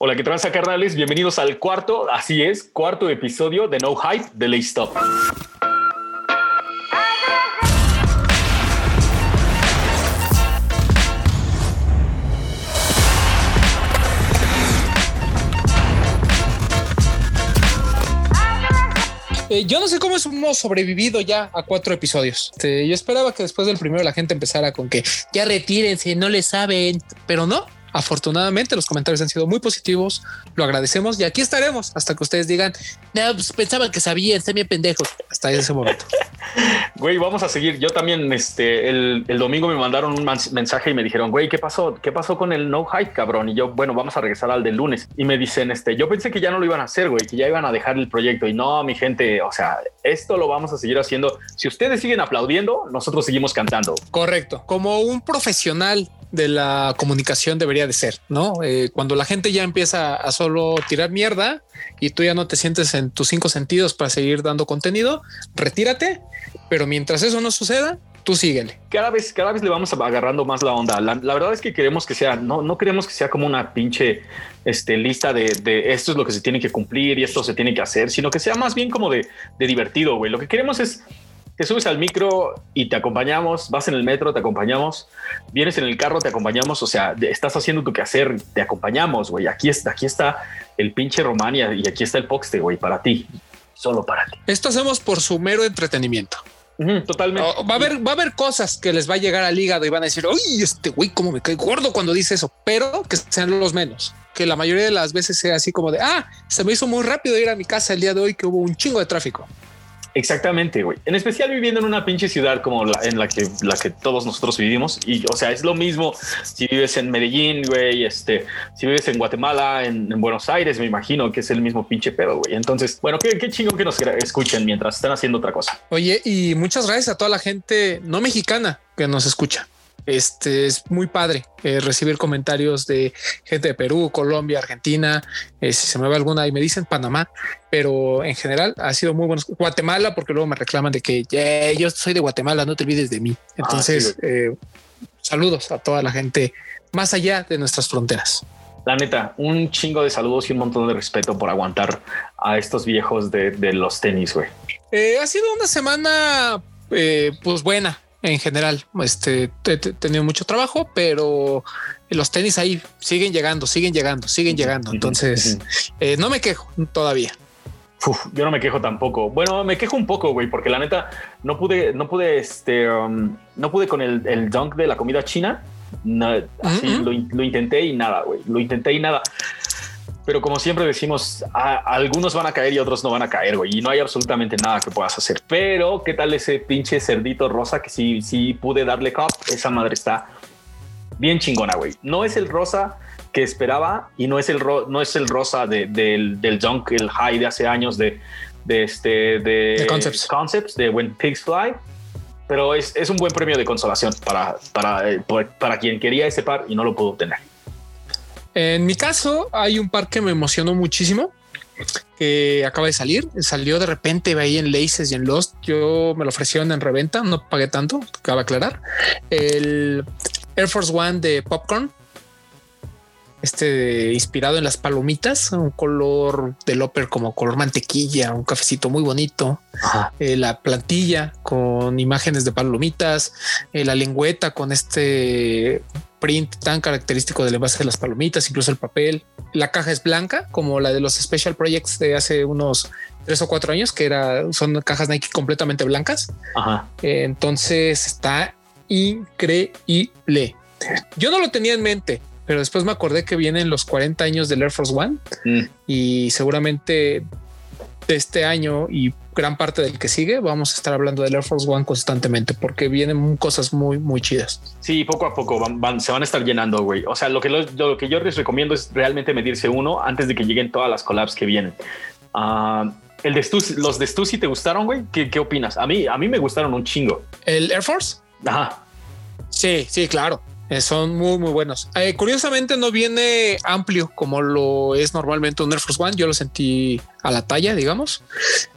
Hola, ¿qué tranza carnales? Bienvenidos al cuarto, así es, cuarto episodio de No Hype de Lay Stop. Eh, yo no sé cómo hemos sobrevivido ya a cuatro episodios. Este, yo esperaba que después del primero la gente empezara con que ya retírense, no le saben, pero no. Afortunadamente los comentarios han sido muy positivos, lo agradecemos y aquí estaremos hasta que ustedes digan, no, pues pensaban que sabían, están bien pendejos, hasta ese momento. Güey, vamos a seguir. Yo también, este, el, el domingo me mandaron un mensaje y me dijeron, güey, ¿qué pasó? ¿Qué pasó con el no hype, cabrón? Y yo, bueno, vamos a regresar al del lunes. Y me dicen, este, yo pensé que ya no lo iban a hacer, güey, que ya iban a dejar el proyecto. Y no, mi gente, o sea, esto lo vamos a seguir haciendo. Si ustedes siguen aplaudiendo, nosotros seguimos cantando. Correcto. Como un profesional de la comunicación debería de ser, ¿no? Eh, cuando la gente ya empieza a solo tirar mierda y tú ya no te sientes en tus cinco sentidos para seguir dando contenido, retírate, pero mientras eso no suceda, tú síguele. Cada vez, cada vez le vamos agarrando más la onda. La, verdad es que queremos que sea, no, no queremos que sea como una pinche este, lista de, esto es lo que se tiene que cumplir y esto se tiene que hacer, sino que sea más bien como de, de divertido, güey. Lo que queremos es te subes al micro y te acompañamos, vas en el metro, te acompañamos, vienes en el carro, te acompañamos, o sea, estás haciendo tu quehacer, te acompañamos, güey. Aquí está, aquí está el pinche Romania y aquí está el Poxte, güey, para ti, solo para ti. Esto hacemos por su mero entretenimiento. totalmente. va a haber, va a haber cosas que les va a llegar al hígado y van a decir, uy, este güey, cómo me cae gordo cuando dice eso, pero que sean los menos. Que la mayoría de las veces sea así como de, ah, se me hizo muy rápido ir a mi casa el día de hoy que hubo un chingo de tráfico. Exactamente, güey. En especial viviendo en una pinche ciudad como la en la que la que todos nosotros vivimos. Y o sea, es lo mismo si vives en Medellín, güey, este, si vives en Guatemala, en, Buenos Aires, me imagino que es el mismo pinche pedo, güey. Entonces, bueno, qué, qué chingo que nos escuchen mientras están haciendo otra cosa. Oye, y muchas gracias a toda la gente no mexicana que nos escucha. Este es muy padre eh, recibir comentarios de gente de Perú, Colombia, Argentina, eh, si se me va alguna y me dicen Panamá, pero en general ha sido muy bueno. Guatemala, porque luego me reclaman de que yo soy de Guatemala, no te olvides de mí. Ah, Entonces, eh, saludos a toda la gente más allá de nuestras fronteras. La neta, un chingo de saludos y un montón de respeto por aguantar a estos viejos de, los tenis, güey. ha sido una semana, pues buena en general. Este he tenido mucho trabajo, pero los tenis ahí siguen llegando, siguen llegando, siguen llegando. Entonces eh, no me quejo todavía. yo no me quejo tampoco. Bueno, me quejo un poco, güey, porque la neta no pude, no pude, este, um, no pude con el, el dunk de la comida china. así lo, lo, intenté y nada, güey. Lo intenté y nada pero como siempre decimos, algunos van a caer y otros no van a caer, güey, y no hay absolutamente nada que puedas hacer. Pero, ¿qué tal ese pinche cerdito rosa que sí, sí pude darle cup? Esa madre está bien chingona, güey. No es el rosa que esperaba y no es el, no es el rosa del, del Junk, el high de hace años de, de este, de, concepts. concepts, de When Pigs Fly. Pero es, es un buen premio de consolación para, para, eh, para quien quería ese par y no lo pudo obtener. En mi caso, hay un par que me emocionó muchísimo que acaba de salir. Salió de repente ahí en Laces y en Lost. Yo me lo ofrecieron en reventa, no pagué tanto, acaba de aclarar. El Air Force One de Popcorn. Este inspirado en las palomitas, un color de Loper como color mantequilla, un cafecito muy bonito. Eh, la plantilla con imágenes de palomitas, eh, la lengüeta con este print tan característico del envase de las palomitas, incluso el papel. La caja es blanca, como la de los Special Projects de hace unos tres o cuatro años, que era, son cajas Nike completamente blancas. entonces está increíble. Yo no lo tenía en mente, pero después me acordé que vienen los 40 años del Air Force One mm. y seguramente de este año y gran parte del que sigue, vamos a estar hablando del Air Force One constantemente porque vienen cosas muy, muy chidas. Sí, poco a poco van, se van a estar llenando, güey. O sea, lo que, lo, que yo les recomiendo es realmente medirse uno antes de que lleguen todas las collabs que vienen. Ah, el de los de Stussy te gustaron, güey. ¿Qué, ¿Qué, opinas? A mí, a mí me gustaron un chingo. El Air Force. Ajá. Sí, sí, claro. Eh, son muy, muy buenos. Eh, curiosamente no viene amplio como lo es normalmente un Air Force One. Yo lo sentí a la talla, digamos,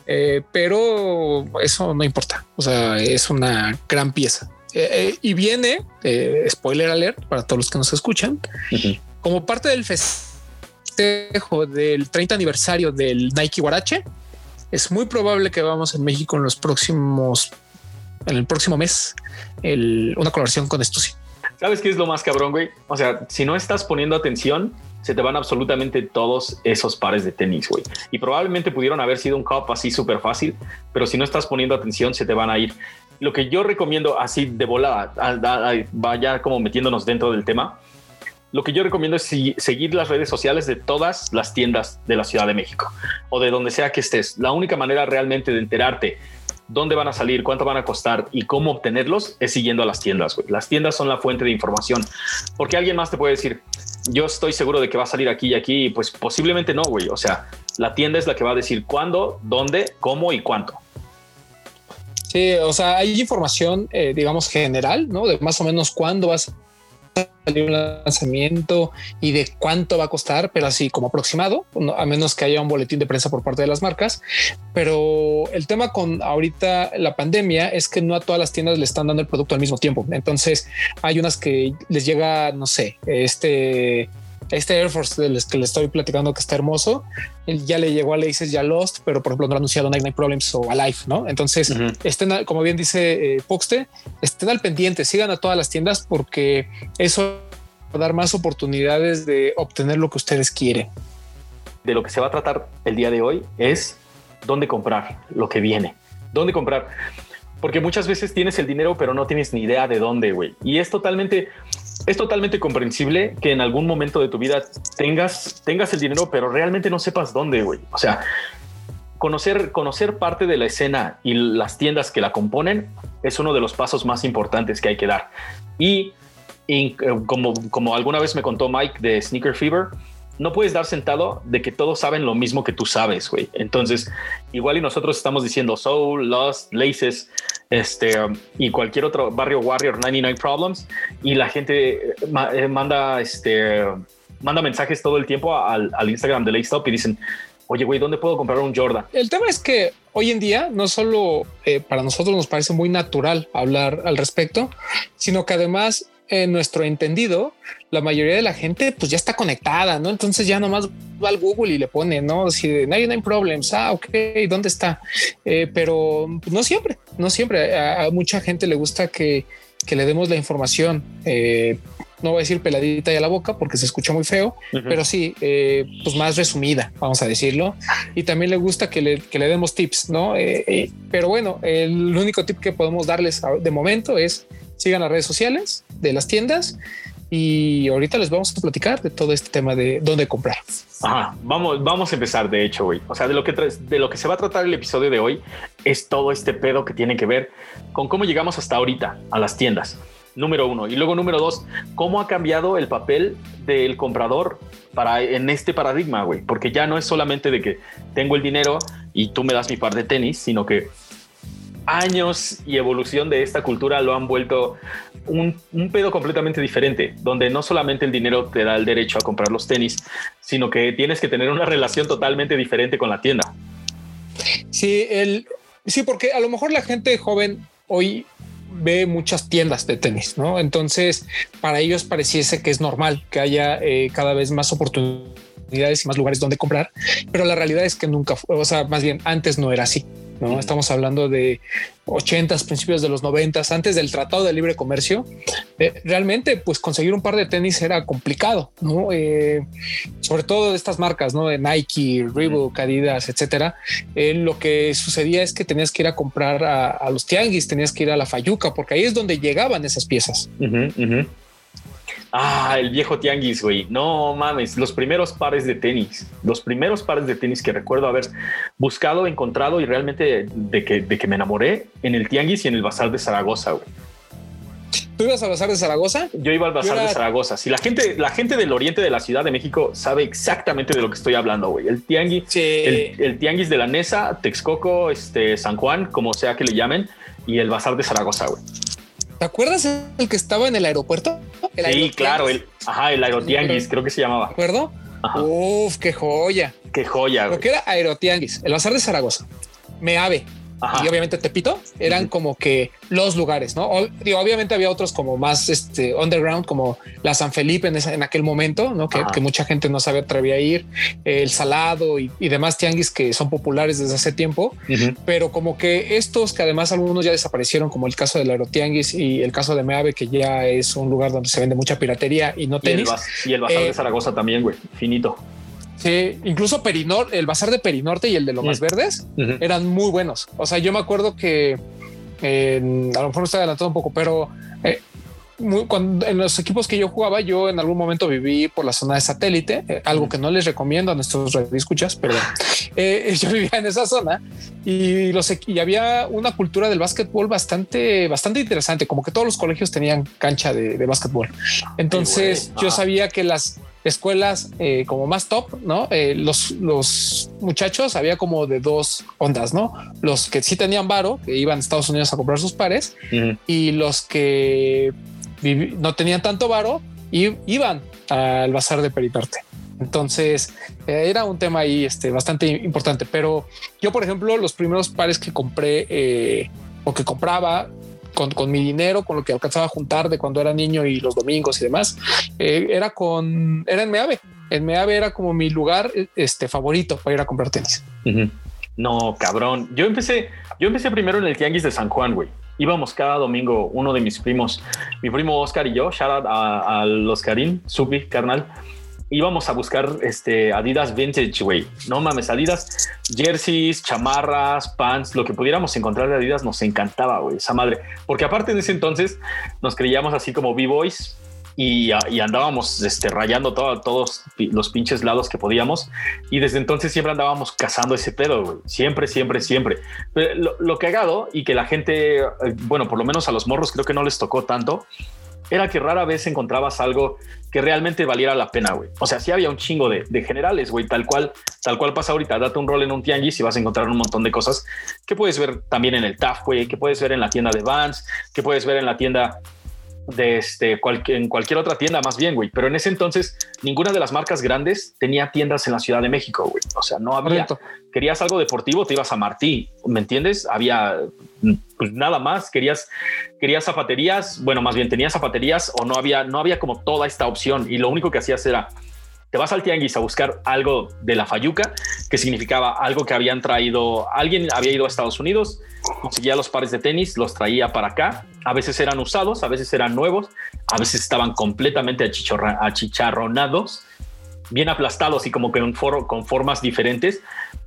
eh, pero eso no importa. O sea, es una gran pieza. y viene, spoiler alert para todos los que nos escuchan, como parte del festejo del 30 aniversario del Nike Guarache. Es muy probable que vamos en México en los próximos, en el próximo mes, una colaboración con Stussy. ¿Sabes qué es lo más cabrón, güey? O sea, si no estás poniendo atención, se te van absolutamente todos esos pares de tenis, güey. Y probablemente pudieron haber sido un cup así súper fácil, pero si no estás poniendo atención, se te van a ir. Lo que yo recomiendo así de volada, vaya como metiéndonos dentro del tema, lo que yo recomiendo es seguir las redes sociales de todas las tiendas de la Ciudad de México o de donde sea que estés. La única manera realmente de enterarte dónde van a salir, cuánto van a costar y cómo obtenerlos es siguiendo a las tiendas. Las tiendas son la fuente de información porque alguien más te puede decir, yo estoy seguro de que va a salir aquí y aquí, pues posiblemente no, güey. O sea, la tienda es la que va a decir cuándo, dónde, cómo y cuánto. Sí, o sea, hay información, eh, digamos, general, ¿no? De más o menos cuándo vas salir un lanzamiento y de cuánto va a costar, pero así como aproximado, a menos que haya un boletín de prensa por parte de las marcas. Pero el tema con ahorita la pandemia es que no a todas las tiendas le están dando el producto al mismo tiempo. Entonces hay unas que les llega, no sé, este este Air Force del que le estoy platicando que está hermoso, ya le llegó a Laces ya Lost, pero por ejemplo no ha anunciado Night Night Problems o Alive, ¿no? Entonces, estén, como bien dice eh, Poxte, estén al pendiente, sigan a todas las tiendas porque eso va a dar más oportunidades de obtener lo que ustedes quieren. De lo que se va a tratar el día de hoy es dónde comprar lo que viene, dónde comprar. Porque muchas veces tienes el dinero, pero no tienes ni idea de dónde, güey. Y es totalmente, es totalmente comprensible que en algún momento de tu vida tengas, tengas el dinero, pero realmente no sepas dónde, güey. O sea, conocer, conocer parte de la escena y las tiendas que la componen es uno de los pasos más importantes que hay que dar. Y, y como, como alguna vez me contó Mike de Sneaker Fever, no puedes dar sentado de que todos saben lo mismo que tú sabes, güey. Entonces, igual y nosotros estamos diciendo Soul, Lost, Laces, este, y cualquier otro barrio Warrior 99 Problems, y la gente eh, eh, manda, este, manda mensajes todo el tiempo al, Instagram de Lace Stop y dicen, oye, güey, ¿dónde puedo comprar un Jordan? El tema es que hoy en día no solo eh, para nosotros nos parece muy natural hablar al respecto, sino que además en nuestro entendido, la mayoría de la gente pues ya está conectada, ¿no? Entonces ya nomás va al Google y le pone, ¿no? Si no hay problemas, ah, ok, ¿dónde está? Eh, pero no siempre, no siempre. A, mucha gente le gusta que, le demos la información. Eh, no voy a decir peladita y a la boca porque se escucha muy feo, pero sí, eh, pues más resumida, vamos a decirlo. Y también le gusta que le, que le demos tips, ¿no? pero bueno, el único tip que podemos darles de momento es sigan las redes sociales de las tiendas y ahorita les vamos a platicar de todo este tema de dónde comprar. Ajá, vamos, vamos a empezar de hecho, güey. O sea, de lo que de lo que se va a tratar el episodio de hoy es todo este pedo que tiene que ver con cómo llegamos hasta ahorita a las tiendas. Número uno. Y luego número dos, cómo ha cambiado el papel del comprador para en este paradigma, güey. Porque ya no es solamente de que tengo el dinero y tú me das mi par de tenis, sino que años y evolución de esta cultura lo han vuelto un, pedo completamente diferente, donde no solamente el dinero te da el derecho a comprar los tenis, sino que tienes que tener una relación totalmente diferente con la tienda. Sí, el, sí, porque a lo mejor la gente joven hoy ve muchas tiendas de tenis, ¿no? Entonces, para ellos pareciese que es normal que haya eh, cada vez más oportunidades y más lugares donde comprar, pero la realidad es que nunca, o sea, más bien antes no era así. ¿No? Estamos hablando de 80 principios de los 90 antes del Tratado de Libre Comercio. Eh, realmente, pues conseguir un par de tenis era complicado, ¿no? Eh, sobre todo de estas marcas, ¿no? De Nike, Reebok, Adidas, etcétera. Eh, lo que sucedía es que tenías que ir a comprar a, los tianguis, tenías que ir a la Fayuca, porque ahí es donde llegaban esas piezas. Ah, el viejo tianguis, güey. No mames, los primeros pares de tenis, los primeros pares de tenis que recuerdo haber buscado, encontrado y realmente de que, de que me enamoré en el tianguis y en el bazar de Zaragoza, güey. ¿Tú ibas al bazar de Zaragoza? Yo iba al bazar de Zaragoza. Si la gente, la gente del oriente de la Ciudad de México sabe exactamente de lo que estoy hablando, güey. El tianguis, el, tianguis de la Nesa, Texcoco, este, San Juan, como sea que le llamen, y el bazar de Zaragoza, güey. ¿Te acuerdas el que estaba en el aeropuerto? Sí, claro, el, ajá, el aerotianguis, creo que se llamaba. ¿De acuerdo? Uf, qué joya. Qué joya. Lo que era aerotianguis, el bazar de Zaragoza. Me ave, y obviamente Tepito eran como que los lugares, ¿no? digo, obviamente había otros como más este, underground, como la San Felipe en, en aquel momento, ¿no? Que, mucha gente no sabía atrevía a ir, el Salado y, demás tianguis que son populares desde hace tiempo, pero como que estos que además algunos ya desaparecieron, como el caso del Aerotianguis y el caso de Meave, que ya es un lugar donde se vende mucha piratería y no tenis. Y el, Bazar de eh, Zaragoza también, güey, finito. Sí, incluso Perinor, el bazar de Perinorte y el de Lomas Verdes eran muy buenos. O sea, yo me acuerdo que a lo mejor me estoy adelantando un poco, pero eh, cuando, en los equipos que yo jugaba, yo en algún momento viví por la zona de satélite, eh, algo que no les recomiendo a nuestros escuchas, pero eh, yo vivía en esa zona y, los, y había una cultura del básquetbol bastante, bastante interesante, como que todos los colegios tenían cancha de, de básquetbol. Entonces yo sabía que las escuelas eh, como más top, ¿no? Eh, los, los muchachos había como de dos ondas, ¿no? Los que sí tenían varo, que iban a Estados Unidos a comprar sus pares, y los que no tenían tanto varo y iban al bazar de Peritarte. Entonces eh, era un tema ahí este, bastante importante. Pero yo, por ejemplo, los primeros pares que compré o que compraba con, mi dinero, con lo que alcanzaba a juntar de cuando era niño y los domingos y demás, eh, era con, era en Meave. En Meave era como mi lugar este, favorito para ir a comprar tenis. No, cabrón. Yo empecé, yo empecé primero en el Tianguis de San Juan, güey. Íbamos cada domingo, uno de mis primos, mi primo Oscar y yo, shout out a, los Oscarín, Subi, carnal íbamos a buscar este Adidas Vintage, güey. No mames, Adidas, jerseys, chamarras, pants, lo que pudiéramos encontrar de Adidas nos encantaba, güey, esa madre. Porque aparte en ese entonces nos creíamos así como B-Boys y, andábamos este, rayando todos los pinches lados que podíamos. Y desde entonces siempre andábamos cazando ese pedo, güey. Siempre, siempre, siempre. lo, lo cagado y que la gente, eh, bueno, por lo menos a los morros creo que no les tocó tanto era que rara vez encontrabas algo que realmente valiera la pena, güey. O sea, sí había un chingo de, generales, güey, tal cual, tal cual pasa ahorita. Date un rol en un tianguis y vas a encontrar un montón de cosas que puedes ver también en el TAF, güey, que puedes ver en la tienda de Vans, que puedes ver en la tienda de este, en cualquier otra tienda más bien, güey. Pero en ese entonces ninguna de las marcas grandes tenía tiendas en la Ciudad de México, güey. O sea, no había. Querías algo deportivo, te ibas a Martí, ¿me entiendes? Había pues, nada más. Querías, querías zapaterías, bueno, más bien tenías zapaterías o no había, no había como toda esta opción y lo único que hacías era te vas al tianguis a buscar algo de la Fayuca, que significaba algo que habían traído, alguien había ido a Estados Unidos, conseguía los pares de tenis, los traía para acá, a veces eran usados, a veces eran nuevos, a veces estaban completamente achicharronados, bien aplastados y como que un foro con formas diferentes,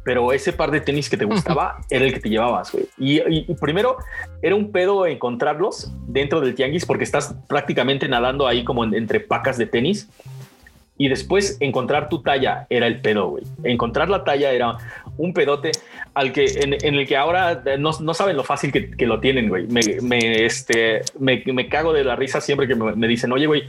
pero ese par de tenis que te gustaba era el que te llevabas, güey. Y, primero era un pedo encontrarlos dentro del tianguis porque estás prácticamente nadando ahí como entre pacas de tenis y después encontrar tu talla era el pedo, güey. Encontrar la talla era un pedote al que en, el que ahora no, no, saben lo fácil que, que lo tienen, güey. Me, me, este, me, me, cago de la risa siempre que me, dicen, oye, güey,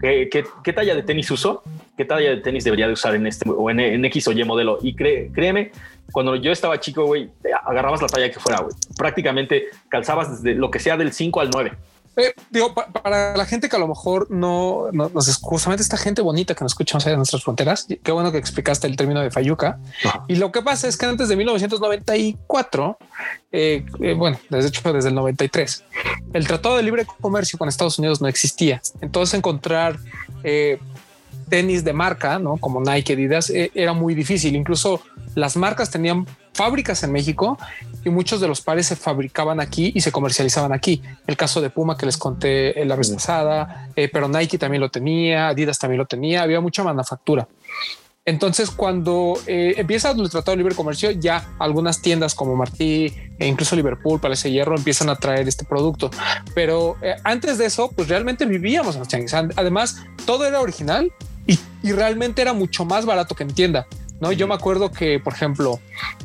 ¿qué, ¿qué, talla de tenis uso? ¿Qué talla de tenis debería de usar en este o en, en X o Y modelo? Y créeme, cuando yo estaba chico, güey, agarrabas la talla que fuera, güey. Prácticamente calzabas desde lo que sea del 5 al 9 eh, digo, para la gente que a lo mejor no, nos justamente esta gente bonita que nos escuchamos allá de nuestras fronteras, qué bueno que explicaste el término de Fayuca. Y lo que pasa es que antes de 1994, eh, eh, bueno, desde hecho desde el 93, el Tratado de Libre Comercio con Estados Unidos no existía. Entonces encontrar tenis de marca, ¿no? Como Nike, Adidas, era muy difícil. Incluso las marcas tenían fábricas en México y muchos de los pares se fabricaban aquí y se comercializaban aquí. El caso de Puma que les conté la vez pasada, eh, pero Nike también lo tenía, Adidas también lo tenía, había mucha manufactura. Entonces, cuando eh, empieza el Tratado de Libre Comercio, ya algunas tiendas como Martí e incluso Liverpool, Palacio Hierro, empiezan a traer este producto. Pero eh, antes de eso, pues realmente vivíamos en los tianguis. Además, todo era original y, y realmente era mucho más barato que en tienda. ¿No? Yo me acuerdo que, por ejemplo,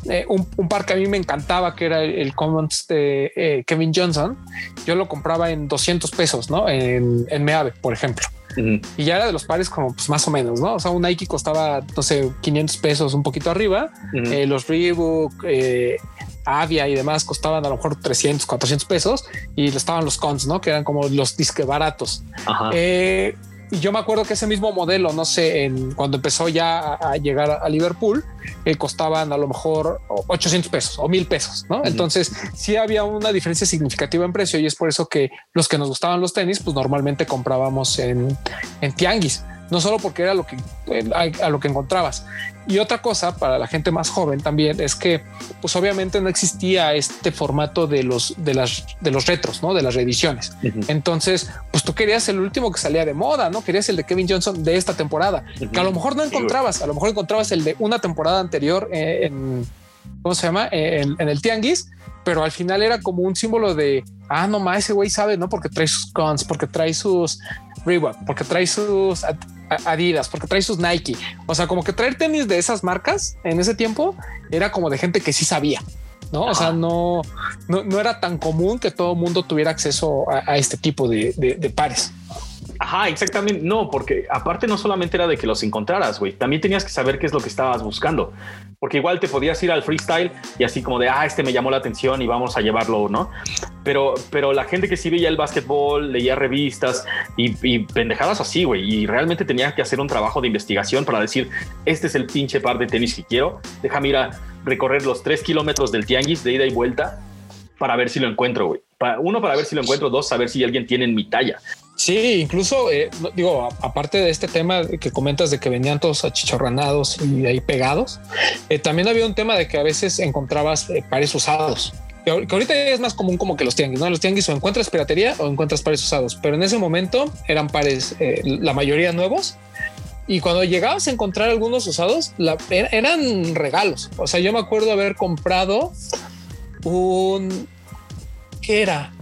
eh, un, par que a mí me encantaba, que era el, Commons de eh, Kevin Johnson, yo lo compraba en 200 pesos, ¿no? En, en Meave, por ejemplo. Y ya era de los pares como pues más o menos, ¿no? O sea, un Nike costaba, no sé, 500 pesos, un poquito arriba. Eh, los Reebok, Avia y demás costaban a lo mejor 300, 400 pesos y estaban los cons, ¿no? Que eran como los disques baratos. Y yo me acuerdo que ese mismo modelo, no sé, en, cuando empezó ya a, llegar a Liverpool, eh, costaban a lo mejor 800 pesos o mil pesos, ¿no? Entonces sí había una diferencia significativa en precio y es por eso que los que nos gustaban los tenis, pues normalmente comprábamos en, en tianguis no solo porque era lo que eh, a, lo que encontrabas. Y otra cosa para la gente más joven también es que, pues obviamente no existía este formato de los de las de los retros, no de las reediciones. Entonces, pues tú querías el último que salía de moda, no querías el de Kevin Johnson de esta temporada, que a lo mejor no encontrabas, a lo mejor encontrabas el de una temporada anterior eh, en ¿cómo se llama? En, el tianguis, pero al final era como un símbolo de ah, no más, ese güey sabe, no porque trae sus cons, porque trae sus Reebok, porque trae sus Adidas, porque trae sus Nike. O sea, como que traer tenis de esas marcas en ese tiempo era como de gente que sí sabía. ¿no? O sea, no, no, era tan común que todo el mundo tuviera acceso a, este tipo de, de, pares. Ajá, exactamente. No, porque aparte no solamente era de que los encontraras, güey, también tenías que saber qué es lo que estabas buscando porque igual te podías ir al freestyle y así como de, ah, este me llamó la atención y vamos a llevarlo, ¿no? Pero, pero la gente que sí veía el básquetbol, leía revistas y, y pendejadas así, güey, y realmente tenía que hacer un trabajo de investigación para decir, este es el pinche par de tenis que quiero, déjame ir a recorrer los tres kilómetros del tianguis de ida y vuelta para ver si lo encuentro, güey. Uno, para ver si lo encuentro, dos, saber si alguien tiene en mi talla. Sí, incluso eh, digo, aparte de este tema que comentas de que venían todos achichorranados y ahí pegados, eh, también había un tema de que a veces encontrabas eh, pares usados. Que, ahorita es más común como que los tianguis, ¿no? Los tianguis o encuentras piratería o encuentras pares usados, pero en ese momento eran pares, la mayoría nuevos. Y cuando llegabas a encontrar algunos usados, er, eran regalos. O sea, yo me acuerdo haber comprado un... ¿Qué era?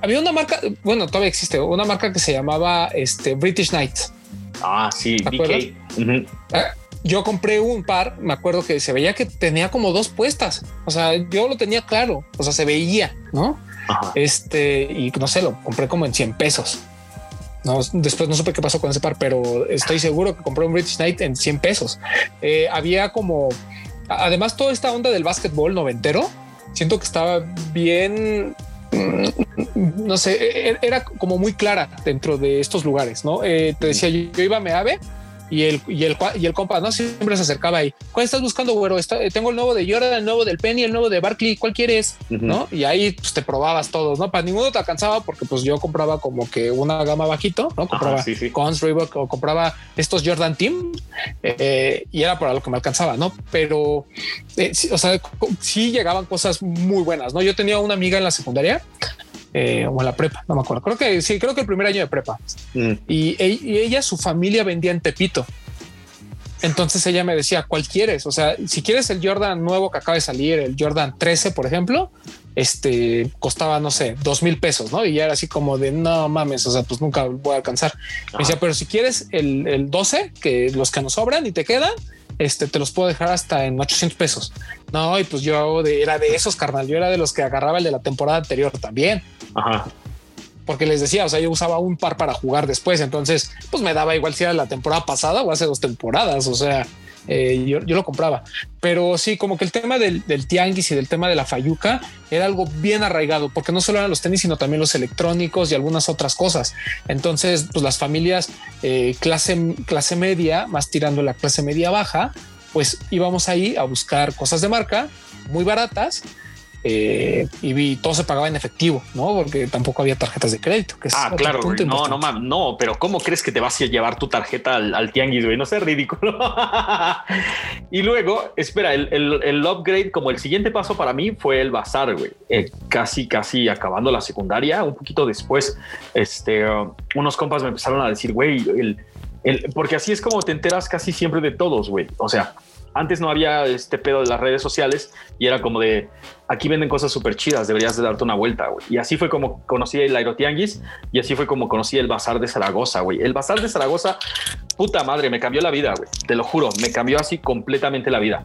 Había una marca, bueno, todavía existe, una marca que se llamaba este, British Knight. Ah, sí, BK. Ah, yo compré un par, me acuerdo que se veía que tenía como dos puestas. O sea, yo lo tenía claro, o sea, se veía, ¿no? Este, y no sé, lo compré como en 100 pesos. No, después no supe qué pasó con ese par, pero estoy seguro que compré un British Knight en 100 pesos. Eh, había como, además, toda esta onda del básquetbol noventero, siento que estaba bien no sé, e-, e-, era como muy clara dentro de estos lugares, ¿no? Eh, te decía, yo, yo iba a Meave y el, y el, y el compa, ¿no? Siempre se acercaba ahí. ¿Cuál estás buscando, güero? Está, eh, tengo el nuevo de Jordan, el nuevo del Penny, el nuevo de Barkley, ¿cuál quieres? ¿No? Y ahí pues, te probabas todos, ¿no? Para ninguno te alcanzaba porque pues yo compraba como que una gama bajito, ¿no? Compraba Cons, Reebok o compraba estos Jordan Team eh, y era para lo que me alcanzaba, ¿no? Pero, o sea, sí llegaban cosas muy buenas, ¿no? Yo tenía una amiga en la secundaria eh, o en la prepa, no me acuerdo. Creo que sí, creo que el primer año de prepa. Mm. Y, ella, su familia vendía en Tepito. Entonces ella me decía, ¿cuál quieres? O sea, si quieres el Jordan nuevo que acaba de salir, el Jordan 13, por ejemplo, este costaba, no sé, dos mil pesos, ¿no? Y ya era así como de, no mames, o sea, pues nunca voy a alcanzar. Me decía, pero si quieres el, el 12, que los que nos sobran y te quedan, este, te los puedo dejar hasta en 800 pesos. No, y pues yo era de esos, carnal. Yo era de los que agarraba el de la temporada anterior también. Ajá. Porque les decía, o sea, yo usaba un par para jugar después. Entonces, pues me daba igual si era la temporada pasada o hace dos temporadas. O sea, eh, yo, lo compraba. Pero sí, como que el tema del, tianguis y del tema de la fayuca era algo bien arraigado, porque no solo eran los tenis, sino también los electrónicos y algunas otras cosas. Entonces, pues las familias eh, clase, clase media, más tirando la clase media baja, pues íbamos ahí a buscar cosas de marca muy baratas eh, y todo se pagaba en efectivo, no? Porque tampoco había tarjetas de crédito. Que ah, claro, no, no, no, pero ¿cómo crees que te vas a llevar tu tarjeta al, tianguis, güey? No sé, ridículo. y luego, espera, el, el, upgrade, como el siguiente paso para mí fue el bazar, güey. Eh, casi, casi acabando la secundaria, un poquito después, este, unos compas me empezaron a decir, güey, el, porque así es como te enteras casi siempre de todos, güey. O sea, antes no había este pedo de las redes sociales y era como de aquí venden cosas súper chidas, deberías de darte una vuelta, güey. Y así fue como conocí el Aerotianguis y así fue como conocí el Bazar de Zaragoza, güey. El Bazar de Zaragoza, puta madre, me cambió la vida, güey. Te lo juro, me cambió así completamente la vida.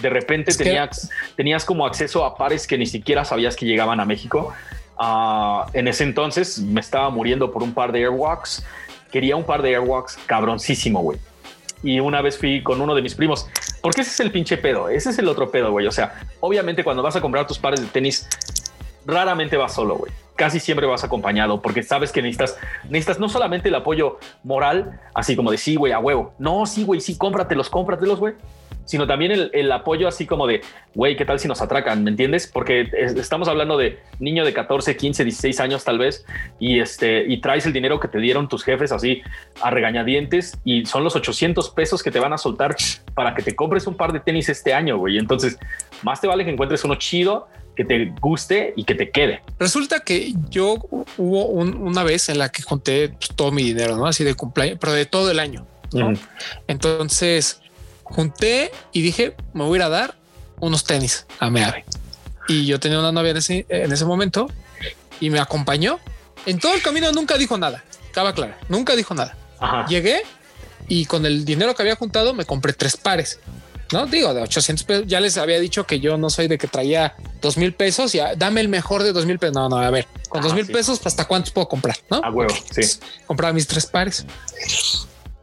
De repente tenías, tenías como acceso a pares que ni siquiera sabías que llegaban a México. Ah, en ese entonces me estaba muriendo por un par de Airwalks. Quería un par de Airwalks cabroncísimo, güey y una vez fui con uno de mis primos, porque ese es el pinche pedo, ese es el otro pedo, güey. O sea, obviamente cuando vas a comprar tus pares de tenis, raramente vas solo, güey. casi siempre vas acompañado porque sabes que necesitas, necesitas no solamente el apoyo moral, así como de sí, güey, a huevo. No, sí, güey, sí, cómpratelos, cómpratelos, güey sino también el, apoyo así como de, güey, ¿qué tal si nos atracan? ¿Me entiendes? Porque estamos hablando de niño de 14, 15, 16 años tal vez, y, este, y traes el dinero que te dieron tus jefes así a regañadientes y son los 800 pesos que te van a soltar para que te compres un par de tenis este año, güey. Entonces, más te vale que encuentres uno chido que te guste y que te quede. Resulta que yo hubo una vez en la que junté pues, todo mi dinero, ¿no? Así de cumpleaños, pero de todo el año. Entonces junté y dije, me voy a ir a dar unos tenis a Meave. Y yo tenía una novia en ese, en ese momento y me acompañó. En todo el camino nunca dijo nada. Acaba claro, nunca dijo nada. Llegué y con el dinero que había juntado me compré tres pares. No digo de 800 pesos. Ya les había dicho que yo no soy de que traía dos mil pesos y dame el mejor de dos mil pesos. No, no, a ver, con dos mil pesos, ¿hasta cuántos puedo comprar? No a huevo. Sí, compraba mis tres pares.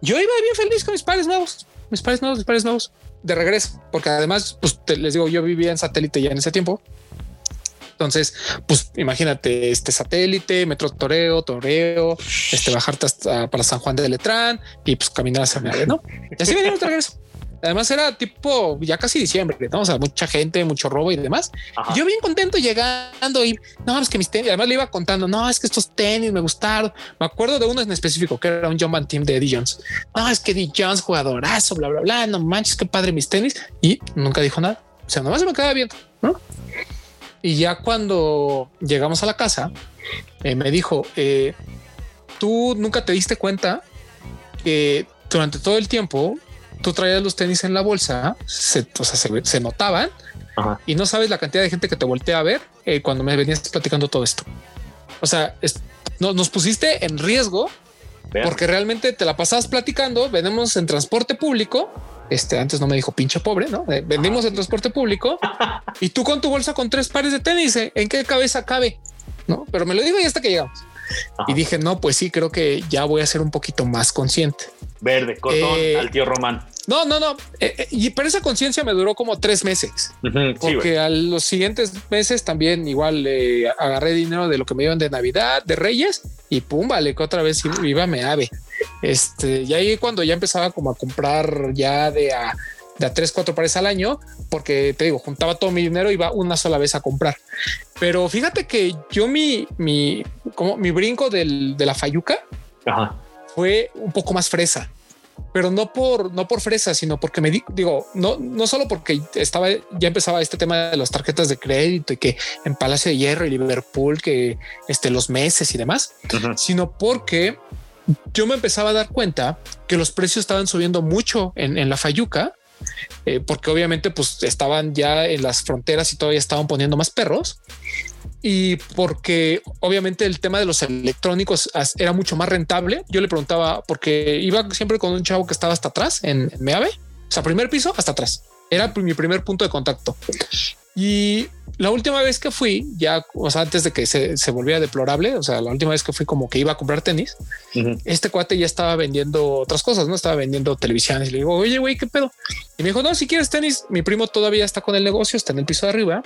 Yo iba bien feliz con mis pares nuevos mis pares nuevos, mis pares nuevos de regreso, porque además, pues les digo, yo vivía en satélite ya en ese tiempo. Entonces, pues imagínate este satélite, metro Toreo, Toreo, este bajarte hasta para San Juan de Letrán y pues caminar hacia mi ¿no? Y así venimos de regreso. Además era tipo ya casi diciembre, ¿no? O sea, mucha gente, mucho robo y demás. Yo bien contento llegando y no, es que mis tenis, además le iba contando, no, es que estos tenis me gustaron. Me acuerdo de uno en específico que era un John Team de Eddie Jones. No, es que Eddie Jones, jugadorazo, bla, bla, bla. No manches, qué padre mis tenis. Y nunca dijo nada. O sea, nomás se me quedaba viendo, ¿no? Y ya cuando llegamos a la casa, eh, me dijo, eh, tú nunca te diste cuenta que durante todo el tiempo tú traías los tenis en la bolsa, se, o sea, se, notaban y no sabes la cantidad de gente que te voltea a ver eh, cuando me venías platicando todo esto. O sea, nos pusiste en riesgo porque realmente te la pasabas platicando. Venimos en transporte público. Este antes no me dijo pinche pobre, no eh, vendimos en transporte público y tú con tu bolsa con tres pares de tenis. ¿eh? ¿En qué cabeza cabe? No, pero me lo dijo y hasta que llegamos. Y dije, no, pues sí, creo que ya voy a ser un poquito más consciente. Verde, cotón eh, al tío Román. No, no, no. Eh, eh, y pero esa conciencia me duró como tres meses. porque a los siguientes meses también igual agarré dinero de lo que me dieron de Navidad, de Reyes y pum, vale, que otra vez iba me ave. Este, y ahí cuando ya empezaba como a comprar ya de a, de a tres, cuatro pares al año, porque te digo, juntaba todo mi dinero, iba una sola vez a comprar. Pero fíjate que yo mi, mi, como mi brinco del, de la Fayuca fue un poco más fresa pero no por, no por fresa, sino porque me digo, no, no solo porque estaba, ya empezaba este tema de las tarjetas de crédito y que en Palacio de Hierro y Liverpool, que este, los meses y demás, sino porque yo me empezaba a dar cuenta que los precios estaban subiendo mucho en, en la Fayuca, eh, porque obviamente pues estaban ya en las fronteras y todavía estaban poniendo más perros y porque obviamente el tema de los electrónicos era mucho más rentable. Yo le preguntaba porque iba siempre con un chavo que estaba hasta atrás en, en Meave, o sea, primer piso hasta atrás. Era mi primer punto de contacto. Y la última vez que fui, ya, o sea, antes de que se, se volviera deplorable, o sea, la última vez que fui como que iba a comprar tenis, este cuate ya estaba vendiendo otras cosas, no estaba vendiendo televisiones. Y le digo, oye, güey, ¿qué pedo? Y me dijo, no, si quieres tenis, mi primo todavía está con el negocio, está en el piso de arriba.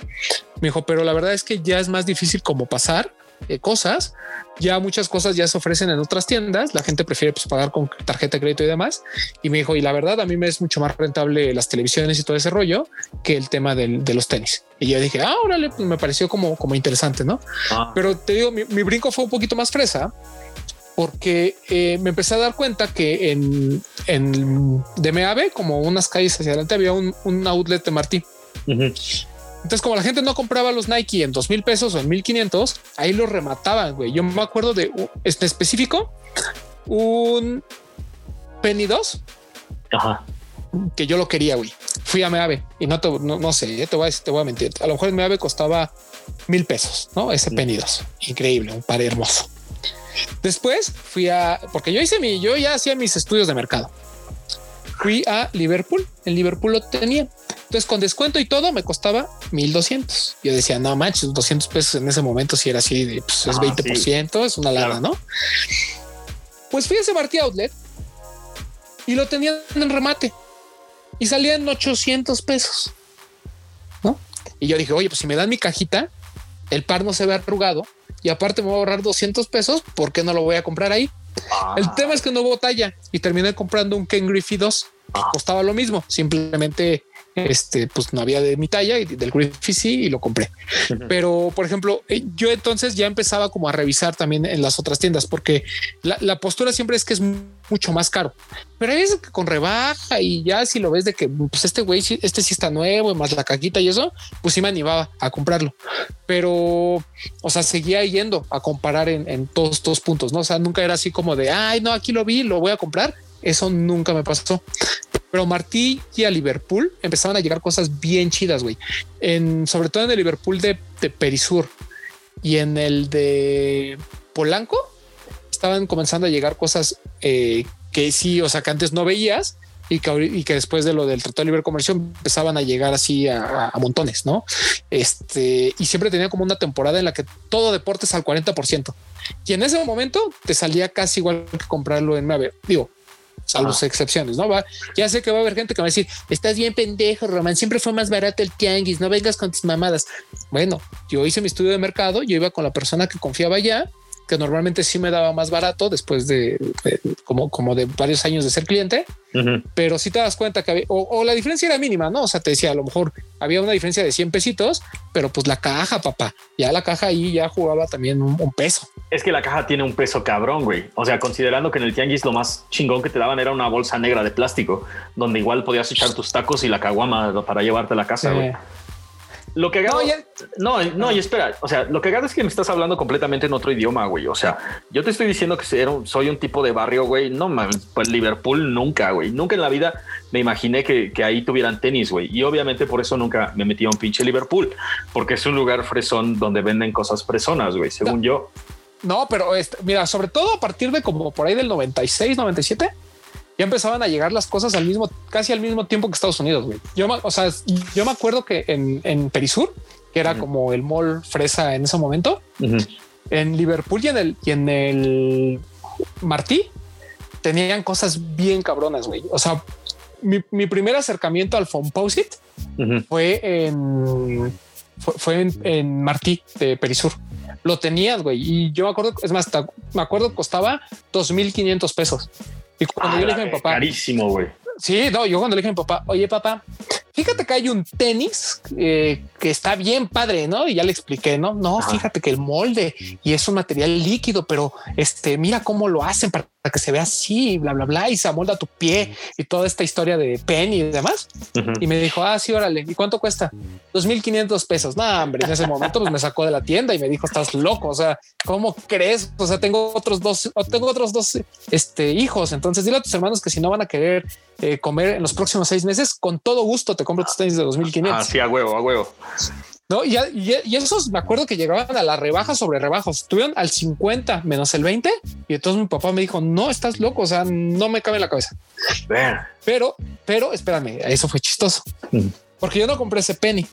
Me dijo, pero la verdad es que ya es más difícil como pasar eh, cosas. Ya muchas cosas ya se ofrecen en otras tiendas. La gente prefiere pues, pagar con tarjeta de crédito y demás. Y me dijo, y la verdad, a mí me es mucho más rentable las televisiones y todo ese rollo que el tema de los tenis. Y yo dije, ah, órale, pues me pareció como, como interesante, ¿no? Ah. Pero te digo, mi, brinco fue un poquito más fresa porque eh, me empecé a dar cuenta que en, en DMAB, como unas calles hacia adelante, había un, outlet de Martí. Entonces, como la gente no compraba los Nike en dos mil pesos o en mil quinientos, ahí los remataban. Güey, yo me acuerdo de este específico, un Penny 2 que yo lo quería. Güey, fui a Meave y no, te, no, sé, te voy, a, te voy a mentir. A lo mejor el Meave costaba mil pesos, no ese Penny 2. Increíble, un par hermoso. Después fui a porque yo hice mi, yo ya hacía mis estudios de mercado. Fui a Liverpool. En Liverpool lo tenía entonces, con descuento y todo, me costaba 1200. Yo decía, no manches, 200 pesos en ese momento, si era así, de, pues es 20%, es una lana, ¿no? Pues fui a ese Martí Outlet y lo tenían en remate y salían 800 pesos, ¿no? Y yo dije, oye, pues si me dan mi cajita, el par no se ve arrugado y aparte me voy a ahorrar 200 pesos. ¿Por qué no lo voy a comprar ahí? El ah. tema es que no hubo talla y terminé comprando un Ken Griffey 2 ah. costaba lo mismo. Simplemente este, pues no había de mi talla y del Griffey sí y lo compré. Pero, por ejemplo, eh, yo entonces ya empezaba como a revisar también en las otras tiendas porque la, postura siempre es que es mucho más caro. Pero es que con rebaja y ya si lo ves de que pues este güey, este sí está nuevo, más la caquita y eso, pues sí me animaba a comprarlo. Pero, o sea, seguía yendo a comparar en, en todos estos puntos, ¿no? O sea, nunca era así como de, ay, no, aquí lo vi, lo voy a comprar. Eso nunca me pasó. Pero Martí y a Liverpool empezaban a llegar cosas bien chidas, güey. En, sobre todo en el Liverpool de, Perisur y en el de Polanco estaban comenzando a llegar cosas eh, que sí, o sea, que antes no veías y que, después de lo del Tratado de Libre Comercio empezaban a llegar así a, montones, ¿no? Este, y siempre tenía como una temporada en la que todo deportes al 40%. Y en ese momento te salía casi igual que comprarlo en Mave. Digo, salvo excepciones, ¿no? Va, ya sé que va a haber gente que va a decir, estás bien pendejo, Román, siempre fue más barato el tianguis, no vengas con tus mamadas. Bueno, yo hice mi estudio de mercado, yo iba con la persona que confiaba ya, que normalmente sí me daba más barato después de, como, como de varios años de ser cliente, pero si te das cuenta que había, o, la diferencia era mínima, ¿no? O sea, te decía, a lo mejor había una diferencia de 100 pesitos, pero pues la caja, papá, ya la caja ahí ya jugaba también un, peso. Es que la caja tiene un peso cabrón, güey. O sea, considerando que en el tianguis lo más chingón que te daban era una bolsa negra de plástico, donde igual podías echar tus tacos y la caguama para llevarte a la casa, güey. Lo que hago, no, no, y espera, o sea, lo que hago es que me estás hablando completamente en otro idioma, güey. O sea, yo te estoy diciendo que soy un tipo de barrio, güey. No pues Liverpool nunca, güey. Nunca en la vida me imaginé que, ahí tuvieran tenis, güey. Y obviamente por eso nunca me metí a un pinche Liverpool, porque es un lugar fresón donde venden cosas fresonas, güey, según yo. No, pero este, mira, sobre todo a partir de como por ahí del 96, 97 ya empezaban a llegar las cosas al mismo, casi al mismo tiempo que Estados Unidos. Güey. Yo, o sea, yo me acuerdo que en, en Perisur, que era como el mall fresa en ese momento, en Liverpool y en el, y en el Martí tenían cosas bien cabronas. Güey. O sea, mi, primer acercamiento al Fomposit fue en fue, en, en, Martí de Perisur. Lo tenías, güey. Y yo me acuerdo, es más, me acuerdo costaba 2.500 pesos. Y cuando yo le dije a mi papá, carísimo, güey. Sí, no, yo cuando le dije a mi papá, oye papá, fíjate que hay un tenis eh, que está bien padre, ¿no? Y ya le expliqué, ¿no? No, fíjate que el molde y es un material líquido, pero este, mira cómo lo hacen para que se vea así, bla, bla, bla, y se amolda tu pie y toda esta historia de pen y demás. Y me dijo, ah, sí, órale, ¿y cuánto cuesta? 2.500 pesos. No, hombre, en ese momento pues me sacó de la tienda y me dijo, estás loco, o sea, ¿cómo crees? O sea, tengo otros dos, tengo otros dos este, hijos, entonces dile a tus hermanos que si no van a querer eh, comer en los próximos seis meses, con todo gusto te compro tus tenis de 2.500. Ah, sí, a huevo, a huevo. No, y, y, esos me acuerdo que llegaban a la rebaja sobre rebajas, estuvieron al 50 menos el 20 y entonces mi papá me dijo, no, estás loco, o sea, no me cabe en la cabeza. Pero, pero espérame, eso fue chistoso, porque yo no compré ese penny.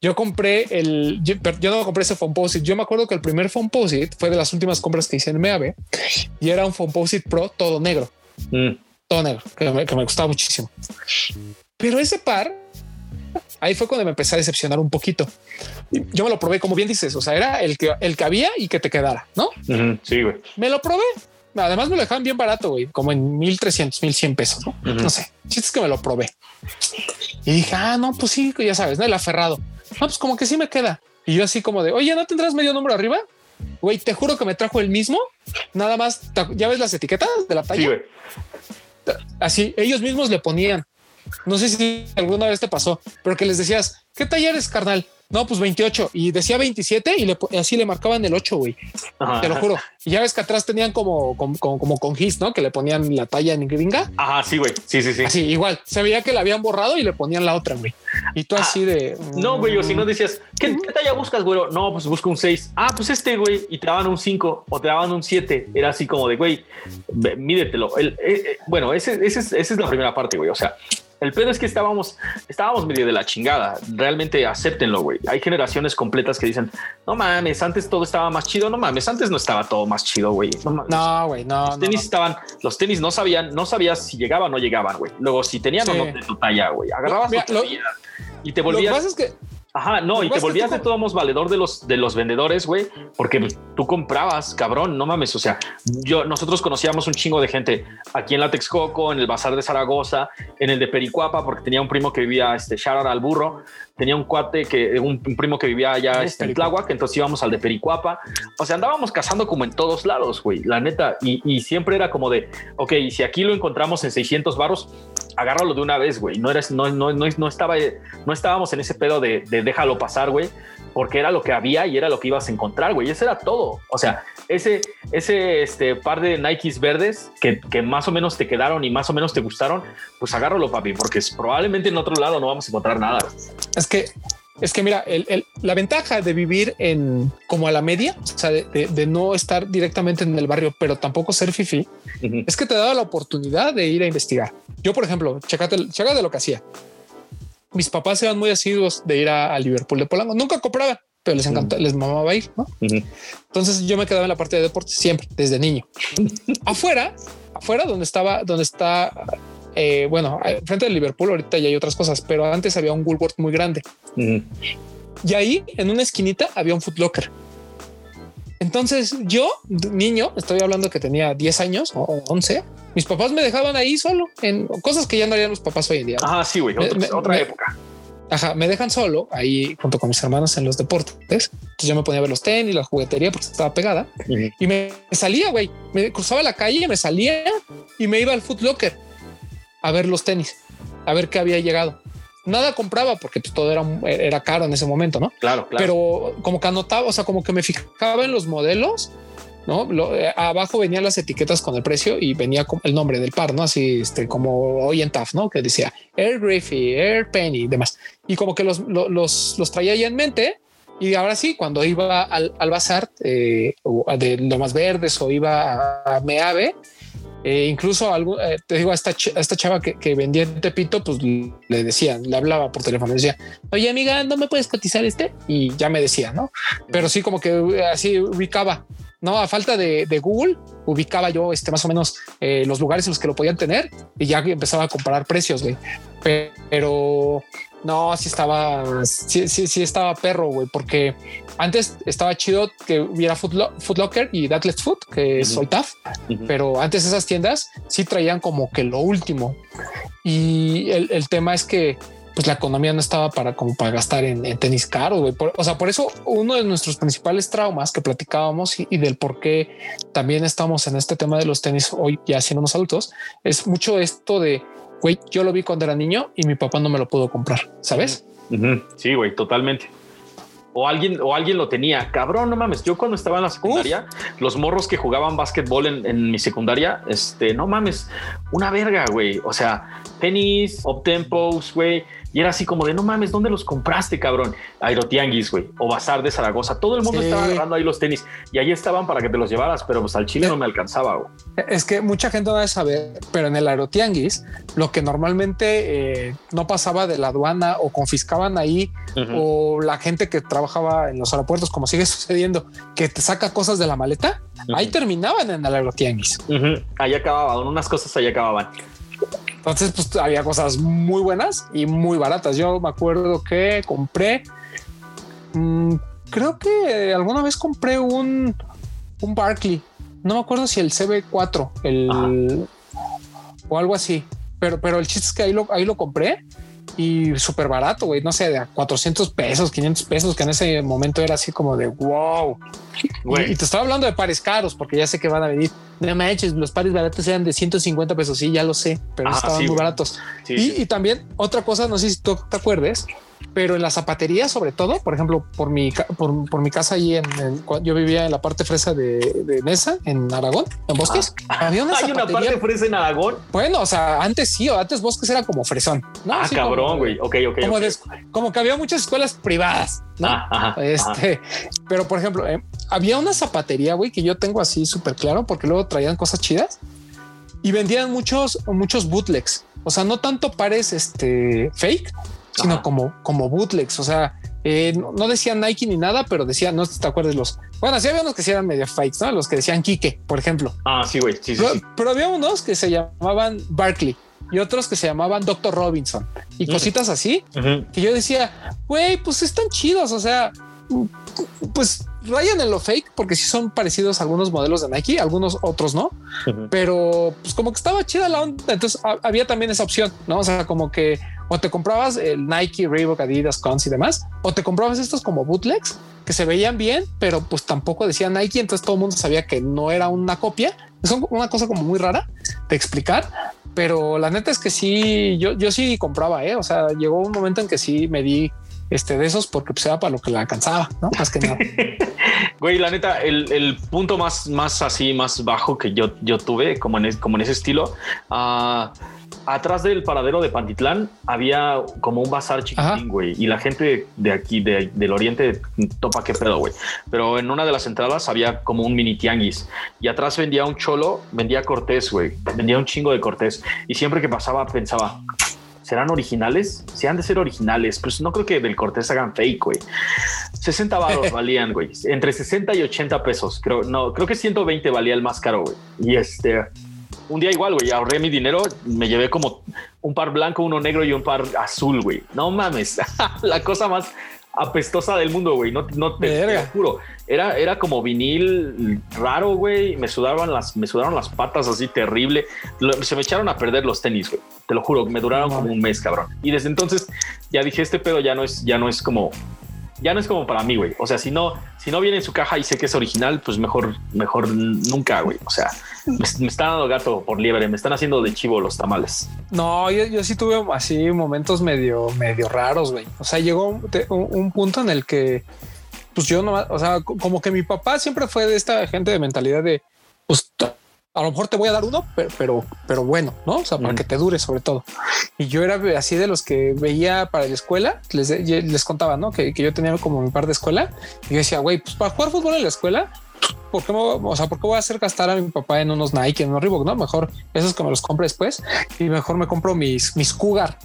Yo compré el, yo, no compré ese Fomposite. Yo me acuerdo que el primer Fomposite fue de las últimas compras que hice en MAB y era un Fomposite Pro todo negro, mm. Todo negro, que me, que me gustaba muchísimo. Pero ese par ahí fue cuando me empecé a decepcionar un poquito. Yo me lo probé, como bien dices, o sea, era el que, el que había y que te quedara, ¿no? Sí, güey. Me lo probé. Además me lo dejaban bien barato, güey, como en 1300, 1100 pesos, ¿no? No sé, es que me lo probé. Y dije, ah, no, pues sí, ya sabes, ¿no? El aferrado. No, pues como que sí me queda. Y yo así como de, oye, ¿no tendrás medio número arriba? Güey, te juro que me trajo el mismo. Nada más, ya ves las etiquetas de la talla. Sí, güey. Así, ellos mismos le ponían no sé si alguna vez te pasó, pero que les decías, ¿qué taller es carnal? No, pues 28 y decía 27 y le, así le marcaban el 8, güey. Te lo juro. Y ya ves que atrás tenían como, como, como, con gis, ¿no? Que le ponían la talla en gringa. Ajá, sí, güey. Sí, sí, sí. Así, igual. Se veía que la habían borrado y le ponían la otra, güey. Y tú así de. No, güey, o si no decías, ¿qué, talla buscas, güey? No, pues busco un 6. Ah, pues este, güey. Y te daban un 5 o te daban un 7. Era así como de, güey, mídetelo. El, eh, eh, bueno, ese, ese esa es la primera parte, güey. O sea, el pedo es que estábamos, estábamos medio de la chingada. Realmente acéptenlo, güey. Hay generaciones completas que dicen, no mames, antes todo estaba más chido. No mames, antes no estaba todo más chido, güey. No, güey, no. Los tenis estaban, los tenis no sabían, no sabías si llegaban o no llegaban, güey. Luego, si tenían o no de tu talla, güey. Agarrabas y te volvías. Lo que pasa es que Ajá, no, y te volvías de todos modos valedor de los, de los vendedores, güey, porque tú comprabas, cabrón, no mames. O sea, yo, nosotros conocíamos un chingo de gente aquí en la Texcoco, en el Bazar de Zaragoza, en el de Pericuapa, porque tenía un primo que vivía, este, Sharon al burro, tenía un cuate que, un, primo que vivía allá este, en Tláhuac, entonces íbamos al de Pericuapa. O sea, andábamos cazando como en todos lados, güey, la neta. Y, y siempre era como de, ok, si aquí lo encontramos en 600 barros, agárralo de una vez, güey. No, eres, no, no, no, no, estaba, no estábamos en ese pedo de, de déjalo pasar, güey, porque era lo que había y era lo que ibas a encontrar, güey. Eso era todo. O sea, ese, ese este, par de Nikes verdes que, que, más o menos te quedaron y más o menos te gustaron, pues agárralo, papi, porque probablemente en otro lado no vamos a encontrar nada. Es que es que mira, el, la ventaja de vivir en como a la media, o sea, de, no estar directamente en el barrio, pero tampoco ser fifi, es que te da la oportunidad de ir a investigar. Yo, por ejemplo, checate, de lo que hacía. Mis papás eran muy asiduos de ir a, Liverpool de Polanco. Nunca compraba, pero les encantaba, les mamaba ir. ¿no? Entonces yo me quedaba en la parte de deportes siempre, desde niño. afuera, afuera donde estaba, donde está eh, bueno, frente al Liverpool ahorita ya hay otras cosas, pero antes había un Woolworth muy grande. Y ahí en una esquinita había un Footlocker. Entonces yo, niño, estoy hablando que tenía 10 años o 11, mis papás me dejaban ahí solo en cosas que ya no harían los papás hoy en día. Ah, sí, güey, otra época. Ajá, me dejan solo ahí junto con mis hermanos en los deportes. Entonces yo me ponía a ver los tenis, la juguetería porque estaba pegada y me salía, güey, me cruzaba la calle, me salía y me iba al Footlocker a ver los tenis, a ver qué había llegado nada compraba porque pues, todo era, era caro en ese momento, ¿no? Claro, claro. Pero como que anotaba, o sea, como que me fijaba en los modelos, ¿no? Eh, abajo venían las etiquetas con el precio y venía el nombre del par, ¿no? Así este, como hoy en TAF, ¿no? Que decía Air Griffey, Air Penny y demás. Y como que los, los, los traía ahí en mente. Y ahora sí, cuando iba al, al bazar eh, de lo más verdes o iba a Meave, eh, incluso algo, eh, te digo, a esta, esta chava que, vendía en Tepito, pues le decía, le hablaba por teléfono, decía, oye amiga, ¿no me puedes cotizar este? Y ya me decía, ¿no? Pero sí, como que eh, así ubicaba, ¿no? A falta de, Google, ubicaba yo este, más o menos los lugares en los que lo podían tener y ya empezaba a comparar precios, güey. Pero no, sí estaba, sí, sí, sí estaba perro, güey, porque antes estaba chido que hubiera Foot, Locker y Atlet Food, que es uh pero antes esas tiendas sí traían como que lo último. Y el, tema es que pues la economía no estaba para como para gastar en, tenis caro. Güey. o sea, por eso uno de nuestros principales traumas que platicábamos y, del por qué también estamos en este tema de los tenis hoy ya siendo unos adultos es mucho esto de güey, yo lo vi cuando era niño y mi papá no me lo pudo comprar, sabes? Sí, güey, totalmente o alguien, o alguien lo tenía. Cabrón, no mames. Yo cuando estaba en la secundaria, los morros que jugaban básquetbol en, en, mi secundaria, este, no mames, una verga, güey. O sea, tenis, tempos, güey. Y era así como de no mames, ¿dónde los compraste, cabrón? Aerotianguis, güey, o Bazar de Zaragoza. Todo el mundo estaba agarrando ahí los tenis y ahí estaban para que te los llevaras, pero pues al chile no me alcanzaba. Güey. Es que mucha gente no debe saber, pero en el Aerotianguis, lo que normalmente eh, no pasaba de la aduana o confiscaban ahí, o la gente que trabajaba en los aeropuertos, como sigue sucediendo, que te saca cosas de la maleta, ahí terminaban en el Aerotianguis. Ahí acababan, unas cosas ahí acababan. Entonces, pues había cosas muy buenas y muy baratas. Yo me acuerdo que compré, mm, creo que alguna vez compré un, un Barkley. No me acuerdo si el CB4, el o algo así. Pero, pero el chiste es que ahí lo, ahí lo compré y súper barato, güey. No sé, de 400 pesos, 500 pesos, que en ese momento era así como de wow. Y, te estaba hablando de pares caros, porque ya sé que van a venir. No manches, los pares baratos eran de 150 pesos. Sí, ya lo sé, pero estaban muy baratos. y, y, también otra cosa, no sé si tú te acuerdes, pero en la zapatería, sobre todo, por ejemplo, por mi, por, mi casa ahí en, yo vivía en la parte fresa de, de Nesa, en Aragón, en Bosques. Ah. había una ¿Hay una parte fresa en Aragón? Bueno, o sea, antes sí, o antes Bosques era como fresón. Ah, cabrón, güey. Ok, ok. Como, que había muchas escuelas privadas, ¿no? Ah, este, pero por ejemplo, eh, había una zapatería, güey, que yo tengo así súper claro, porque luego traían cosas chidas y vendían muchos, muchos bootlegs. O sea, no tanto pares este fake, sino como, como bootlegs. O sea, eh, no, decían Nike ni nada, pero decían, no te acuerdas los. Bueno, sí había unos que sí eran medio fakes, ¿no? Los que decían Kike, por ejemplo. Ah, sí, güey. Sí, pero, sí, pero, había unos que se llamaban Barkley. y otros que se llamaban Doctor Robinson y cositas así que yo decía, güey, pues están chidos. O sea, pues rayan en lo fake porque sí son parecidos a algunos modelos de Nike, algunos otros no, pero pues como que estaba chida la onda. Entonces había también esa opción, no? O sea, como que o te comprabas el Nike, Reebok, Adidas, Cons y demás, o te comprabas estos como bootlegs que se veían bien, pero pues tampoco decía Nike. Entonces todo el mundo sabía que no era una copia. Es una cosa como muy rara de explicar, pero la neta es que sí, yo, yo sí compraba, ¿eh? o sea, llegó un momento en que sí me di este, de esos porque pues, era para lo que la alcanzaba, ¿no? Más que nada. Güey, la neta, el, punto más, más así, más bajo que yo, yo tuve, como en, como en ese estilo, uh, atrás del paradero de Pantitlán había como un bazar chiquitín, güey, y la gente de aquí, del oriente, topa qué pedo, güey. Pero en una de las entradas había como un mini tianguis y atrás vendía un cholo, vendía cortés, güey, vendía un chingo de cortés. Y siempre que pasaba pensaba, ¿serán originales? Si han de ser originales, pues no creo que del Cortés hagan fake, güey. 60 baros valían, güey. Entre 60 y 80 pesos. Creo, no, creo que 120 valía el más caro, güey. Y este, un día igual, güey, ahorré mi dinero, me llevé como un par blanco, uno negro y un par azul, güey. No mames, la cosa más apestosa del mundo, güey. No, no te, juro. Era, era como vinil raro, güey. Me sudaban las, me sudaron las patas así terrible. Se me echaron a perder los tenis, güey. Te lo juro, me duraron como un mes, cabrón. Y desde entonces ya dije, este pedo ya no es, ya no es como ya no es como para mí, güey. O sea, si no, si no viene en su caja y sé que es original, pues mejor, mejor nunca, güey. O sea, me, están dando gato por liebre, me están haciendo de chivo los tamales. No, yo, sí tuve así momentos medio, medio raros, güey. O sea, llegó un, un, punto en el que, pues yo no, o sea, como que mi papá siempre fue de esta gente de mentalidad de, pues a lo mejor te voy a dar uno, pero, pero, bueno, ¿no? O sea, para que te dure sobre todo. Y yo era así de los que veía para la escuela, les, les contaba, ¿no? Que, yo tenía como mi par de escuela y yo decía, güey, pues para jugar fútbol en la escuela, ¿por qué, o sea, ¿por qué voy a hacer gastar a mi papá en unos Nike, en unos Reebok? No, mejor esos que me los compre después y mejor me compro mis, mis Cougar,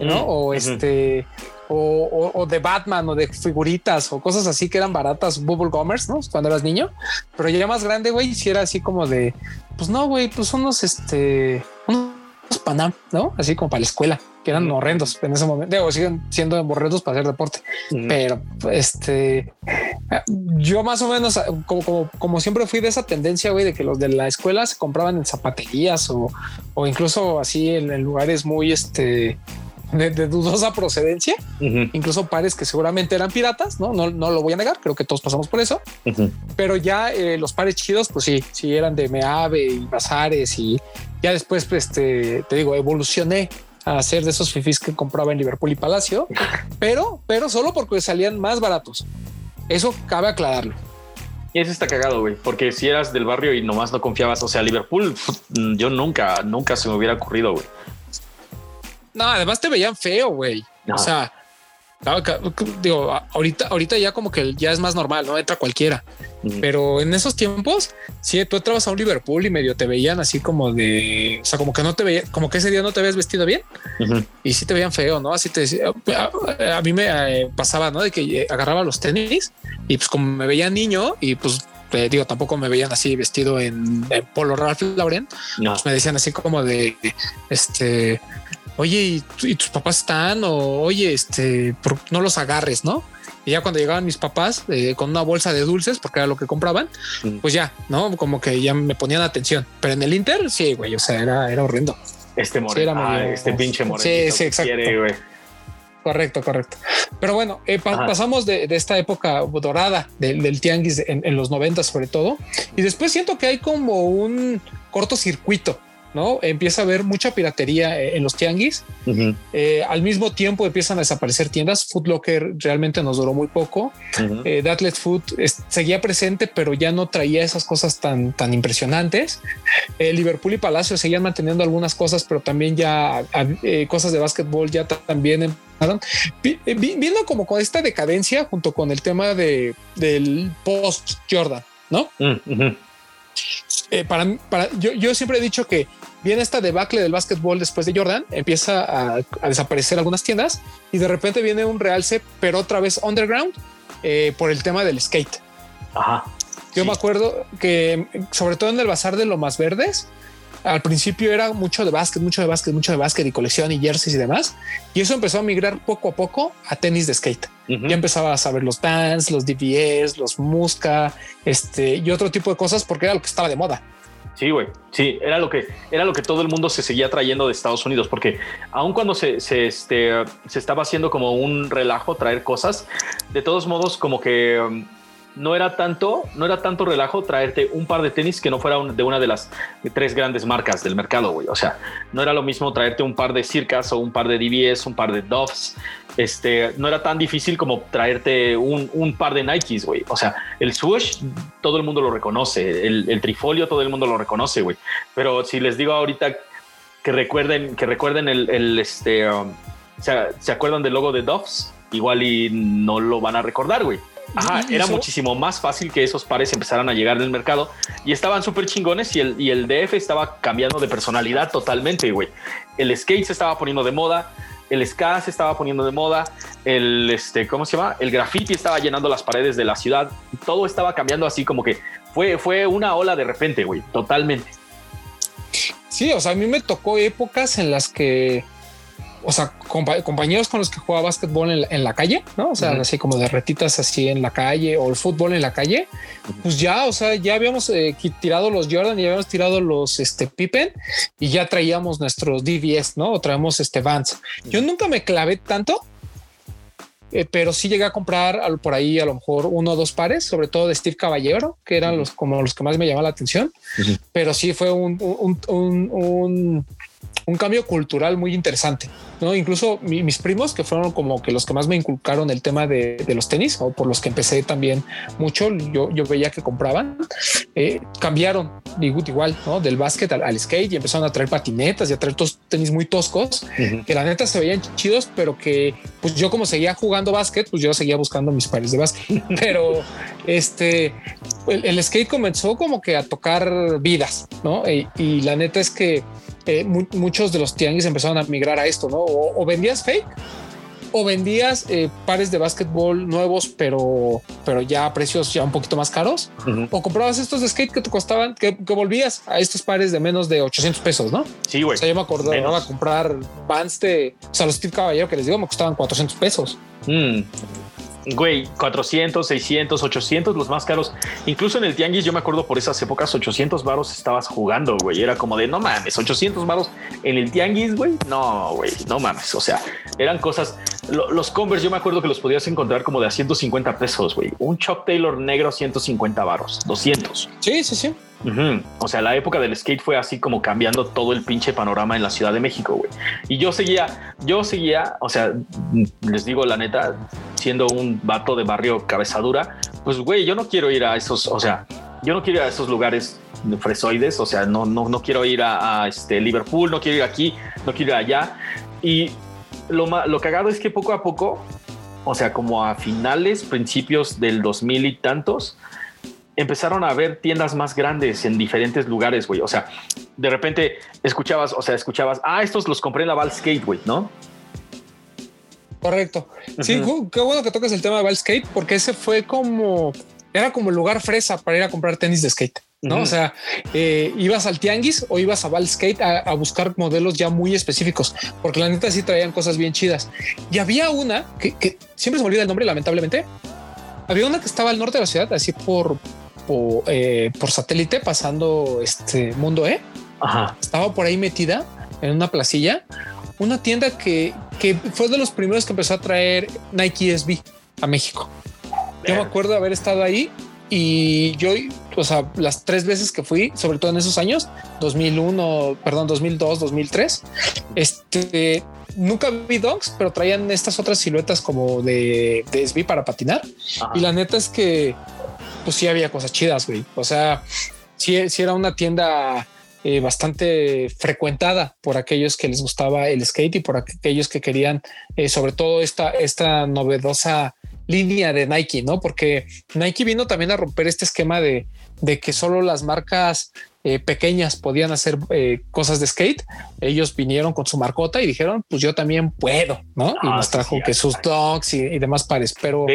¿no? O este, o, de Batman o de figuritas o cosas así que eran baratas, Bubble Gummers, ¿no? Cuando eras niño, pero ya más grande, güey, si era así como de, pues no, güey, pues unos, este, unos Panam, ¿no? Así como para la escuela, que eran horrendos en ese momento, digo, siguen siendo horrendos para hacer deporte, pero este, yo más o menos, como, como, como siempre fui de esa tendencia, güey, de que los de la escuela se compraban en zapaterías o, o incluso así en lugares muy, este, de, dudosa procedencia, incluso pares que seguramente eran piratas, ¿no? ¿no? No lo voy a negar, creo que todos pasamos por eso, pero ya eh, los pares chidos, pues sí, sí eran de Meave y Bazares y ya después, pues, este, te digo, evolucioné a hacer de esos fifis que compraba en Liverpool y Palacio, pero, pero solo porque salían más baratos. Eso cabe aclararlo. Y eso está cagado, güey, porque si eras del barrio y nomás no confiabas, o sea, Liverpool, yo nunca, nunca se me hubiera ocurrido, güey. No, además te veían feo, güey. O sea, digo, ahorita, ahorita ya como que ya es más normal, no entra cualquiera. Pero en esos tiempos, sí, tú entrabas a un Liverpool y medio te veían así como de, o sea, como que no te veía, como que ese día no te habías vestido bien y sí te veían feo, no? Así te decía, a, mí me eh, pasaba, no? De que eh, agarraba los tenis y pues como me veían niño y pues digo, tampoco me veían así vestido en, polo Ralph Lauren, pues me decían así como de este oye, ¿y, tus papás están? O oye, este, no los agarres, ¿no? Y ya cuando llegaban mis papás eh, con una bolsa de dulces, porque era lo que compraban, mm. pues ya, ¿no? Como que ya me ponían atención. Pero en el Inter, sí, güey, o sea, era, era horrendo. Este moreno, ah, este pinche moreno. Sí, sí, exacto. correcto, correcto. Pero bueno, eh, pasamos de, esta época dorada del, tianguis en, en los 90 sobre todo. Y después siento que hay como un cortocircuito ¿no? Empieza a haber mucha piratería eh, en los tianguis. Eh, al mismo tiempo empiezan a desaparecer tiendas. Food Locker realmente nos duró muy poco. Uh Food seguía presente, pero ya no traía esas cosas tan, tan impresionantes. Liverpool y Palacio seguían manteniendo algunas cosas, pero también ya cosas de básquetbol ya también empezaron. Viendo como con esta decadencia junto con el tema de, del post Jordan, ¿no? Mm, eh, para, para yo, yo, siempre he dicho que viene esta debacle del básquetbol después de Jordan, empieza a, desaparecer algunas tiendas y de repente viene un realce, pero otra vez underground eh, por el tema del skate. Ajá. Yo me acuerdo que sobre todo en el bazar de lo más verdes, al principio era mucho de básquet, mucho de básquet, mucho de básquet y colección y jerseys y demás. Y eso empezó a migrar poco a poco a tenis de skate. Ya empezaba a saber los Vans, los DVS, los Musca, este y otro tipo de cosas porque era lo que estaba de moda. Sí, güey. Sí, era lo que era lo que todo el mundo se seguía trayendo de Estados Unidos, porque aun cuando se, se, este, se estaba haciendo como un relajo traer cosas, de todos modos, como que um, no era tanto, no era tanto relajo traerte un par de tenis que no fuera de una de las tres grandes marcas del mercado, güey. O sea, no era lo mismo traerte un par de Circas o un par de DVS, un par de Doves. Este, no era tan difícil como traerte un, un par de Nikes, güey. O sea, el swoosh todo el mundo lo reconoce, el, trifolio todo el mundo lo reconoce, güey. Pero si les digo ahorita que recuerden, que recuerden el, este, um, ¿se acuerdan del logo de Doves? Igual y no lo van a recordar, güey. Ajá, era muchísimo más fácil que esos pares empezaran a llegar del mercado y estaban súper chingones y el, y el DF estaba cambiando de personalidad totalmente, güey. El skate se estaba poniendo de moda, el ska se estaba poniendo de moda, el, este, ¿cómo se llama? El graffiti estaba llenando las paredes de la ciudad, todo estaba cambiando así como que fue, fue una ola de repente, güey, totalmente. Sí, o sea, a mí me tocó épocas en las que o sea, compañeros con los que jugaba básquetbol en la, calle, ¿no? O sea, así como de retitas así en la calle o el fútbol en la calle, pues ya, o sea, ya habíamos eh, tirado los Jordan y habíamos tirado los este, Pippen y ya traíamos nuestros DVS, ¿no? O traemos este Vans. Yo nunca me clavé tanto, eh, pero sí llegué a comprar por ahí a lo mejor uno o dos pares, sobre todo de Steve Caballero, que eran los como los que más me llamaban la atención. Pero sí fue un, un un cambio cultural muy interesante. ¿no? Incluso mis primos, que fueron como que los que más me inculcaron el tema de, los tenis, o por los que empecé también mucho, yo, yo veía que compraban, eh, cambiaron igual ¿no? del básquet al, skate y empezaron a traer patinetas y a traer tenis muy toscos, que la neta se veían chidos, pero que pues yo como seguía jugando básquet, pues yo seguía buscando mis pares de básquet. pero este, el, skate comenzó como que a tocar vidas, ¿no? E, y la neta es que eh, muchos de los tianguis empezaron a migrar a esto, ¿no? O, vendías fake o vendías eh, pares de básquetbol nuevos, pero, pero ya a precios ya un poquito más caros, o comprabas estos de skate que te costaban, que, volvías a estos pares de menos de 800 pesos, ¿no? Sí, güey. O sea, yo me acordaba a comprar Vans de, o sea, los Steve Caballero que les digo me costaban 400 pesos. Mm güey, 400, 600, 800, los más caros. Incluso en el tianguis, yo me acuerdo por esas épocas, 800 varos estabas jugando, güey. Era como de no mames, 800 varos en el tianguis, güey. No, güey, no mames. O sea, eran cosas. los Converse, yo me acuerdo que los podías encontrar como de a 150 pesos, güey. Un Chuck Taylor negro, 150 varos, 200. Sí, sí, sí. O sea, la época del skate fue así como cambiando todo el pinche panorama en la Ciudad de México, güey. Y yo seguía, yo seguía, o sea, les digo la neta, siendo un vato de barrio cabezadura, pues güey, yo no quiero ir a esos, o sea, yo no quiero ir a esos lugares fresoides, o sea, no, no, no quiero ir a, este Liverpool, no quiero ir aquí, no quiero ir allá. Y lo, lo cagado es que poco a poco, o sea, como a finales, principios del 2000 y tantos, empezaron a haber tiendas más grandes en diferentes lugares, güey. O sea, de repente escuchabas, o sea, escuchabas, ah, estos los compré en la Val Skate, güey, ¿no? Correcto. Sí, qué bueno que toques el tema de Val Skate, porque ese fue como, era como el lugar fresa para ir a comprar tenis de skate. ¿no? O sea, eh, ibas al tianguis o ibas a Val Skate a, buscar modelos ya muy específicos, porque la neta sí traían cosas bien chidas. Y había una que, que siempre se me olvida el nombre, lamentablemente. Había una que estaba al norte de la ciudad, así por, eh, por, satélite pasando este mundo E. Estaba por ahí metida en una placilla, una tienda que, fue de los primeros que empezó a traer Nike SB a México. Yo me acuerdo haber estado ahí y yo, o sea, las tres veces que fui, sobre todo en esos años, 2001, perdón, 2002, 2003, este, nunca vi dogs, pero traían estas otras siluetas como de, de SB para patinar. Y la neta es que pues sí había cosas chidas, güey. O sea, sí, era una tienda eh, bastante frecuentada por aquellos que les gustaba el skate y por aquellos que querían, eh, sobre todo esta, esta novedosa línea de Nike, ¿no? Porque Nike vino también a romper este esquema de, de que solo las marcas eh, pequeñas podían hacer eh, cosas de skate, ellos vinieron con su marcota y dijeron, pues yo también puedo, ¿no? y ah, nos trajo que sus dogs y, demás pares, pero...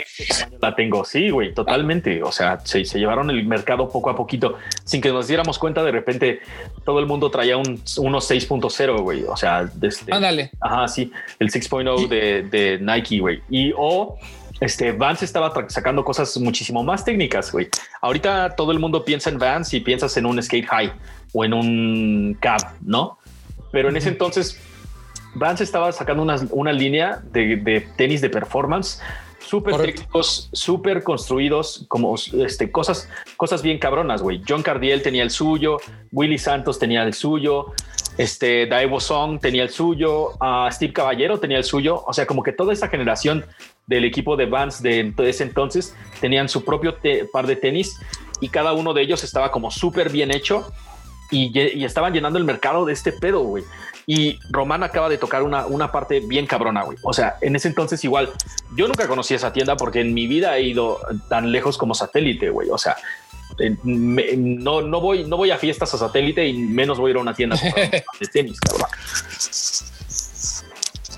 La tengo, sí, güey, totalmente. O sea, se, llevaron el mercado poco a poquito sin que nos diéramos cuenta. De repente todo el mundo traía un unos 6.0, güey. O sea, este, Ándale. Ajá, sí, el 6.0 de, de Nike, güey. Y o este Vans estaba sacando cosas muchísimo más técnicas, güey. Ahorita todo el mundo piensa en Vans y piensas en un skate high o en un cab, ¿no? Pero en ese entonces Vans estaba sacando una, una línea de, tenis de performance súper técnicos, súper construidos, como este, cosas, cosas bien cabronas, güey. John Cardiel tenía el suyo, Willy Santos tenía el suyo, este, Daewo Song tenía el suyo, uh, Steve Caballero tenía el suyo. O sea, como que toda esa generación del equipo de Vans de ese entonces tenían su propio par de tenis y cada uno de ellos estaba como súper bien hecho y, estaban llenando el mercado de este pedo, güey. Y Román acaba de tocar una, una parte bien cabrona, güey. O sea, en ese entonces igual, yo nunca conocí esa tienda porque en mi vida he ido tan lejos como satélite, güey. O sea, no, no, voy, no voy a fiestas a satélite y menos voy a ir a una tienda de tenis, cabrón.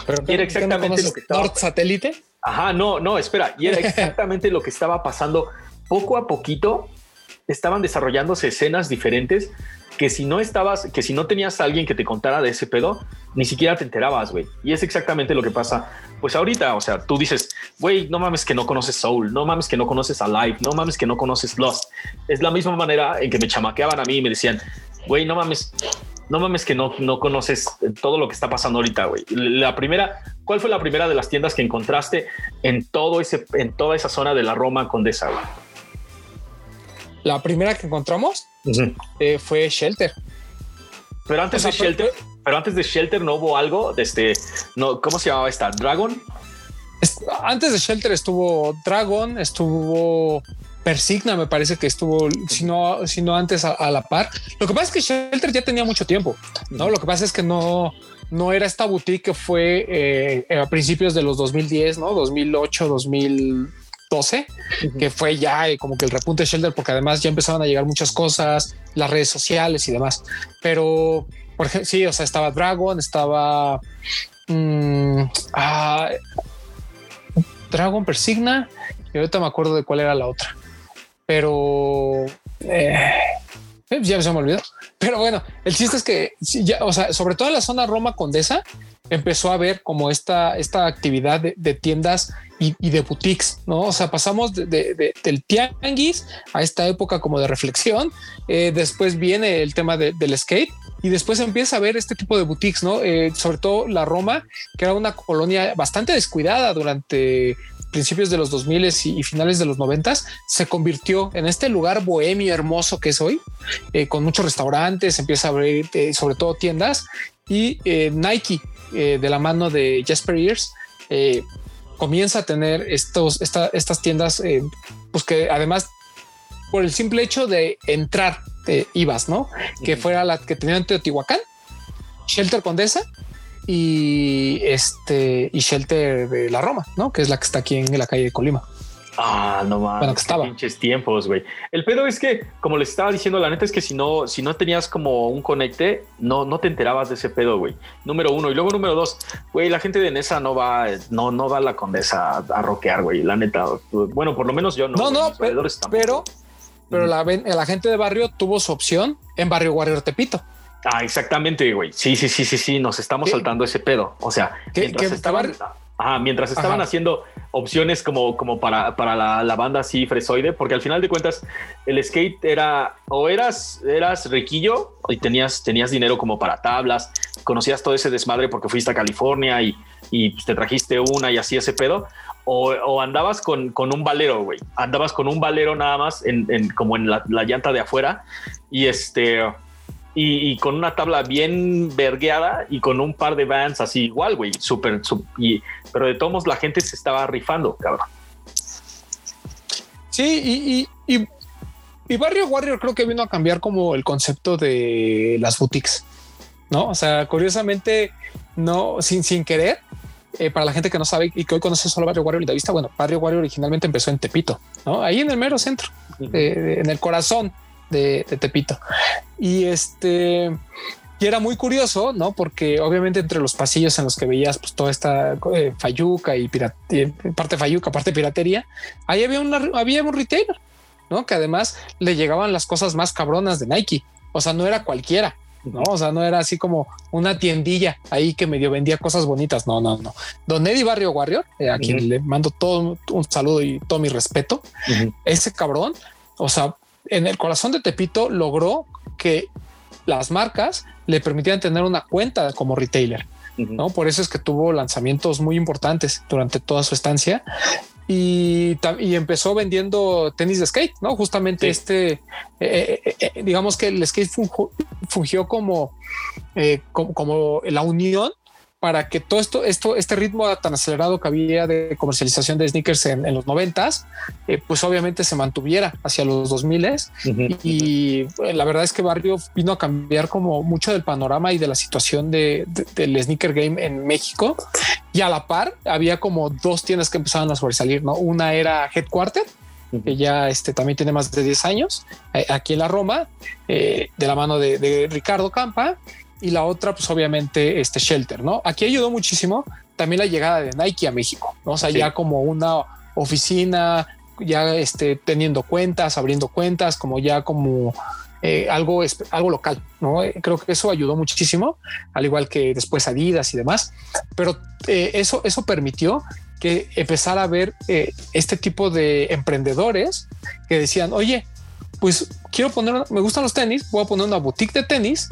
Pero era exactamente lo que estaba. satélite? Ajá, no, no, espera. Y era exactamente lo que estaba pasando. Poco a poquito estaban desarrollándose escenas diferentes que si no estabas, que si no tenías a alguien que te contara de ese pedo, ni siquiera te enterabas, güey. Y es exactamente lo que pasa. Pues ahorita, o sea, tú dices, güey, no mames que no conoces Soul, no mames que no conoces Alive, no mames que no conoces Lost. Es la misma manera en que me chamaqueaban a mí y me decían, güey, no mames, no mames que no, no conoces todo lo que está pasando ahorita, güey. La primera, ¿cuál fue la primera de las tiendas que encontraste en todo ese, en toda esa zona de la Roma Condesa, güey? La primera que encontramos eh, fue Shelter. Pero antes de Shelter, pero antes de Shelter no hubo algo de este, no, ¿cómo se llamaba esta? Dragon. Antes de Shelter estuvo Dragon, estuvo Persigna me parece que estuvo, si no, si no antes a, la par. Lo que pasa es que Shelter ya tenía mucho tiempo, ¿no? Lo que pasa es que no, no era esta boutique que fue eh, a principios de los 2010, ¿no? 2008, 2012, que fue ya eh, como que el repunte de Shelter, porque además ya empezaban a llegar muchas cosas, las redes sociales y demás. Pero, por ejemplo, sí, o sea, estaba Dragon, estaba... Mm, ah, Dragon Persigna y ahorita me acuerdo de cuál era la otra pero eh, ya se me olvidó. Pero bueno, el chiste es que ya, o sea, sobre todo en la zona Roma Condesa, empezó a ver como esta, esta actividad de, tiendas y, de boutiques, ¿no? O sea, pasamos de, del tianguis a esta época como de reflexión. Eh, después viene el tema del skate y después empieza a ver este tipo de boutiques, ¿no? Eh, sobre todo la Roma, que era una colonia bastante descuidada durante principios de los 2000 y, finales de los 90 se convirtió en este lugar bohemio hermoso que es hoy, eh, con muchos restaurantes, empieza a abrir eh, sobre todo tiendas y eh, Nike de la mano de Jasper Ears comienza a tener estos, estas tiendas, pues que además por el simple hecho de entrar ibas, ¿no? Que fuera la que tenían Teotihuacán, Shelter Condesa y este y Shelter de la Roma, ¿no? Que es la que está aquí en la calle de Colima. Ah, no mames. Bueno, que estaba. Pinches tiempos, güey. El pedo es que, como les estaba diciendo, la neta es que si no, si no tenías como un conecte, no, no te enterabas de ese pedo, güey. Número uno. Y luego número dos, güey, la gente de Nesa no va, no, no va a la condesa a, roquear, güey. La neta. Bueno, por lo menos yo no. No, no, pero, pero, pero la, la gente de barrio tuvo su opción en Barrio Warrior Tepito. Ah, exactamente, güey. Sí, sí, sí, sí, sí. Nos estamos saltando ese pedo. O sea, mientras estaban, mientras estaban haciendo opciones como, como para, para la, banda así fresoide, porque al final de cuentas el skate era o eras, eras riquillo y tenías, tenías dinero como para tablas, conocías todo ese desmadre porque fuiste a California y, y te trajiste una y así ese pedo, o, andabas con, con, un valero, güey. Andabas con un valero nada más en, en como en la, la, llanta de afuera y este y, con una tabla bien vergueada y con un par de bands así igual, güey, súper, y, pero de todos la gente se estaba rifando, cabrón. Sí, y, y, y, Barrio Warrior creo que vino a cambiar como el concepto de las boutiques, ¿no? O sea, curiosamente, no, sin, sin querer, eh, para la gente que no sabe y que hoy conoce solo Barrio Warrior y vista, bueno, Barrio Warrior originalmente empezó en Tepito, ¿no? Ahí en el mero centro, eh, en el corazón de, Tepito. Y este, y era muy curioso, ¿no? Porque obviamente entre los pasillos en los que veías pues toda esta eh, fayuca y parte fayuca, parte piratería, ahí había, una, había un retailer, ¿no? Que además le llegaban las cosas más cabronas de Nike. O sea, no era cualquiera. No, o sea, no era así como una tiendilla ahí que medio vendía cosas bonitas. No, no, no. Don Eddie Barrio Warrior, eh, a quien le mando todo un saludo y todo mi respeto. Ese cabrón, o sea, en el corazón de Tepito logró que las marcas le permitieran tener una cuenta como retailer. ¿no? Por eso es que tuvo lanzamientos muy importantes durante toda su estancia y, empezó vendiendo tenis de skate, ¿no? Justamente este, eh, eh, eh, digamos que el skate fungió como, como, como, la unión para que todo esto, esto, este ritmo tan acelerado que había de comercialización de sneakers en, los noventas, eh, pues obviamente se mantuviera hacia los 2000 miles. Y eh, la verdad es que Barrio vino a cambiar como mucho del panorama y de la situación de, del sneaker game en México. Y a la par había como dos tiendas que empezaban a sobresalir, ¿no? Una era Headquarter, que ya este, también tiene más de 10 años, eh, aquí en la Roma, de la mano de, de Ricardo Campa, y la otra, pues obviamente, este Shelter, ¿no? Aquí ayudó muchísimo también la llegada de Nike a México, ¿no? O sea, ya como una oficina, ya este, teniendo cuentas, abriendo cuentas, como ya como eh, algo, algo local, ¿no? Eh, creo que eso ayudó muchísimo, al igual que después Adidas y demás, pero eh, eso, eso permitió que empezara a ver este tipo de emprendedores que decían, oye, pues quiero poner, me gustan los tenis, voy a poner una boutique de tenis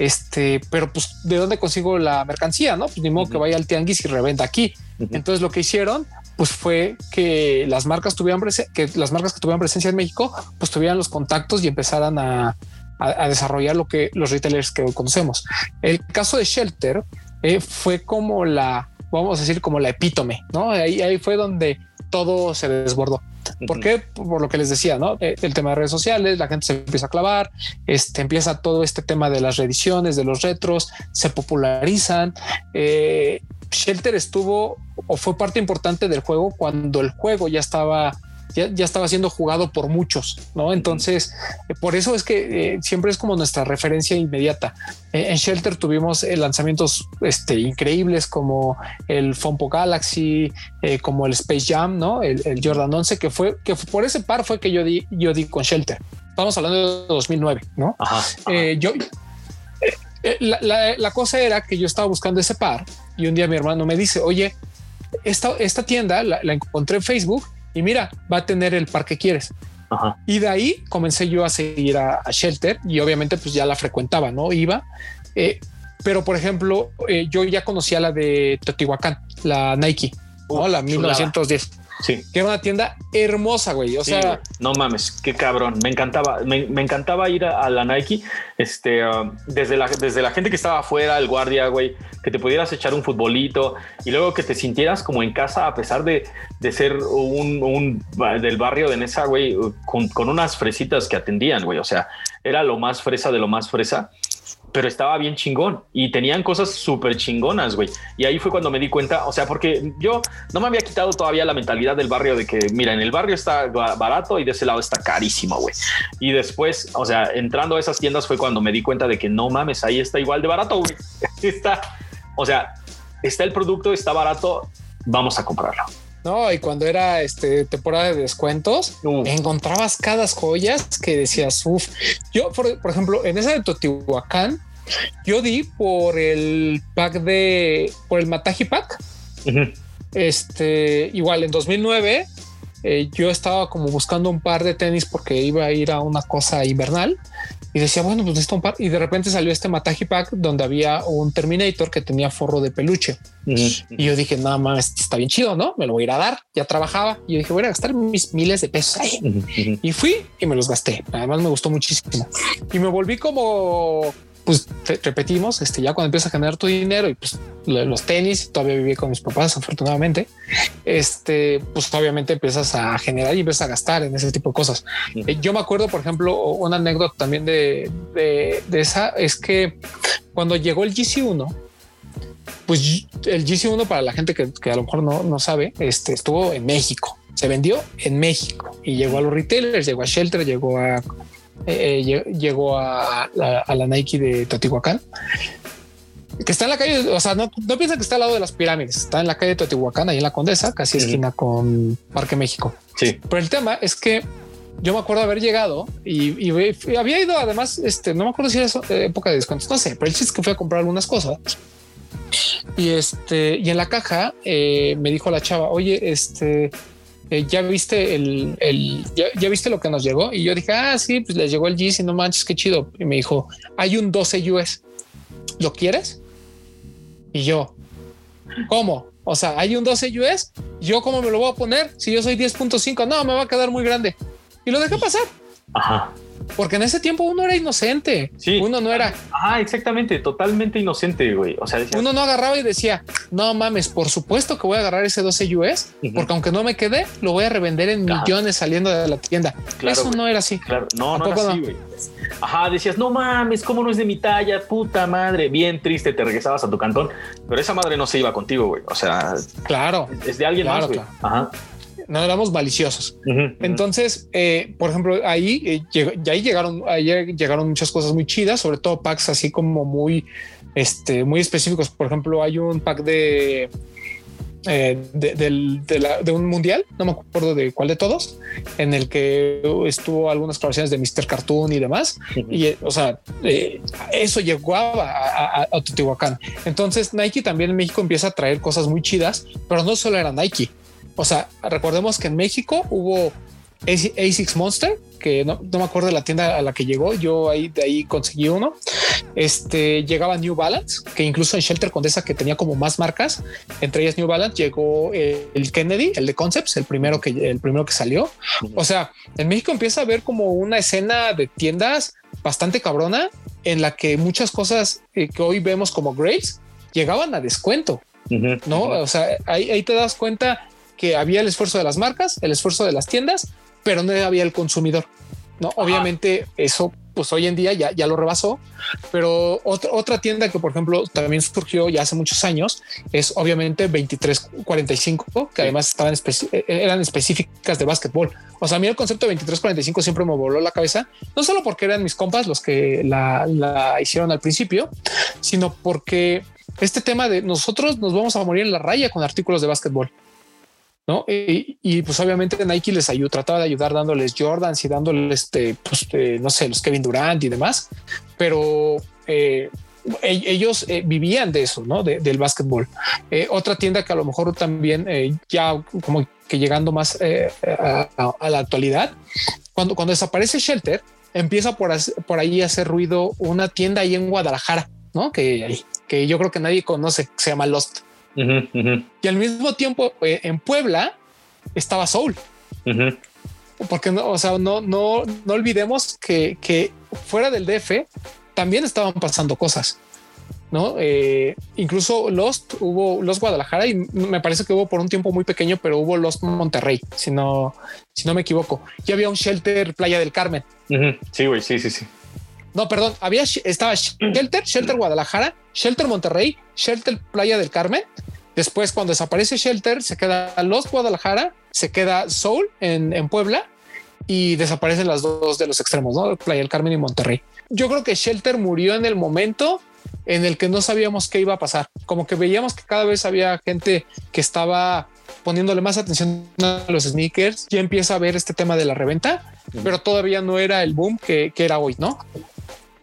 este, pero pues de dónde consigo la mercancía, no? Pues ni modo que vaya al tianguis y revenda aquí. Entonces lo que hicieron pues fue que las marcas tuvieran que las marcas que tuvieran presencia en México pues tuvieran los contactos y empezaran a, desarrollar lo que los retailers que hoy conocemos. El caso de Shelter eh, fue como la, vamos a decir, como la epítome, ¿no? Ahí, ahí fue donde todo se desbordó. ¿Por qué? Por lo que les decía, ¿no? Eh, el tema de redes sociales, la gente se empieza a clavar, este, empieza todo este tema de las reediciones, de los retros, se popularizan. Eh, Shelter estuvo o fue parte importante del juego cuando el juego ya estaba ya, estaba siendo jugado por muchos, ¿no? Entonces, eh, por eso es que eh, siempre es como nuestra referencia inmediata. Eh, en Shelter tuvimos lanzamientos este, increíbles como el Fompo Galaxy, como el Space Jam, ¿no? El, Jordan 11, que fue, que por ese par fue que yo di, yo di con Shelter. Estamos hablando de 2009, ¿no? yo, la, cosa era que yo estaba buscando ese par y un día mi hermano me dice, oye, esta, esta tienda la, la encontré en Facebook y mira, va a tener el par que quieres. Y de ahí comencé yo a seguir a, Shelter y obviamente pues ya la frecuentaba, ¿no? Iba. Eh, pero por ejemplo, eh, yo ya conocía la de Teotihuacán, la Nike, ¿no? la 1910. Sí. Que era una tienda hermosa, güey. O sea, no mames, qué cabrón. Me encantaba, me, encantaba ir a, la Nike. Este, um, desde la, desde la gente que estaba afuera, el guardia, güey, que te pudieras echar un futbolito y luego que te sintieras como en casa, a pesar de, de ser un, un, del barrio de Nesa, güey, con, con unas fresitas que atendían, güey. O sea, era lo más fresa de lo más fresa pero estaba bien chingón y tenían cosas súper chingonas, güey. Y ahí fue cuando me di cuenta, o sea, porque yo no me había quitado todavía la mentalidad del barrio de que, mira, en el barrio está barato y de ese lado está carísimo, güey. Y después, o sea, entrando a esas tiendas fue cuando me di cuenta de que no mames, ahí está igual de barato, güey. está, o sea, está el producto, está barato, vamos a comprarlo. No, y cuando era este temporada de descuentos, encontrabas cada joyas que decías, uff. Yo, por, ejemplo, en esa de Totihuacán, yo di por el pack de por el Mataji Pack. Este igual en 2009 eh, yo estaba como buscando un par de tenis porque iba a ir a una cosa invernal y decía, bueno, pues necesito un par. Y de repente salió este Mataji Pack donde había un Terminator que tenía forro de peluche. Y yo dije, nada más está bien chido, ¿no? Me lo voy a ir a dar. Ya trabajaba. Y yo dije, voy a gastar mis miles de pesos ahí. Y fui y me los gasté. Además me gustó muchísimo. Y me volví como pues repetimos, este, ya cuando empiezas a generar tu dinero y pues los tenis, todavía viví con mis papás, afortunadamente, este, pues obviamente empiezas a generar y empiezas a gastar en ese tipo de cosas. Eh, yo me acuerdo, por ejemplo, una anécdota también de, de, esa es que cuando llegó el GC1, pues el GC1 para la gente que, que a lo mejor no, no sabe, este, estuvo en México, se vendió en México y llegó a los retailers, llegó a Shelter, llegó a eh, llegó a, la Nike de Teotihuacán que está en la calle, o sea, no, no piensan que está al lado de las pirámides, está en la calle de Teotihuacán, ahí en la Condesa, casi esquina con Parque México. Sí. Pero el tema es que yo me acuerdo haber llegado y, había ido además, este, no me acuerdo si era eh, época de descuentos, no sé, pero el chiste es que fui a comprar algunas cosas. Y este, y en la caja eh, me dijo la chava, oye, este, eh, ya viste el, el ya, viste lo que nos llegó. Y yo dije, ah, sí, pues les llegó el G, y no manches, qué chido. Y me dijo, hay un 12 US. ¿Lo quieres? Y yo, ¿cómo? O sea, hay un 12 US. ¿Yo cómo me lo voy a poner? Si yo soy 10.5, no, me va a quedar muy grande. Y lo dejé pasar. Ajá. Porque en ese tiempo uno era inocente. Sí. Uno no era. Ah, exactamente. Totalmente inocente, güey. O sea, uno no agarraba y decía, no mames, por supuesto que voy a agarrar ese 12 US, porque aunque no me quede, lo voy a revender en millones saliendo de la tienda. Eso no era así. Claro, no, no era así, güey. Ajá, decías, no mames, ¿cómo no es de mi talla? Puta madre, bien triste, te regresabas a tu cantón, pero esa madre no se iba contigo, güey. O sea, claro, es de alguien más, güey. Ajá. No éramos maliciosos. Entonces, eh, por ejemplo, ahí, eh, ahí llegaron, ahí llegaron muchas cosas muy chidas, sobre todo packs así como muy, este, muy específicos. Por ejemplo, hay un pack de eh, de, un mundial, no me acuerdo de cuál de todos, en el que estuvo algunas colaboraciones de Mr. Cartoon y demás. Y, o sea, eh, eso llegó a, a, Teotihuacán. Entonces, Nike también en México empieza a traer cosas muy chidas, pero no solo era Nike. O sea, recordemos que en México hubo ASICS Monster, que no, me acuerdo de la tienda a la que llegó. Yo ahí de ahí conseguí uno. Este llegaba New Balance, que incluso en Shelter Condesa, que tenía como más marcas, entre ellas New Balance, llegó el Kennedy, el de Concepts, el primero que el primero que salió. O sea, en México empieza a ver como una escena de tiendas bastante cabrona en la que muchas cosas eh, que hoy vemos como grades llegaban a descuento. no, o sea, ahí, ahí te das cuenta que había el esfuerzo de las marcas, el esfuerzo de las tiendas pero no había el consumidor. No, obviamente eso pues hoy en día ya, ya lo rebasó, pero otra, otra tienda que por ejemplo también surgió ya hace muchos años es obviamente 2345, que además estaban eh, eran específicas de básquetbol. O sea, a mí el concepto de 2345 siempre me voló la cabeza, no solo porque eran mis compas los que la, la hicieron al principio, sino porque este tema de nosotros nos vamos a morir en la raya con artículos de básquetbol. ¿No? Y, pues obviamente Nike les ayudó, trataba de ayudar dándoles Jordans y dándoles, este, pues, eh, no sé, los Kevin Durant y demás, pero eh, e, ellos eh, vivían de eso, ¿no? del básquetbol. otra tienda que a lo mejor también ya como que llegando más a, la actualidad, cuando, cuando desaparece Shelter, empieza por, por ahí a hacer ruido una tienda ahí en Guadalajara, ¿no? Que, que yo creo que nadie conoce, se llama Lost. Y al mismo tiempo eh, en Puebla estaba Soul. Porque no, o sea, no, no, no olvidemos que, que, fuera del DF también estaban pasando cosas. No, eh, incluso Lost hubo Lost Guadalajara y me parece que hubo por un tiempo muy pequeño, pero hubo Lost Monterrey, si no, si no me equivoco. Ya había un shelter Playa del Carmen. Sí, güey, sí, sí, sí. No, perdón, había estaba Shelter, Shelter Guadalajara, Shelter Monterrey, Shelter Playa del Carmen. Después, cuando desaparece Shelter, se queda Los Guadalajara, se queda Soul en, Puebla y desaparecen las dos de los extremos, ¿no? Playa del Carmen y Monterrey. Yo creo que Shelter murió en el momento en el que no sabíamos qué iba a pasar. Como que veíamos que cada vez había gente que estaba poniéndole más atención a los sneakers. Ya empieza a ver este tema de la reventa, pero todavía no era el boom que, que era hoy, ¿no?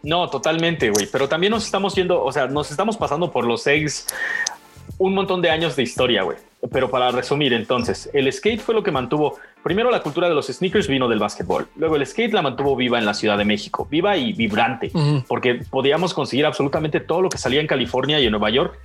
No, totalmente, güey. Pero también nos estamos yendo, o sea, nos estamos pasando por los seis un montón de años de historia, güey. Pero para resumir, entonces, el skate fue lo que mantuvo. Primero, la cultura de los sneakers vino del básquetbol. Luego, el skate la mantuvo viva en la Ciudad de México, viva y vibrante, porque podíamos conseguir absolutamente todo lo que salía en California y en Nueva York.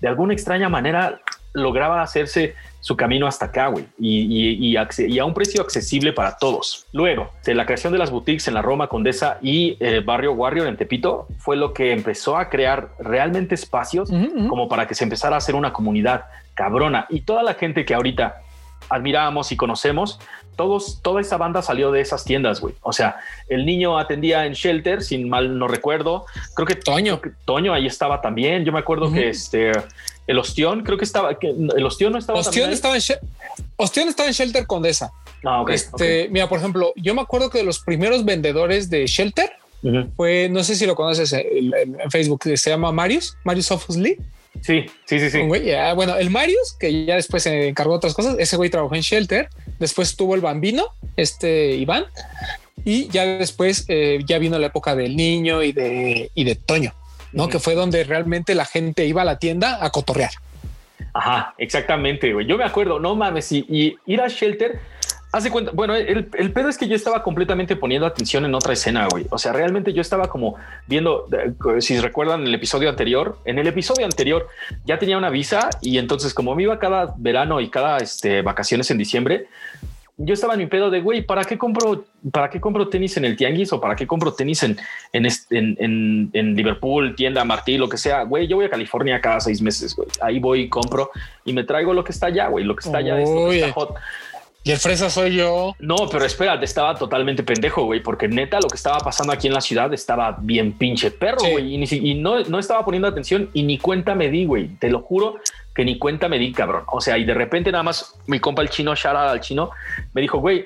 De alguna extraña manera lograba hacerse su camino hasta acá, güey, y, a un precio accesible para todos. Luego, la creación de las boutiques en la Roma Condesa y el eh, barrio Warrior en Tepito, fue lo que empezó a crear realmente espacios como para que se empezara a hacer una comunidad cabrona. Y toda la gente que ahorita admiramos y conocemos, todos, toda esa banda salió de esas tiendas, güey. O sea, el niño atendía en Shelter, sin mal no recuerdo. Creo que Toño, Toño ahí estaba también. Yo me acuerdo que este el Ostión, creo que estaba, el Ostión no estaba. Ostión estaba en, Ostión estaba en Shelter Condesa. Ah, este, Mira, por ejemplo, yo me acuerdo que de los primeros vendedores de Shelter fue, no sé si lo conoces en, Facebook, se llama Marius, Marius Lee. Sí, sí, sí, sí. bueno, el Marius, que ya después se encargó de otras cosas, ese güey trabajó en Shelter, después tuvo el Bambino, este Iván, y ya después eh, ya vino la época del niño y de, y de Toño, ¿no? Que fue donde realmente la gente iba a la tienda a cotorrear. Ajá, exactamente, güey. Yo me acuerdo, no mames, y, ir a Shelter, hace cuenta, bueno, el, el, pedo es que yo estaba completamente poniendo atención en otra escena, güey. O sea, realmente yo estaba como viendo, eh, si recuerdan el episodio anterior, en el episodio anterior ya tenía una visa y entonces como me iba cada verano y cada este, vacaciones en diciembre, yo estaba en mi pedo de güey, ¿para qué compro, para qué compro tenis en el tianguis o para qué compro tenis en, en, en, en Liverpool, tienda Martí, lo que sea? Güey, yo voy a California cada seis meses, güey. Ahí voy, compro y me traigo lo que está allá, güey. Lo que está allá es lo que está hot. Y el fresa soy yo. No, pero espérate, estaba totalmente pendejo, güey, porque neta lo que estaba pasando aquí en la ciudad estaba bien pinche perro, güey, y, no, no estaba poniendo atención y ni cuenta me di, güey. Te lo juro que ni cuenta me di, cabrón. O sea, y de repente nada más mi compa el chino, Shara al chino, me dijo, güey,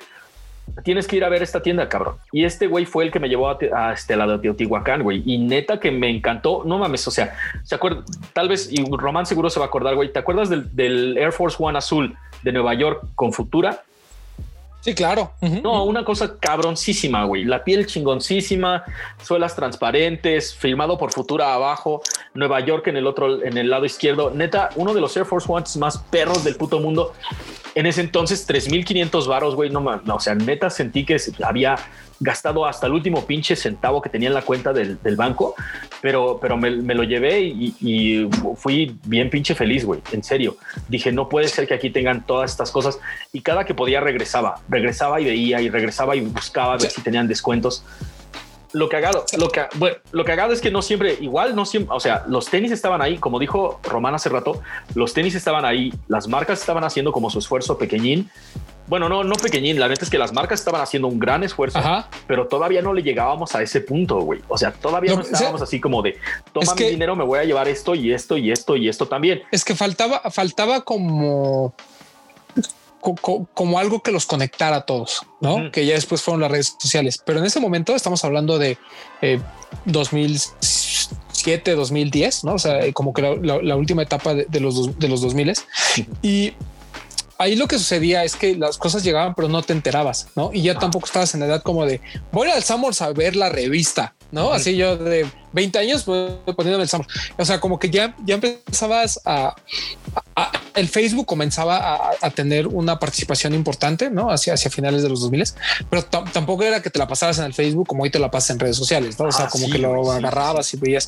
tienes que ir a ver esta tienda, cabrón. Y este güey fue el que me llevó a, este, la de Teotihuacán, güey. Y neta que me encantó. No mames, o sea, se acuerda, tal vez, y Román seguro se va a acordar, güey. ¿Te acuerdas del, del Air Force One azul de Nueva York con Futura? Sí, claro. No, una cosa cabroncísima, güey. La piel chingoncísima, suelas transparentes, filmado por Futura abajo, Nueva York en el otro, en el lado izquierdo. Neta, uno de los Air Force Ones más perros del puto mundo. En ese entonces, 3500 varos, güey. No, no, o sea, neta sentí que había gastado hasta el último pinche centavo que tenía en la cuenta del, banco, pero, pero me, lo llevé y, fui bien pinche feliz, güey. En serio. Dije, no puede ser que aquí tengan todas estas cosas. Y cada que podía regresaba, regresaba y veía y regresaba y buscaba ver si tenían descuentos lo cagado, lo que, bueno, lo cagado es que no siempre, igual no siempre, o sea, los tenis estaban ahí, como dijo Román hace rato, los tenis estaban ahí, las marcas estaban haciendo como su esfuerzo pequeñín. Bueno, no, no pequeñín, la neta es que las marcas estaban haciendo un gran esfuerzo, pero todavía no le llegábamos a ese punto, güey. O sea, todavía no, estábamos así como de, toma mi dinero, me voy a llevar esto y esto y esto y esto también. Es que faltaba, faltaba como como algo que los conectara a todos, ¿no? Que ya después fueron las redes sociales. Pero en ese momento estamos hablando de 2007, eh, 2010, ¿no? O sea, como que la, última etapa de, los, de los 2000 y ahí lo que sucedía es que las cosas llegaban, pero no te enterabas, ¿no? Y ya ah. tampoco estabas en edad como de voy al Summers a ver la revista, ¿no? Así yo de 20 años pues, poniéndome el Summers. O sea, como que ya, ya empezabas a, el Facebook comenzaba a, tener una participación importante, ¿no? Hacia, hacia finales de los 2000, pero tampoco era que te la pasaras en el Facebook como hoy te la pasas en redes sociales, ¿no? O sea, ah, como que lo agarrabas y veías.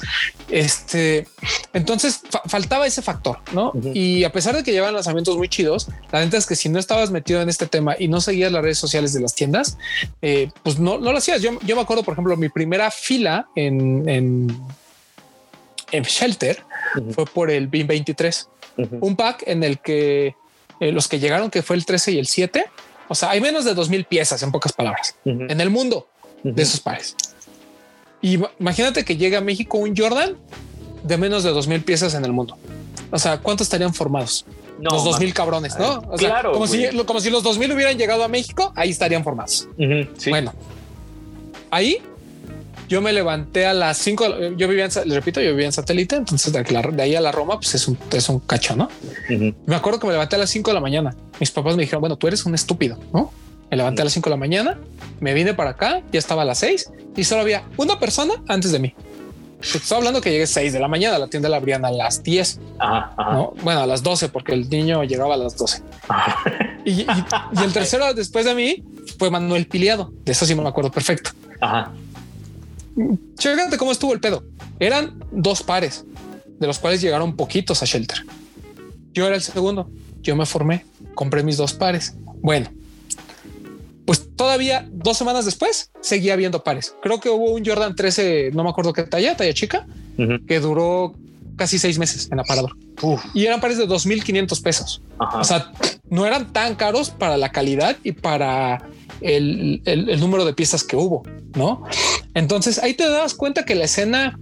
Este, entonces faltaba ese factor, ¿no? Y a pesar de que llevan lanzamientos muy chidos, la neta es que si no estabas metido en este tema y no seguías las redes sociales de las tiendas, eh, pues no, no lo hacías. Yo, yo me acuerdo, por ejemplo, mi primera fila en, en, en Shelter fue por el BIM 23 un pack en el que eh, los que llegaron, que fue el 13 y el 7, o sea, hay menos de 2000 piezas en pocas palabras en el mundo de esos pares. Y imagínate que llega a México un Jordan de menos de 2000 piezas en el mundo. O sea, ¿cuántos estarían formados? los 2000 cabrones, ¿no? O sea, claro, como si, como si los 2000 hubieran llegado a México, ahí estarían formados. Bueno, ahí yo me levanté a las 5, yo vivía en, le repito, yo vivía en satélite, entonces de, ahí a la Roma, pues es un, es un cacho, ¿no? Me acuerdo que me levanté a las 5 de la mañana. Mis papás me dijeron, bueno, tú eres un estúpido, ¿no? Me levanté a las 5 de la mañana, me vine para acá, ya estaba a las 6 y solo había una persona antes de mí. Estoy hablando que llegué 6 de la mañana, la tienda la abrían a las 10. ¿no? Bueno, a las 12, porque el niño llegaba a las 12. Y, y, el tercero después de mí fue Manuel Piliado. De eso sí me acuerdo perfecto. Ajá. Fíjate cómo estuvo el pedo. Eran dos pares, de los cuales llegaron poquitos a Shelter. Yo era el segundo. Yo me formé, compré mis dos pares. Bueno, pues todavía dos semanas después seguía viendo pares. Creo que hubo un Jordan 13, no me acuerdo qué talla, talla chica, que duró casi seis meses en aparador. Y eran pares de 2.500 pesos. O sea, no eran tan caros para la calidad y para el, número de piezas que hubo, ¿no? Entonces ahí te das cuenta que la escena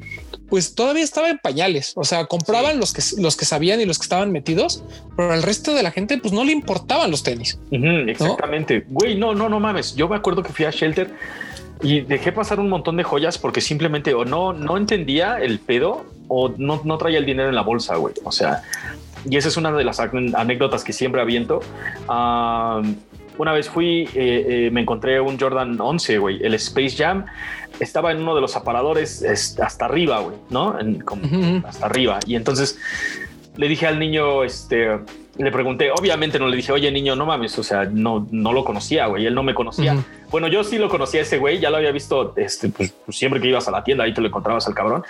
pues todavía estaba en pañales. O sea, compraban los que los que sabían y los que estaban metidos, pero al resto de la gente pues no le importaban los tenis. exactamente. Güey, no, no, no mames. Yo me acuerdo que fui a Shelter y dejé pasar un montón de joyas porque simplemente o no, no entendía el pedo o no, no traía el dinero en la bolsa, güey. O sea, y esa es una de las anécdotas que siempre aviento. Una vez fui, eh, eh, me encontré un Jordan 11, güey, el Space Jam. Estaba en uno de los aparadores hasta arriba, güey, ¿no? Hasta arriba. Y entonces le dije al niño, este, le pregunté, obviamente no le dije, oye niño, no mames, o sea, no, no lo conocía, güey, él no me conocía. Bueno, yo sí lo conocía ese güey, ya lo había visto, este, pues, pues, siempre que ibas a la tienda, ahí te lo encontrabas al cabrón.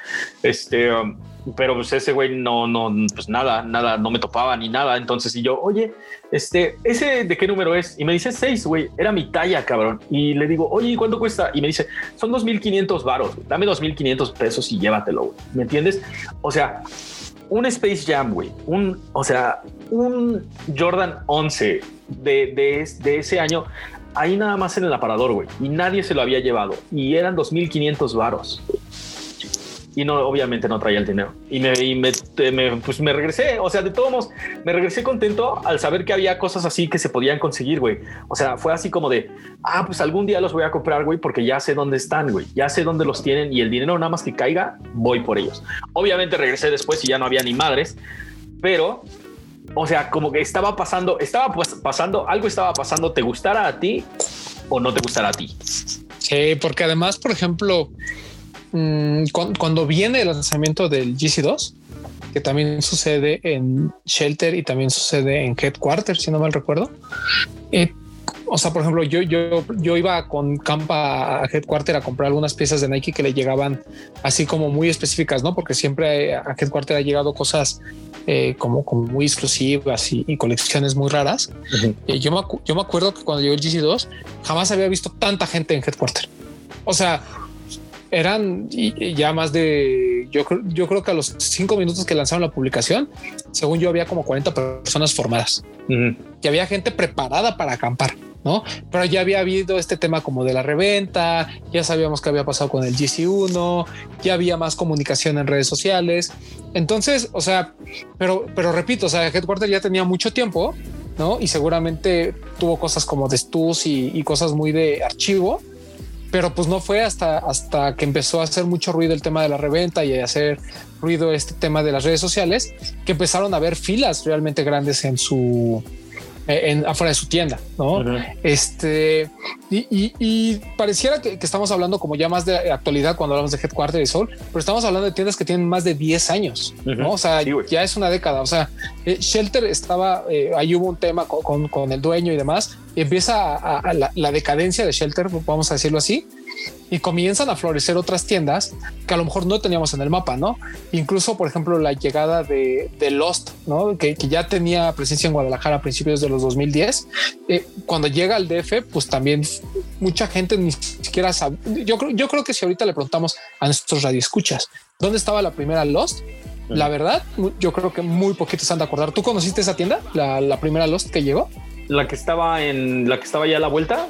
Este, um, pero pues ese güey no, no, pues nada, nada, no me topaba ni nada. Entonces, y yo, oye, este, ese de qué número es? Y me dice seis, güey, era mi talla, cabrón. Y le digo, oye, ¿cuánto cuesta? Y me dice, son 2.500 varos, dame 2.500 pesos y llévatelo, güey. ¿Me entiendes? O sea, un Space Jam, güey, un, o sea, un Jordan 11 de, de, ese año, ahí nada más en el aparador, güey, y nadie se lo había llevado, y eran 2.500 varos y no, obviamente no traía el dinero. Y me, y me, pues me regresé, o sea, de todos modos, me regresé contento al saber que había cosas así que se podían conseguir, güey. O sea, fue así como de, ah, pues algún día los voy a comprar, güey, porque ya sé dónde están, güey, ya sé dónde los tienen y el dinero nada más que caiga, voy por ellos. Obviamente regresé después y ya no había ni madres, pero o sea, como que estaba pasando, estaba pasando, algo estaba pasando, te gustara a ti o no te gustara a ti. Sí, porque además, por ejemplo, Mm, cuando, viene el lanzamiento del GC2, que también sucede en Shelter y también sucede en Headquarter, si no mal recuerdo. Eh, o sea, por ejemplo, yo, yo, yo iba con Campa a Headquarter a comprar algunas piezas de Nike que le llegaban así como muy específicas, ¿no? Porque siempre a Headquarter ha llegado cosas eh, como, como muy exclusivas y, colecciones muy raras. y yo, me, yo me acuerdo que cuando llegó el GC2 jamás había visto tanta gente en Headquarter. O sea, eran ya más de, yo, yo creo que a los cinco minutos que lanzaron la publicación, según yo había como 40 personas formadas, que había gente preparada para acampar. ¿no? Pero ya había habido este tema como de la reventa, ya sabíamos que había pasado con el GC1, ya había más comunicación en redes sociales. Entonces, o sea, pero, pero repito, o sea, Headquarter ya tenía mucho tiempo, ¿no? Y seguramente tuvo cosas como de STUS y, y cosas muy de archivo, pero pues no fue hasta, hasta que empezó a hacer mucho ruido el tema de la reventa y a hacer ruido este tema de las redes sociales que empezaron a ver filas realmente grandes en su en, afuera de su tienda, ¿no? Este, y, pareciera que, estamos hablando como ya más de actualidad cuando hablamos de Headquarter y Soul, pero estamos hablando de tiendas que tienen más de 10 años, ¿no? O sea, ya es una década, o sea, eh, Shelter estaba, eh, ahí hubo un tema con, con, el dueño y demás, y empieza la, decadencia de Shelter, vamos a decirlo así, y comienzan a florecer otras tiendas que a lo mejor no teníamos en el mapa, ¿no? Incluso, por ejemplo, la llegada de, Lost, ¿no? Que, ya tenía presencia en Guadalajara a principios de los 2010. Eh, cuando llega al DF, pues también mucha gente ni siquiera sabe. Yo, yo creo que si ahorita le preguntamos a nuestros radioescuchas dónde estaba la primera Lost, la verdad, yo creo que muy poquitos han de acordar. ¿Tú conociste esa tienda? La, la primera Lost que llegó. La que estaba en la que estaba ya a la vuelta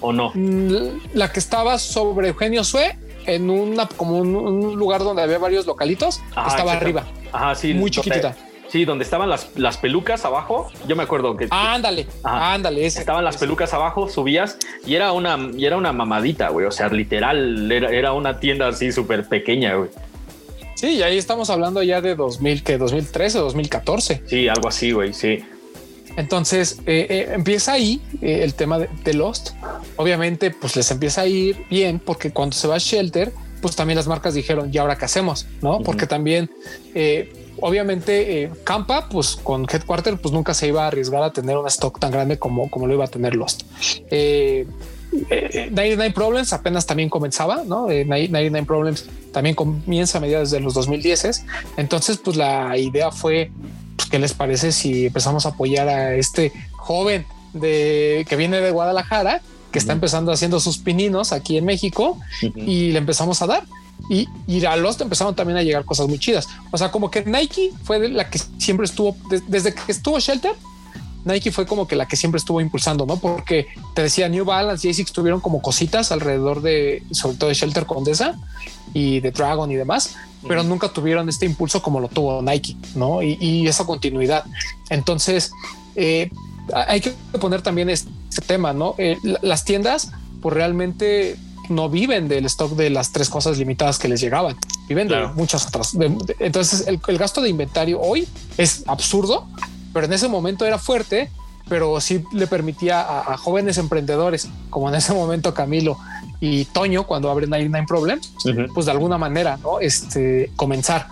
o no? Mm, la que estaba sobre Eugenio Sue en una como un, lugar donde había varios localitos, estaba arriba. Ajá, sí, muy chiquitita. Sí, donde estaban las, las pelucas abajo. Yo me acuerdo que. ándale, ándale. estaban las pelucas abajo, subías y era una, y era una mamadita, güey. O sea, literal, era, era una tienda así súper pequeña, güey. Sí, y ahí estamos hablando ya de 2000, que 2013, 2014. Sí, algo así, güey. Sí. Entonces eh, eh, empieza ahí eh, el tema de, Lost. Obviamente, pues les empieza a ir bien porque cuando se va a Shelter, pues también las marcas dijeron, ¿y ahora qué hacemos? No, porque también, obviamente, Campa, pues con Headquarter, pues nunca se iba a arriesgar a tener un stock tan grande como, como lo iba a tener Lost. 99 Problems apenas también comenzaba, ¿no? 99 Problems también comienza a mediados de los 2010. Entonces, pues la idea fue ¿qué les parece si empezamos a apoyar a este joven de que viene de Guadalajara, que está empezando haciendo sus pininos aquí en México y le empezamos a dar? Y, y a Lost empezaron también a llegar cosas muy chidas. O sea, como que Nike fue la que siempre estuvo desde que estuvo Shelter. Nike fue como que la que siempre estuvo impulsando, ¿no? Porque te decía New Balance y ASICS tuvieron como cositas alrededor de, sobre todo de Shelter Condesa y de Dragon y demás, pero nunca tuvieron este impulso como lo tuvo Nike, ¿no? Y, esa continuidad. Entonces, eh, hay que poner también este tema, ¿no? Eh, las tiendas, pues realmente no viven del stock de las tres cosas limitadas que les llegaban, viven de muchas otras. entonces, el, gasto de inventario hoy es absurdo, pero en ese momento era fuerte, pero sí le permitía a, jóvenes emprendedores, como en ese momento Camilo y Toño, cuando abren Nine Problems, pues de alguna manera, ¿no? Este, comenzar.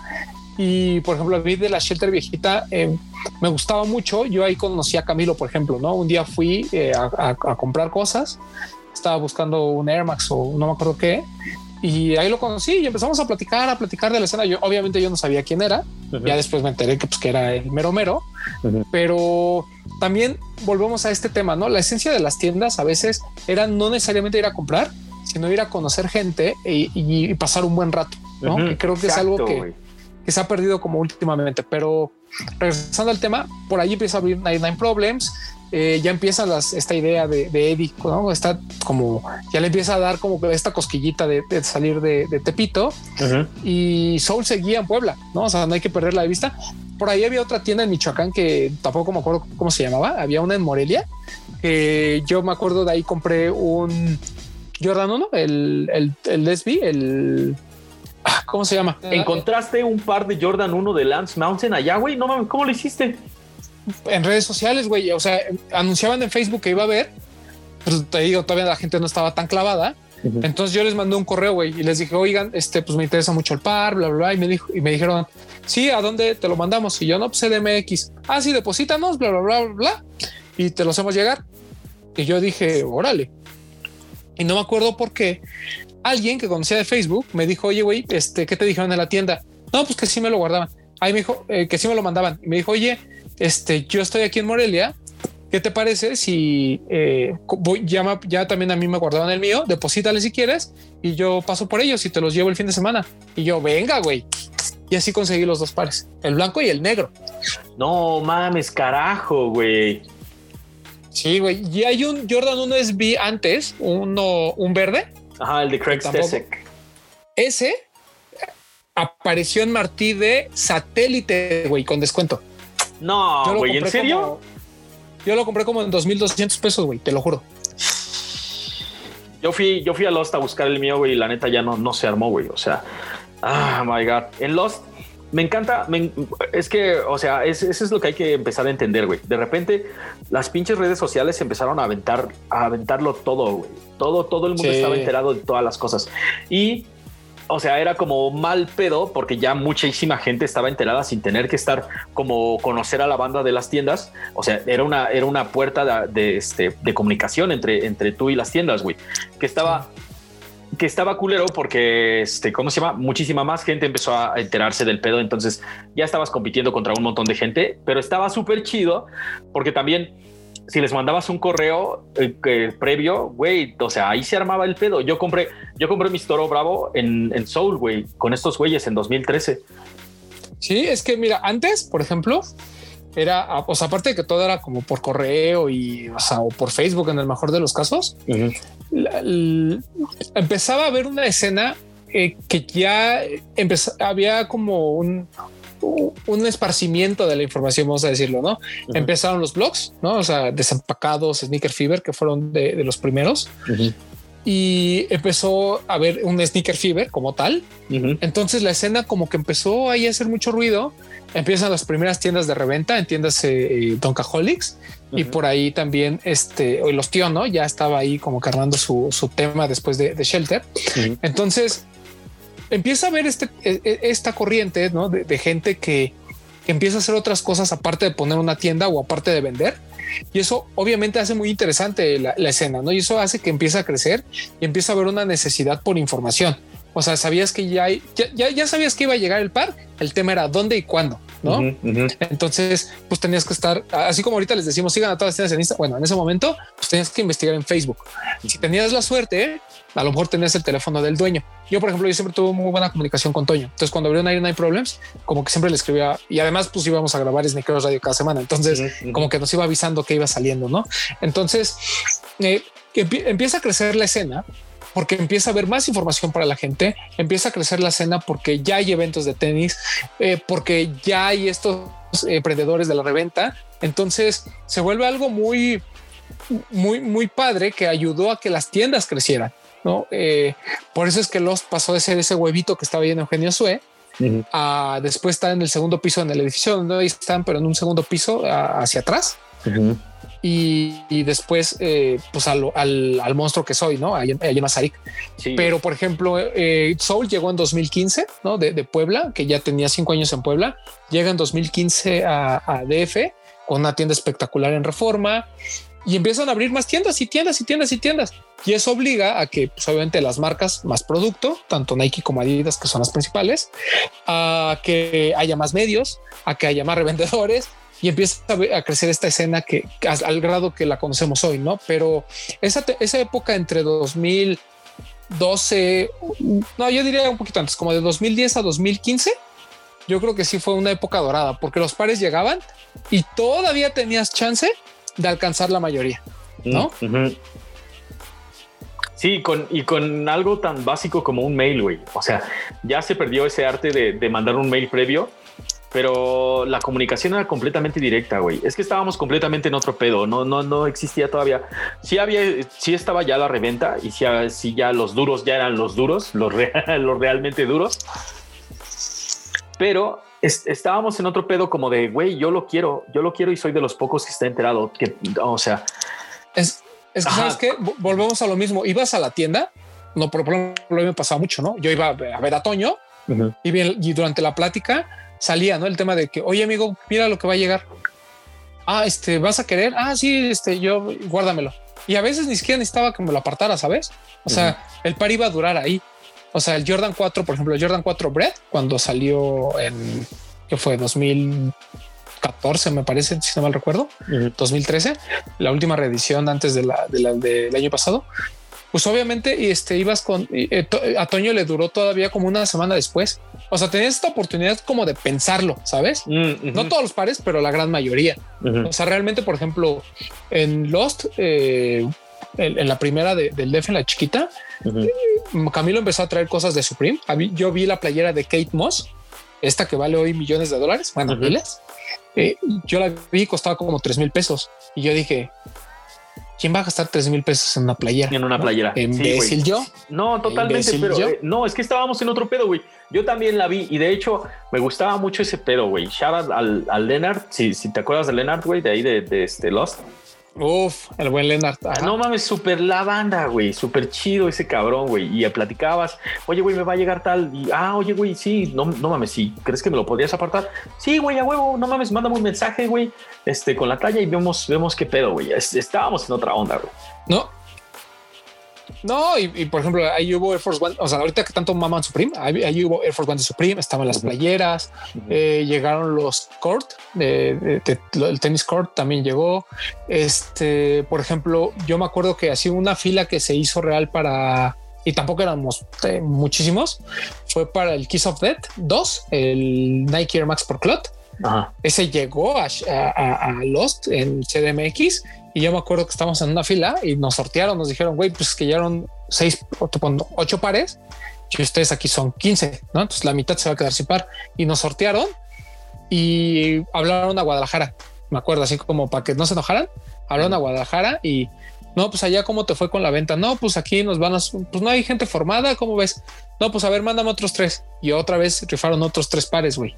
Y por ejemplo, a mí de la shelter viejita eh, me gustaba mucho. Yo ahí conocí a Camilo, por ejemplo, ¿no? Un día fui eh, a, comprar cosas estaba buscando un Air Max o no me acuerdo qué. Y ahí lo conocí y empezamos a platicar, a platicar de la escena. Yo obviamente yo no sabía quién era. Ya después me enteré que, pues, que era el mero mero. Pero también volvemos a este tema, ¿no? La esencia de las tiendas a veces era no necesariamente ir a comprar, sino ir a conocer gente y, pasar un buen rato, ¿no? que creo que es algo que, que, se ha perdido como últimamente. Pero regresando al tema, por ahí empieza a abrir Nine Problems eh, ya empieza esta idea de, Eddie, ¿no? Está como, ya le empieza a dar como esta cosquillita de, salir de, Tepito y Soul seguía en Puebla, ¿no? O sea, no hay que perderla de vista. Por ahí había otra tienda en Michoacán que tampoco me acuerdo cómo se llamaba. Había una en Morelia que yo me acuerdo de ahí compré un Jordan 1, el, el, el Lesbi, el ah, ¿Cómo se llama? ¿Encontraste un par de Jordan 1 de Lance Mountain allá, güey? No mames, ¿cómo lo hiciste? En redes sociales, güey. O sea, anunciaban en Facebook que iba a haber, pero te digo, todavía la gente no estaba tan clavada. Entonces yo les mandé un correo, güey, y les dije, oigan, este, pues me interesa mucho el par, bla, bla, bla. Y me dijo, y me dijeron, sí, ¿a dónde te lo mandamos? Y yo, no, pues CDMX. Ah, sí, deposítanos, bla, bla, bla, bla, Y te lo hacemos llegar. Y yo dije, órale. Y no me acuerdo por qué alguien que conocía de Facebook me dijo, oye, güey, este, ¿qué te dijeron en la tienda? No, pues que sí me lo guardaban. Ahí me dijo eh, que sí me lo mandaban. Y me dijo, oye, este, yo estoy aquí en Morelia. ¿Qué te parece si eh, voy, llama, ya también a mí me guardaban el mío? Deposítale si quieres y yo paso por ellos y te los llevo el fin de semana. Y yo, venga, güey. Y así conseguí los dos pares, el blanco y el negro. No mames, carajo, güey. Sí, güey. Y hay un Jordan 1 SB antes, uno, un verde. Ajá, el de Craig Stesek. Ese apareció en Martí de satélite, güey, con descuento. No, güey, ¿en serio? yo lo compré como en 2200 pesos, güey, te lo juro. Yo fui, yo fui a Lost a buscar el mío, güey, y la neta ya no, no se armó, güey. O sea, ah, my God. En Lost me encanta, es que, o sea, eso es lo que hay que empezar a entender, güey. De repente, las pinches redes sociales empezaron a aventar, a aventarlo todo, güey. Todo, todo el mundo estaba enterado de todas las cosas. Y o sea, era como mal pedo porque ya muchísima gente estaba enterada sin tener que estar como conocer a la banda de las tiendas. O sea, era una, era una puerta de, este, de comunicación entre, entre tú y las tiendas, güey, que estaba, que estaba culero porque, este, ¿cómo se llama? Muchísima más gente empezó a enterarse del pedo. Entonces ya estabas compitiendo contra un montón de gente, pero estaba súper chido porque también si les mandabas un correo eh, previo, güey, o sea, ahí se armaba el pedo. Yo compré, yo compré mi Toro Bravo en, en Soul, güey, con estos güeyes en 2013. Sí, es que mira, antes, por ejemplo, era, o sea, aparte de que todo era como por correo y, o sea, o por Facebook en el mejor de los casos, empezaba a haber una escena eh, que ya había como un, un esparcimiento de la información, vamos a decirlo, ¿no? Empezaron los blogs, ¿no? O sea, desempacados, Sneaker Fever, que fueron de, los primeros. Y empezó a haber un Sneaker Fever como tal. Entonces la escena como que empezó ahí a hacer mucho ruido. Empiezan las primeras tiendas de reventa, entiéndase eh, Doncaholics. Y por ahí también este, los tíos, ¿no? Ya estaba ahí como cargando su, tema después de, Shelter. Entonces empieza a ver este, e, e, esta corriente ¿no? de, gente que, empieza a hacer otras cosas aparte de poner una tienda o aparte de vender. Y eso obviamente hace muy interesante la, escena, ¿no? Y eso hace que empiece a crecer y empieza a haber una necesidad por información. O sea, sabías que ya, hay, ya, ya, sabías que iba a llegar el par, el tema era dónde y cuándo, ¿no? Entonces, pues tenías que estar, así como ahorita les decimos, sigan a todas las tiendas en Instagram. Bueno, en ese momento, pues tenías que investigar en Facebook. Si tenías la suerte, a lo mejor tenías el teléfono del dueño. Yo, por ejemplo, yo siempre tuve muy buena comunicación con Toño. Entonces, cuando abrieron Iron Night Problems, como que siempre le escribía y además, pues íbamos a grabar Sneakers Radio cada semana. Entonces, como que nos iba avisando que iba saliendo, no? Entonces, eh, empieza a crecer la escena porque empieza a haber más información para la gente, empieza a crecer la escena porque ya hay eventos de tenis, eh, porque ya hay estos emprendedores de la reventa. Entonces se vuelve algo muy, muy, muy padre que ayudó a que las tiendas crecieran. ¿no? Eh, por eso es que los pasó de ser ese huevito que estaba en Eugenio Sue a después estar en el segundo piso en el edificio donde están, pero en un segundo piso hacia atrás y, después eh, pues al, al, monstruo que soy, ¿no? Hay, hay una Pero, por ejemplo, eh, Soul llegó en 2015, ¿no? De, Puebla, que ya tenía cinco años en Puebla. Llega en 2015 a, DF con una tienda espectacular en Reforma y empiezan a abrir más tiendas y tiendas y tiendas y tiendas. Y eso obliga a que, pues, obviamente, las marcas más producto, tanto Nike como Adidas, que son las principales, a que haya más medios, a que haya más revendedores, y empieza a, crecer esta escena que al grado que la conocemos hoy, ¿no? Pero esa, esa época entre 2012, no, yo diría un poquito antes, como de 2010 a 2015, yo creo que sí fue una época dorada, porque los pares llegaban y todavía tenías chance de alcanzar la mayoría, ¿no? Mm, sí, con, y con algo tan básico como un mail, güey. O sea, ya se perdió ese arte de, de mandar un mail previo pero la comunicación era completamente directa, güey. Es que estábamos completamente en otro pedo, no, no, no existía todavía. Sí había, sí estaba ya la reventa y sí, ya los duros ya eran los duros, los, los realmente duros. Pero estábamos en otro pedo como de, güey, yo lo quiero, yo lo quiero y soy de los pocos que está enterado. Que, o sea, es, es que sabes que volvemos a lo mismo. Ibas a la tienda, no, por ejemplo, me pasaba mucho, no? Yo iba a ver a Toño y, bien, y durante la plática salía, ¿no? El tema de que, oye, amigo, mira lo que va a llegar. Ah, este, ¿vas a querer? Ah, sí, este, yo, guárdamelo. Y a veces ni siquiera necesitaba que me lo apartara, ¿sabes? O sea, el par iba a durar ahí. O sea, el Jordan 4, por ejemplo, el Jordan 4 Bread, cuando salió en, que fue 2014, me parece, si no mal recuerdo, 2013, la última reedición antes de la, de la del año pasado, pues obviamente este, ibas con eh, a Toño le duró todavía como una semana después. O sea, tenías esta oportunidad como de pensarlo, sabes? Mm, no todos los pares, pero la gran mayoría. O sea, realmente, por ejemplo, en Lost, eh, en, la primera del Def, en la chiquita, eh, Camilo empezó a traer cosas de Supreme. Yo vi la playera de Kate Moss, esta que vale hoy millones de dólares, bueno, miles. yo la vi costaba como tres mil pesos y yo dije, ¿Quién va a gastar tres mil pesos en una playera? En una playera. ¿Imbécil yo? No, totalmente, pero eh, no, es que estábamos en otro pedo, güey. Yo también la vi y de hecho me gustaba mucho ese pedo, güey. Shout al, al Leonard, si, si te acuerdas de Leonard, güey, de ahí de, de este Lost. Uf, el buen Leonard. No mames, súper la banda, güey. Súper chido ese cabrón, güey. Y platicabas, oye, güey, me va a llegar tal. Y, ah, oye, güey, sí, no, no mames, sí. ¿Crees que me lo podrías apartar? Sí, güey, a huevo, no mames, mándame un mensaje, güey, este, con la talla y vemos, vemos qué pedo, güey. Estábamos en otra onda, güey. No, no, y, por ejemplo, ahí hubo Air Force One, o sea, ahorita que tanto maman Supreme, ahí, hubo Air Force One de Supreme, estaban las playeras, eh, llegaron los court, de, el tenis court también llegó. Este, por ejemplo, yo me acuerdo que así una fila que se hizo real para, y tampoco éramos eh, muchísimos, fue para el Kiss of Death 2, el Nike Air Max por Clot. Ese llegó a, a, Lost en CDMX y yo me acuerdo que estábamos en una fila y nos sortearon, nos dijeron, güey, pues que llegaron seis, ocho pares y ustedes aquí son 15, ¿no? Entonces la mitad se va a quedar sin par y nos sortearon y hablaron a Guadalajara. Me acuerdo así como para que no se enojaran, hablaron a Guadalajara y no, pues allá cómo te fue con la venta. No, pues aquí nos van a, pues no hay gente formada. ¿Cómo ves? No, pues a ver, mándame otros tres y otra vez rifaron otros tres pares, güey.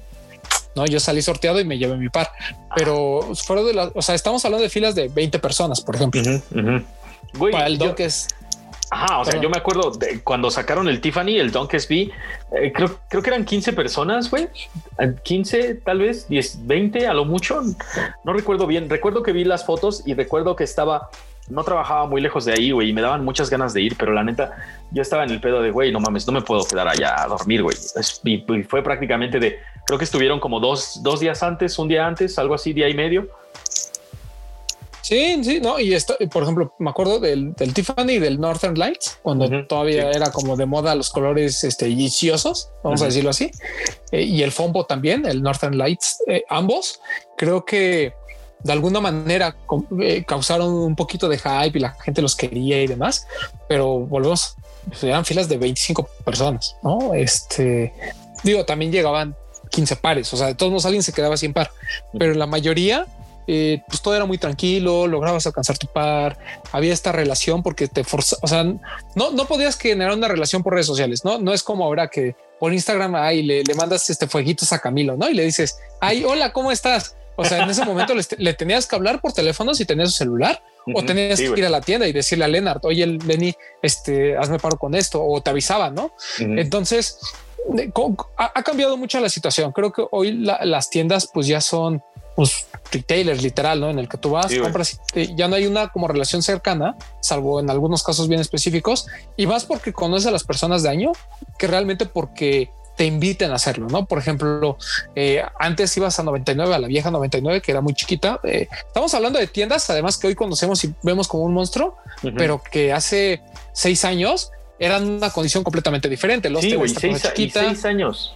¿No? Yo salí sorteado y me llevé mi par, pero fueron de las, o sea, estamos hablando de filas de 20 personas, por ejemplo. Para el es... Ajá, o sea, yo me acuerdo de cuando sacaron el Tiffany, el Dunk SB, eh, creo, creo que eran 15 personas, güey. 15, tal vez 10, 20 a lo mucho. No recuerdo bien. Recuerdo que vi las fotos y recuerdo que estaba no trabajaba muy lejos de ahí, güey, y me daban muchas ganas de ir, pero la neta, yo estaba en el pedo de, güey, no mames, no me puedo quedar allá a dormir, güey. Y, fue prácticamente de, creo que estuvieron como dos, dos días antes, un día antes, algo así, día y medio. Sí, sí, no. Y esto, por ejemplo, me acuerdo del, del Tiffany y del Northern Lights, cuando todavía era como de moda los colores este, vamos a decirlo así. Eh, y el Fombo también, el Northern Lights, eh, ambos, creo que de alguna manera eh, causaron un poquito de hype y la gente los quería y demás, pero volvemos, pues, eran filas de 25 personas, ¿no? Este, digo, también llegaban 15 pares, o sea, de todos modos alguien se quedaba sin par, pero la mayoría eh, pues todo era muy tranquilo, lograbas alcanzar tu par, había esta relación porque te forzaba, o sea, no, no podías generar una relación por redes sociales, no, no es como ahora que por Instagram ahí le, le mandas este fueguitos a Camilo, no? Y le dices, ay, hola, ¿cómo estás? O sea, en ese momento le, tenías que hablar por teléfono si tenías su celular o tenías que ir a la tienda y decirle a Lennart, oye, Lenny, este, hazme paro con esto o te avisaba, ¿no? Entonces, ha, cambiado mucho la situación. Creo que hoy las tiendas pues ya son pues, retailers literal, ¿no? En el que tú vas, compras, y ya no hay una como relación cercana, salvo en algunos casos bien específicos, y vas porque conoces a las personas de año que realmente porque te inviten a hacerlo, ¿no? Por ejemplo, eh, antes ibas a 99, a la vieja 99, que era muy chiquita. Eh, estamos hablando de tiendas, además que hoy conocemos y vemos como un monstruo, pero que hace seis años eran una condición completamente diferente. Los sí, seis, chiquita. seis años.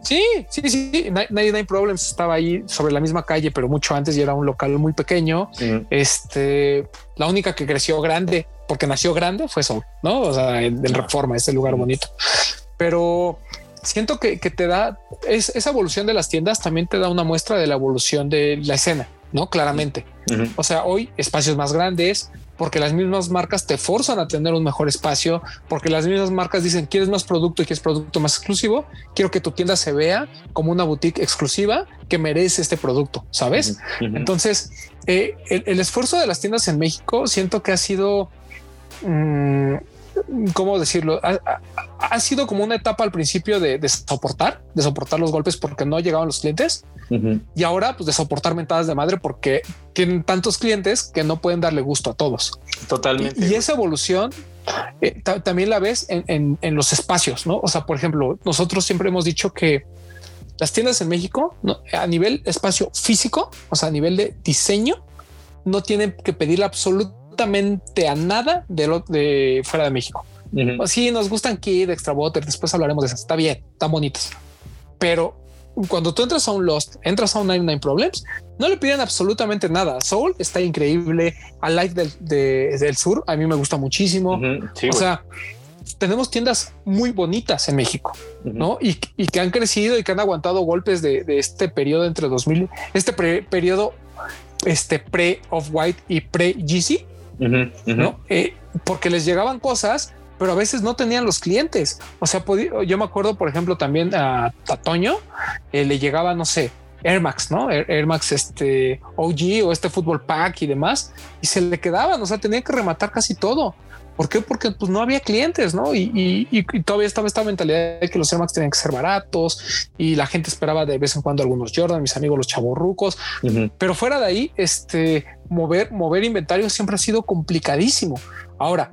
Sí, sí, sí. Nadie Problems estaba ahí sobre la misma calle, pero mucho antes y era un local muy pequeño. Este, la única que creció grande, porque nació grande, fue Soul, no? O sea, el, Reforma, ese lugar bonito. Pero siento que, te da esa evolución de las tiendas también te da una muestra de la evolución de la escena, no claramente. O sea, hoy espacios más grandes, porque las mismas marcas te forzan a tener un mejor espacio, porque las mismas marcas dicen quieres más producto y quieres producto más exclusivo. Quiero que tu tienda se vea como una boutique exclusiva que merece este producto, sabes? Entonces, eh, el, esfuerzo de las tiendas en México siento que ha sido mm, ¿cómo decirlo? Ha, sido como una etapa al principio de, soportar, de soportar los golpes porque no llegaban los clientes y ahora pues de soportar mentadas de madre porque tienen tantos clientes que no pueden darle gusto a todos. Totalmente. Y, esa evolución eh, también la ves en, los espacios, ¿no? O sea, por ejemplo, nosotros siempre hemos dicho que las tiendas en México a nivel espacio físico, o sea, a nivel de diseño, no tienen que pedirle absolutamente a nada de lo de fuera de México. Sí, nos gustan Kid, Extra Butter, después hablaremos de eso. Está bien, están bonitos, pero cuando tú entras a un Lost, entras a un 99 Problems, no le piden absolutamente nada. Soul está increíble. A Light del, del Sur, a mí me gusta muchísimo. o sea, tenemos tiendas muy bonitas en México, ¿no? Y, que han crecido y que han aguantado golpes de, este periodo entre 2000, este periodo, este pre of white y pre GC, ¿no? Eh, porque les llegaban cosas pero a veces no tenían los clientes. O sea, yo me acuerdo, por ejemplo, también a, Toño eh, le llegaba, no sé, Air Max, ¿no? Air, Max, este OG o este Fútbol Pack y demás, y se le quedaban, o sea, tenía que rematar casi todo. ¿Por qué? Porque pues no había clientes, ¿no? Y, todavía estaba esta mentalidad de que los Air Max tenían que ser baratos y la gente esperaba de vez en cuando algunos Jordan, mis amigos los chavorrucos, pero fuera de ahí, este mover, mover inventario siempre ha sido complicadísimo. Ahora,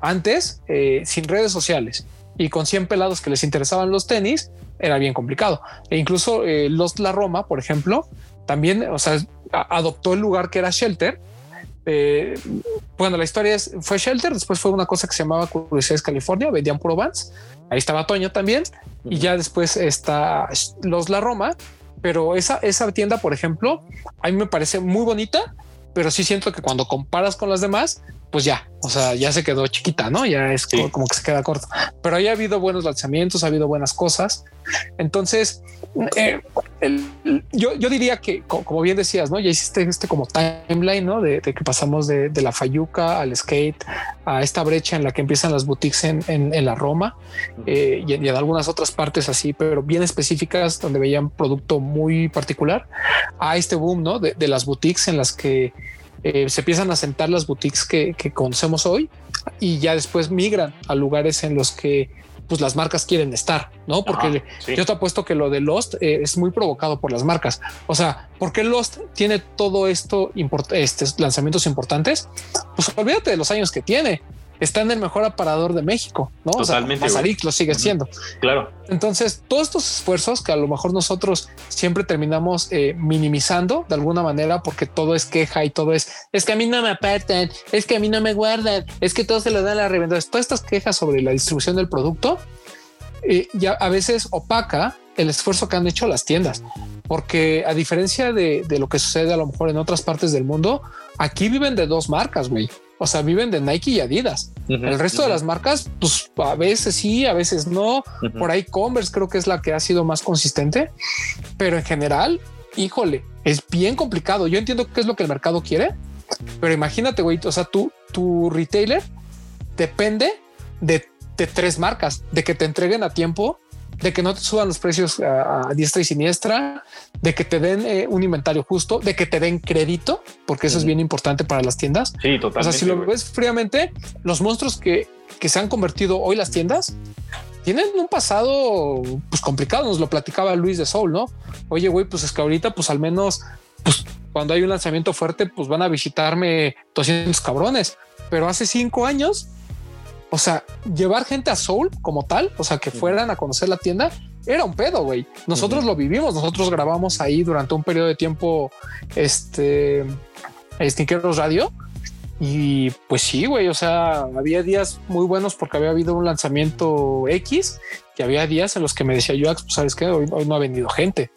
antes, eh, sin redes sociales y con 100 pelados que les interesaban los tenis, era bien complicado. E incluso eh, los La Roma, por ejemplo, también, o sea, adoptó el lugar que era Shelter. Eh, bueno, la historia es, fue Shelter, después fue una cosa que se llamaba Curiosidades California, vendían puro Vans. Ahí estaba Toño también. Y ya después está los La Roma. Pero esa, esa tienda, por ejemplo, a mí me parece muy bonita, pero sí siento que cuando comparas con las demás, pues ya, o sea, ya se quedó chiquita, ¿no? Ya es como, que se queda corto. Pero ahí ha habido buenos lanzamientos, ha habido buenas cosas. Entonces, eh, yo, yo, diría que, como bien decías, ¿no? Ya hiciste este como timeline, ¿no? De, que pasamos de, la Fayuca al skate, a esta brecha en la que empiezan las boutiques en, en, la Roma eh, y, en algunas otras partes así, pero bien específicas donde veían producto muy particular, a este boom, ¿no? De, de las boutiques en las que eh, se empiezan a sentar las boutiques que, conocemos hoy y ya después migran a lugares en los que pues las marcas quieren estar, ¿no? Porque yo te apuesto que lo de Lost eh, es muy provocado por las marcas. O sea, ¿por qué Lost tiene todo esto, estos lanzamientos importantes? Pues olvídate de los años que tiene. Está en el mejor aparador de México, ¿no? Totalmente. O sea, lo sigue siendo. Claro. Entonces, todos estos esfuerzos que a lo mejor nosotros siempre terminamos eh, minimizando de alguna manera porque todo es queja y todo es, es que a mí no me apartan, es que a mí no me guardan, es que todo se lo dan a la reventa. Todas estas quejas sobre la distribución del producto eh, ya a veces opaca el esfuerzo que han hecho las tiendas. Porque a diferencia de, de, lo que sucede a lo mejor en otras partes del mundo, aquí viven de dos marcas, güey. O sea, viven de Nike y Adidas. el resto de las marcas, pues a veces sí, a veces no. Por ahí Converse creo que es la que ha sido más consistente, pero en general, híjole, es bien complicado. Yo entiendo qué es lo que el mercado quiere, pero imagínate, güey, o sea, tú, tu retailer depende de, de tres marcas, de que te entreguen a tiempo, de que no te suban los precios a, diestra y siniestra, de que te den eh, un inventario justo, de que te den crédito, porque eso es bien importante para las tiendas. Sí, totalmente. O sea, si lo ves fríamente, los monstruos que, que se han convertido hoy las tiendas tienen un pasado pues complicado. Nos lo platicaba Luis de Soul, no? Oye, güey, pues es que ahorita, pues al menos, pues cuando hay un lanzamiento fuerte, pues van a visitarme 200 cabrones. Pero hace cinco años o sea, llevar gente a Soul como tal, o sea, que fueran a conocer la tienda, era un pedo, güey. Nosotros lo vivimos, nosotros grabamos ahí durante un periodo de tiempo, este, Stinkeros Radio. Y pues sí, güey, o sea, había días muy buenos porque había habido un lanzamiento X y había días en los que me decía yo, pues sabes que hoy, hoy no ha venido gente.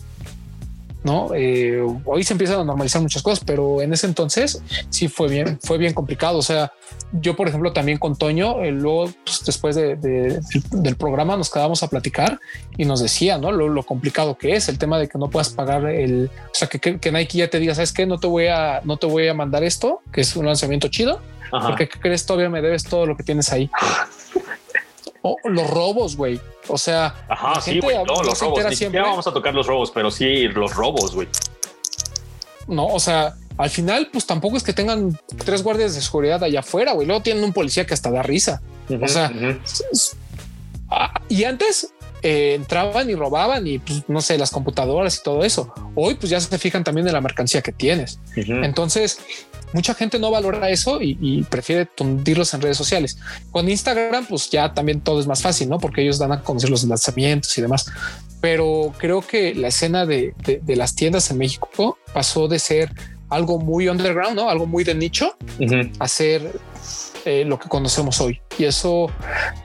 ¿No? Eh, hoy se empiezan a normalizar muchas cosas, pero en ese entonces sí fue bien, fue bien complicado. O sea, yo, por ejemplo, también con Toño, eh, luego pues, después de, del programa nos quedamos a platicar y nos decía, ¿no? Lo, complicado que es el tema de que no puedas pagar el, o sea, que, que, Nike ya te diga, ¿sabes qué? No te voy a, no te voy a mandar esto, que es un lanzamiento chido, porque ¿qué crees? Todavía me debes todo lo que tienes ahí. o los robos, güey. O sea, Ajá, sí, güey, no, los robos. Ni siquiera vamos a tocar los robos, pero sí los robos, güey. No, o sea, al final, pues tampoco es que tengan tres guardias de seguridad allá afuera, güey. Luego tienen un policía que hasta da risa. o sea, ah, y antes eh, entraban y robaban y pues no sé, las computadoras y todo eso. Hoy pues ya se fijan también en la mercancía que tienes. Entonces, mucha gente no valora eso y, prefiere tundirlos en redes sociales. Con Instagram, pues ya también todo es más fácil, ¿no? Porque ellos dan a conocer los lanzamientos y demás. Pero creo que la escena de, las tiendas en México pasó de ser algo muy underground, ¿no? Algo muy de nicho, a ser eh, lo que conocemos hoy. Y eso,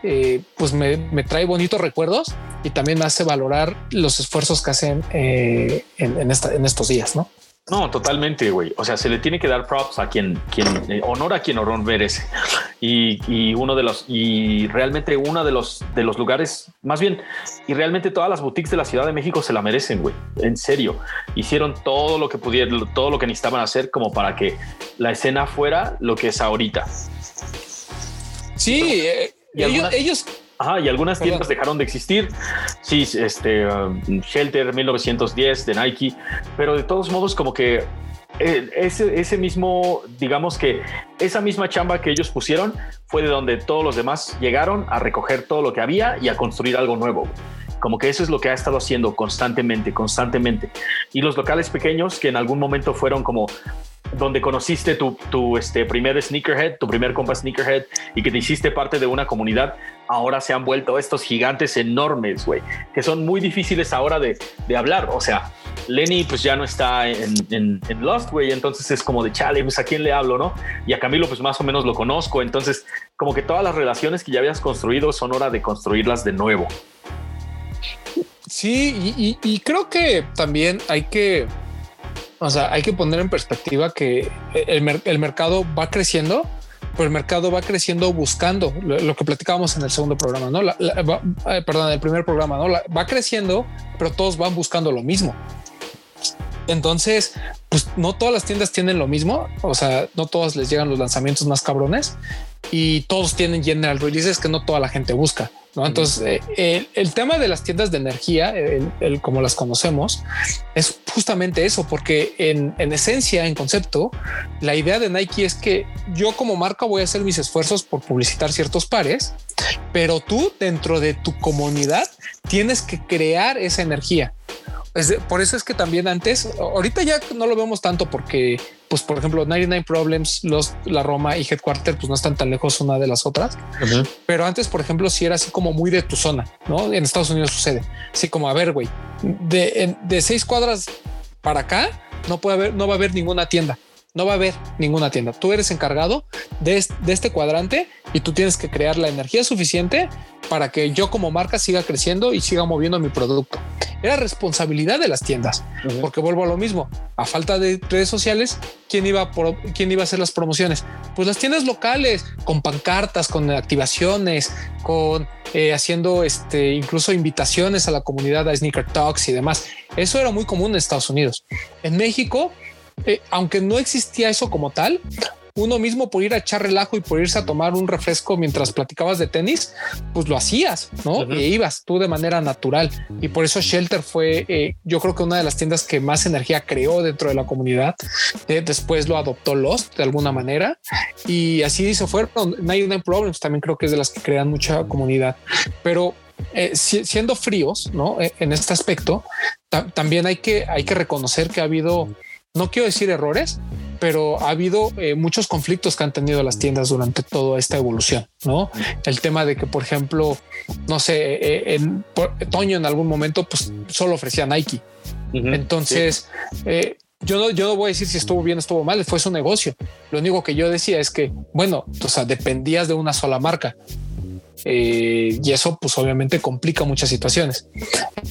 eh, pues me, trae bonitos recuerdos y también me hace valorar los esfuerzos que hacen eh, en, en estos días, ¿no? No, totalmente, güey. O sea, se le tiene que dar props a quien, quien eh, honor a quien honor merece. Y, y, uno de los, y realmente uno de los, de los lugares, más bien, y realmente todas las boutiques de la Ciudad de México se la merecen, güey. En serio. Hicieron todo lo que pudieron, todo lo que necesitaban hacer como para que la escena fuera lo que es ahorita. Sí, eh, ellos Ajá, y algunas tiendas dejaron de existir. Sí, este um, Shelter 1910 de Nike, pero de todos modos como que eh, ese, ese mismo, digamos que esa misma chamba que ellos pusieron fue de donde todos los demás llegaron a recoger todo lo que había y a construir algo nuevo. Como que eso es lo que ha estado haciendo constantemente, constantemente. Y los locales pequeños que en algún momento fueron como donde conociste tu, tu este, primer sneakerhead, tu primer compa sneakerhead y que te hiciste parte de una comunidad, ahora se han vuelto estos gigantes enormes, güey, que son muy difíciles ahora de, de, hablar. O sea, Lenny pues ya no está en, Lost, güey, entonces es como de chale, pues a quién le hablo, ¿no? Y a Camilo pues más o menos lo conozco, entonces como que todas las relaciones que ya habías construido son hora de construirlas de nuevo. Sí, y, creo que también hay que o sea, hay que poner en perspectiva que el mercado va creciendo, pero el mercado va creciendo buscando lo, que platicábamos en el segundo programa, no? La, eh, perdón, el primer programa, no? va creciendo, pero todos van buscando lo mismo. Entonces, pues no todas las tiendas tienen lo mismo. O sea, no todas les llegan los lanzamientos más cabrones y todos tienen general releases que no toda la gente busca. ¿No? Entonces, eh, el, tema de las tiendas de energía, el, como las conocemos, es justamente eso, porque en, en, esencia, en concepto, la idea de Nike es que yo como marca voy a hacer mis esfuerzos por publicitar ciertos pares, pero tú dentro de tu comunidad tienes que crear esa energía. Por eso es que también antes, ahorita ya no lo vemos tanto porque, pues, por ejemplo, 99 Problems, los, la Roma y Headquarter, pues no están tan lejos una de las otras. Pero antes, por ejemplo, si era así como muy de tu zona, ¿no? En Estados Unidos sucede. Así como, a ver, güey, de, de seis cuadras para acá, no puede haber, no va a haber ninguna tienda no va a haber ninguna tienda. Tú eres encargado de, este cuadrante y tú tienes que crear la energía suficiente para que yo como marca siga creciendo y siga moviendo mi producto. Era responsabilidad de las tiendas, porque vuelvo a lo mismo. A falta de redes sociales, ¿quién iba, por, ¿quién iba a hacer las promociones? Pues las tiendas locales, con pancartas, con activaciones, con eh, haciendo este, incluso invitaciones a la comunidad a Sneaker Talks y demás. Eso era muy común en Estados Unidos. En México, eh, aunque no existía eso como tal, uno mismo por ir a echar relajo y por irse a tomar un refresco mientras platicabas de tenis, pues lo hacías, ¿no? E ibas tú de manera natural. Y por eso Shelter fue, eh, yo creo que una de las tiendas que más energía creó dentro de la comunidad. Eh, después lo adoptó Lost de alguna manera y así se fueron. Nine Problems también creo que es de las que crean mucha comunidad, pero siendo fríos, ¿no? En este aspecto, también hay que, hay que reconocer que ha habido no quiero decir errores, pero ha habido eh, muchos conflictos que han tenido las tiendas durante toda esta evolución, ¿no? El tema de que, por ejemplo, no sé, eh, en Toño en algún momento, pues solo ofrecía Nike. Entonces, eh, yo no, yo no voy a decir si estuvo bien o estuvo mal, fue su negocio. Lo único que yo decía es que, bueno, o sea, dependías de una sola marca. Eh, y eso pues obviamente complica muchas situaciones.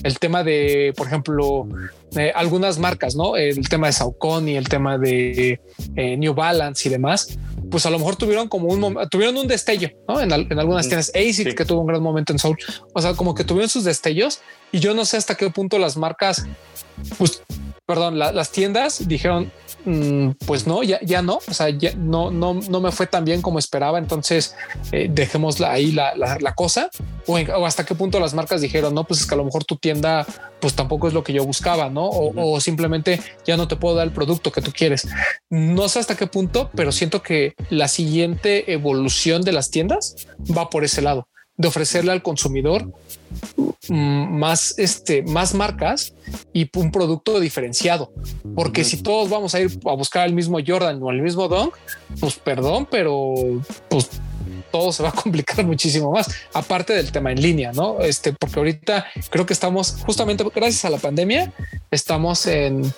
El tema de, por ejemplo, eh, algunas marcas, ¿no? El tema de Saucony, el tema de eh, New Balance y demás, pues a lo mejor tuvieron como un tuvieron un destello, ¿no? En, algunas tiendas ASIC que tuvo un gran momento en Soul, o sea, como que tuvieron sus destellos y yo no sé hasta qué punto las marcas, pues, perdón, las tiendas dijeron, Mm, pues no, ya, ya no, o sea, ya no, no, no me fue tan bien como esperaba, entonces eh, dejémosla ahí la, la, cosa, o, hasta qué punto las marcas dijeron, no, pues es que a lo mejor tu tienda pues tampoco es lo que yo buscaba, ¿no? O, simplemente ya no te puedo dar el producto que tú quieres. No sé hasta qué punto, pero siento que la siguiente evolución de las tiendas va por ese lado de ofrecerle al consumidor mm, más, este, más marcas y un producto diferenciado. Porque si todos vamos a ir a buscar el mismo Jordan o el mismo Dunk, pues perdón, pero pues todo se va a complicar muchísimo más. Aparte del tema en línea, no? Este, porque ahorita creo que estamos justamente gracias a la pandemia, estamos en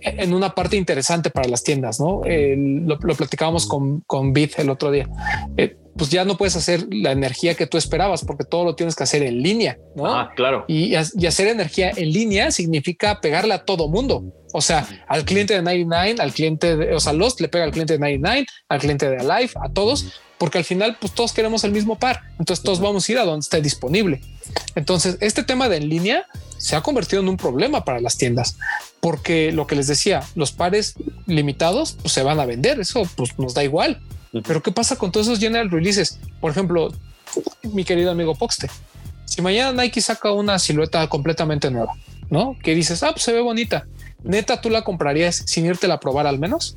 en una parte interesante para las tiendas, ¿no? lo, platicábamos con, con Bit el otro día. Eh, pues ya no puedes hacer la energía que tú esperabas porque todo lo tienes que hacer en línea, ¿no? Ah, claro. Y, hacer energía en línea significa pegarle a todo mundo. O sea, al cliente de 99, al cliente de, o sea, Lost le pega al cliente de 99, al cliente de Alive, a todos, porque al final, pues todos queremos el mismo par. Entonces todos vamos a ir a donde esté disponible. Entonces, este tema de en línea se ha convertido en un problema para las tiendas, porque lo que les decía, los pares limitados pues, se van a vender. Eso pues nos da igual. Pero ¿qué pasa con todos esos general releases? Por ejemplo, mi querido amigo Poxte, si mañana Nike saca una silueta completamente nueva, ¿no? Que dices, ah, pues se ve bonita. Neta, ¿tú la comprarías sin irte a probar al menos?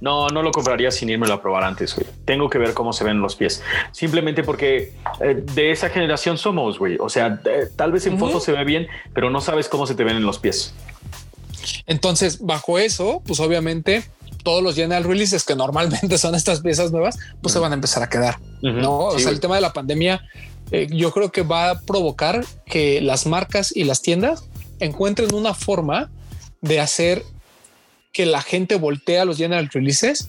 No, no lo compraría sin irme a probar antes, güey. Tengo que ver cómo se ven los pies. Simplemente porque eh, de esa generación somos, güey. O sea, tal vez en fotos se ve bien, pero no sabes cómo se te ven en los pies. Entonces, bajo eso, pues obviamente todos los general releases que normalmente son estas piezas nuevas, pues se van a empezar a quedar. No, o sea, el tema de la pandemia, eh, yo creo que va a provocar que las marcas y las tiendas encuentren una forma de hacer que la gente voltea a los general releases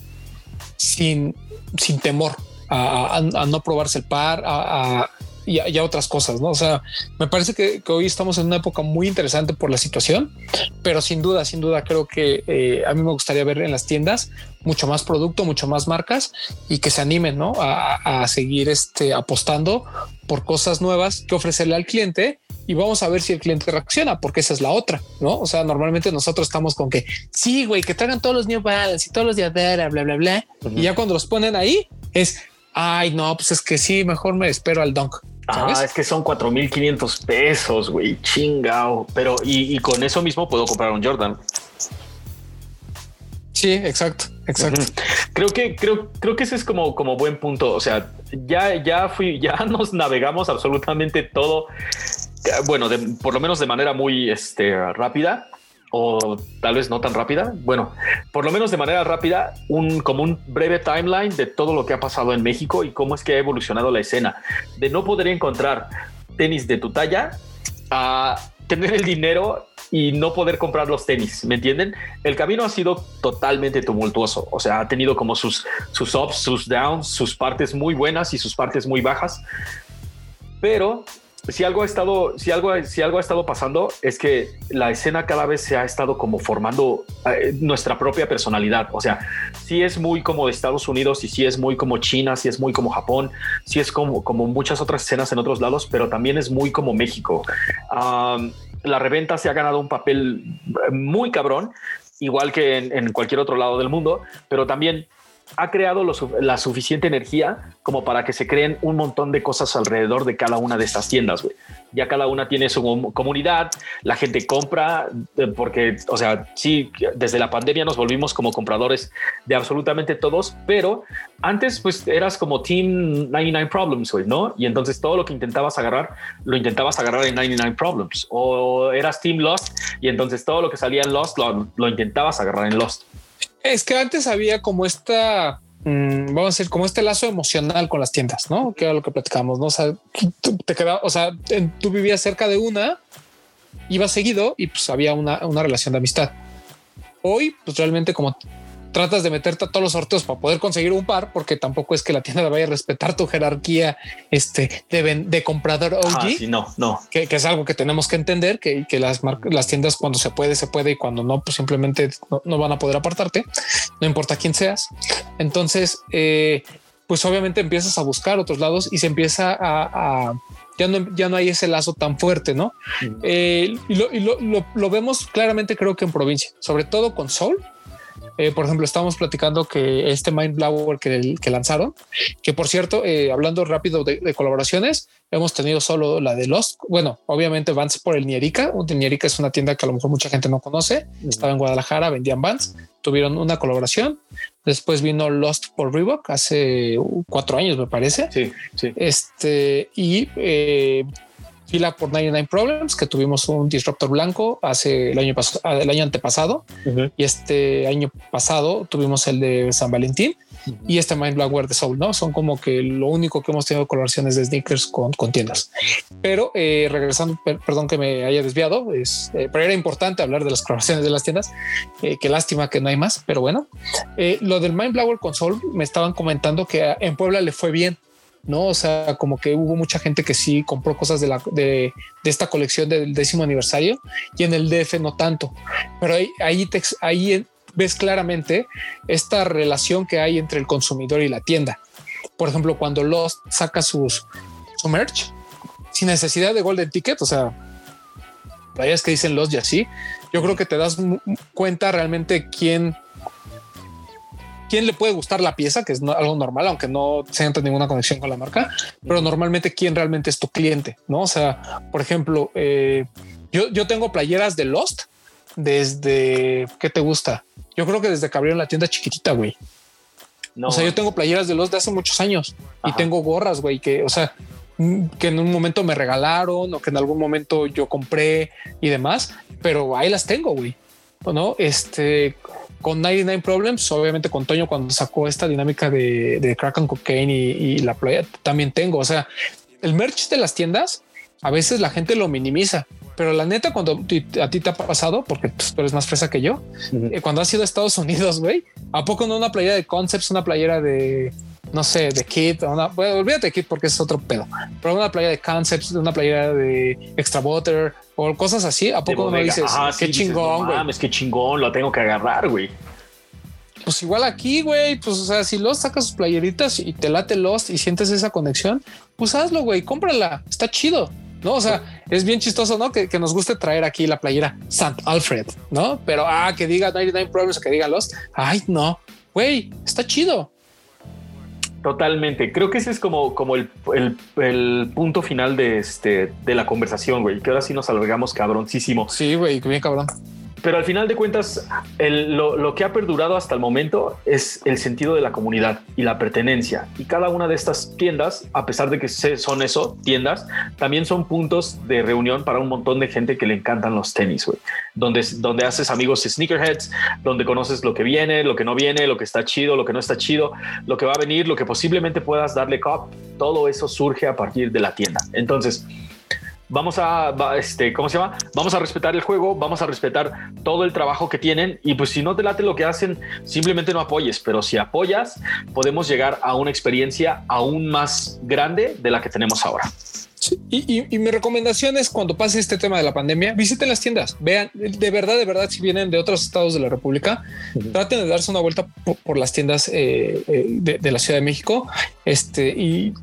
sin, sin temor a, no probarse el par, a, y, a, otras cosas, ¿no? O sea, me parece que, hoy estamos en una época muy interesante por la situación, pero sin duda, sin duda creo que eh, a mí me gustaría ver en las tiendas mucho más producto, mucho más marcas y que se animen, ¿no? A, seguir este, apostando por cosas nuevas que ofrecerle al cliente y vamos a ver si el cliente reacciona, porque esa es la otra, ¿no? O sea, normalmente nosotros estamos con que sí, güey, que traigan todos los New Balance y todos los de Adera, bla, bla, bla. Y ya cuando los ponen ahí es, ay, no, pues es que sí, mejor me espero al Dunk. Ah, es que son 4500 pesos, güey, chingao. Pero y, con eso mismo puedo comprar un Jordan. Sí, exacto, exacto. Creo que creo creo que ese es como como buen punto. O sea, ya ya fui, ya nos navegamos absolutamente todo bueno, por lo menos de manera muy este, rápida, o tal vez no tan rápida. Bueno, por lo menos de manera rápida, un como un breve timeline de todo lo que ha pasado en México y cómo es que ha evolucionado la escena. De no poder encontrar tenis de tu talla a tener el dinero y no poder comprar los tenis, ¿me entienden? El camino ha sido totalmente tumultuoso, o sea, ha tenido como sus, sus ups, sus downs, sus partes muy buenas y sus partes muy bajas, pero si algo ha estado, si algo, si algo ha estado pasando es que la escena cada vez se ha estado como formando eh, nuestra propia personalidad. O sea, si es muy como de Estados Unidos y si es muy como China, si es muy como Japón, si es como, como muchas otras escenas en otros lados, pero también es muy como México. la reventa se ha ganado un papel muy cabrón, igual que en cualquier otro lado del mundo, pero también ha creado la suficiente energía como para que se creen un montón de cosas alrededor de cada una de estas tiendas, güey. Ya cada una tiene su comunidad, la gente compra, eh, porque, o sea, sí, desde la pandemia nos volvimos como compradores de absolutamente todos, pero antes pues eras como Team 99 Problems, güey, ¿no? Y entonces todo lo que intentabas agarrar, lo intentabas agarrar en 99 Problems. O eras Team Lost y entonces todo lo que salía en Lost lo, lo intentabas agarrar en Lost. Es que antes había como esta, mm, vamos a decir, como este lazo emocional con las tiendas, ¿no? Que era lo que platicamos, ¿no? O sea, te quedaba, o sea, tú vivías cerca de una, ibas seguido y pues había una, una relación de amistad. Hoy, pues realmente como tratas de meterte a todos los sorteos para poder conseguir un par, porque tampoco es que la tienda vaya a respetar tu jerarquía este, de, de comprador OG. no, no. Que, es algo que tenemos que entender, que, que las, las tiendas cuando se puede, se puede y cuando no, pues simplemente no, van a poder apartarte, no importa quién seas. Entonces, eh, pues obviamente empiezas a buscar otros lados y se empieza a, ya no, ya no hay ese lazo tan fuerte, ¿no? Eh, y, lo, y lo, lo, lo, vemos claramente creo que en provincia, sobre todo con Soul, eh, por ejemplo, estábamos platicando que este Mind Blower que, que lanzaron, que por cierto, eh, hablando rápido de, colaboraciones, hemos tenido solo la de Lost. Bueno, obviamente Vans por el Nierica. Un Nierica es una tienda que a lo mejor mucha gente no conoce. Estaba en Guadalajara, vendían Vans, tuvieron una colaboración. Después vino Lost por Reebok hace cuatro años, me parece. Sí, sí. Este y eh, fila por 99 Problems, que tuvimos un disruptor blanco hace el año pasado, ah, el año antepasado, y este año pasado tuvimos el de San Valentín y este Mind Blackwear de Soul, ¿no? Son como que lo único que hemos tenido colaboraciones de sneakers con, con tiendas. Pero eh, regresando, perdón que me haya desviado, es, eh, pero era importante hablar de las colaboraciones de las tiendas. Eh, qué lástima que no hay más, pero bueno, lo del Mind Blower con Soul me estaban comentando que en Puebla le fue bien ¿no? O sea, como que hubo mucha gente que sí compró cosas de, la, de, esta colección del décimo aniversario y en el DF no tanto. Pero ahí, ahí, ves claramente esta relación que hay entre el consumidor y la tienda. Por ejemplo, cuando Lost saca sus, su merch sin necesidad de Golden Ticket, o sea, es que dicen Lost y así, yo creo que te das cuenta realmente quién quién le puede gustar la pieza, que es algo normal, aunque no sienta ninguna conexión con la marca, pero normalmente quién realmente es tu cliente, ¿no? O sea, por ejemplo, eh, yo, yo tengo playeras de Lost desde, ¿qué te gusta? Yo creo que desde que abrieron la tienda chiquitita, güey. No, o sea, yo tengo playeras de Lost de hace muchos años y tengo gorras, güey, que, o sea, que en un momento me regalaron o que en algún momento yo compré y demás, pero ahí las tengo, güey. ¿No? Este, con 99 Problems, obviamente con Toño cuando sacó esta dinámica de, de crack and cocaine y, la playa, también tengo. O sea, el merch de las tiendas, a veces la gente lo minimiza, pero la neta, cuando a ti te ha pasado, porque pues, tú eres más fresa que yo, eh, cuando has ido a Estados Unidos, güey, ¿a poco no una playera de Concepts, una playera de, no sé, de Kit, una, bueno, olvídate de Kit porque es otro pedo, pero una playera de Concepts, una playera de Extra Water, o cosas así, ¿a poco no dices ah, qué chingón, güey? Es que chingón, lo tengo que agarrar, güey. Pues igual aquí, güey, pues o sea, si los sacas sus playeritas y te late Lost y sientes esa conexión, pues hazlo, güey, cómprala, está chido. No, o sea, es bien chistoso, ¿no? Que, nos guste traer aquí la playera St. Alfred, ¿no? Pero, ah, que diga 99 Problems o que diga Lost. Ay, no, güey, está chido. Totalmente. Creo que ese es como, como el, punto final de, este, de la conversación, güey. Que ahora sí nos alargamos cabroncísimo. Sí, güey, bien cabrón. Pero al final de cuentas, lo, que ha perdurado hasta el momento es el sentido de la comunidad y la pertenencia. Y cada una de estas tiendas, a pesar de que son eso, tiendas, también son puntos de reunión para un montón de gente que le encantan los tenis, güey. Donde, donde haces amigos sneakerheads, donde conoces lo que viene, lo que no viene, lo que está chido, lo que no está chido, lo que va a venir, lo que posiblemente puedas darle cop. Todo eso surge a partir de la tienda. Entonces, vamos a, este, ¿cómo se llama? Vamos a respetar el juego, vamos a respetar todo el trabajo que tienen y pues si no te late lo que hacen, simplemente no apoyes, pero si apoyas, podemos llegar a una experiencia aún más grande de la que tenemos ahora. y, mi recomendación es cuando pase este tema de la pandemia, visiten las tiendas, vean de verdad, de verdad, si vienen de otros estados de la República, traten de darse una vuelta por, las tiendas eh, eh, de, de, la Ciudad de México. Este y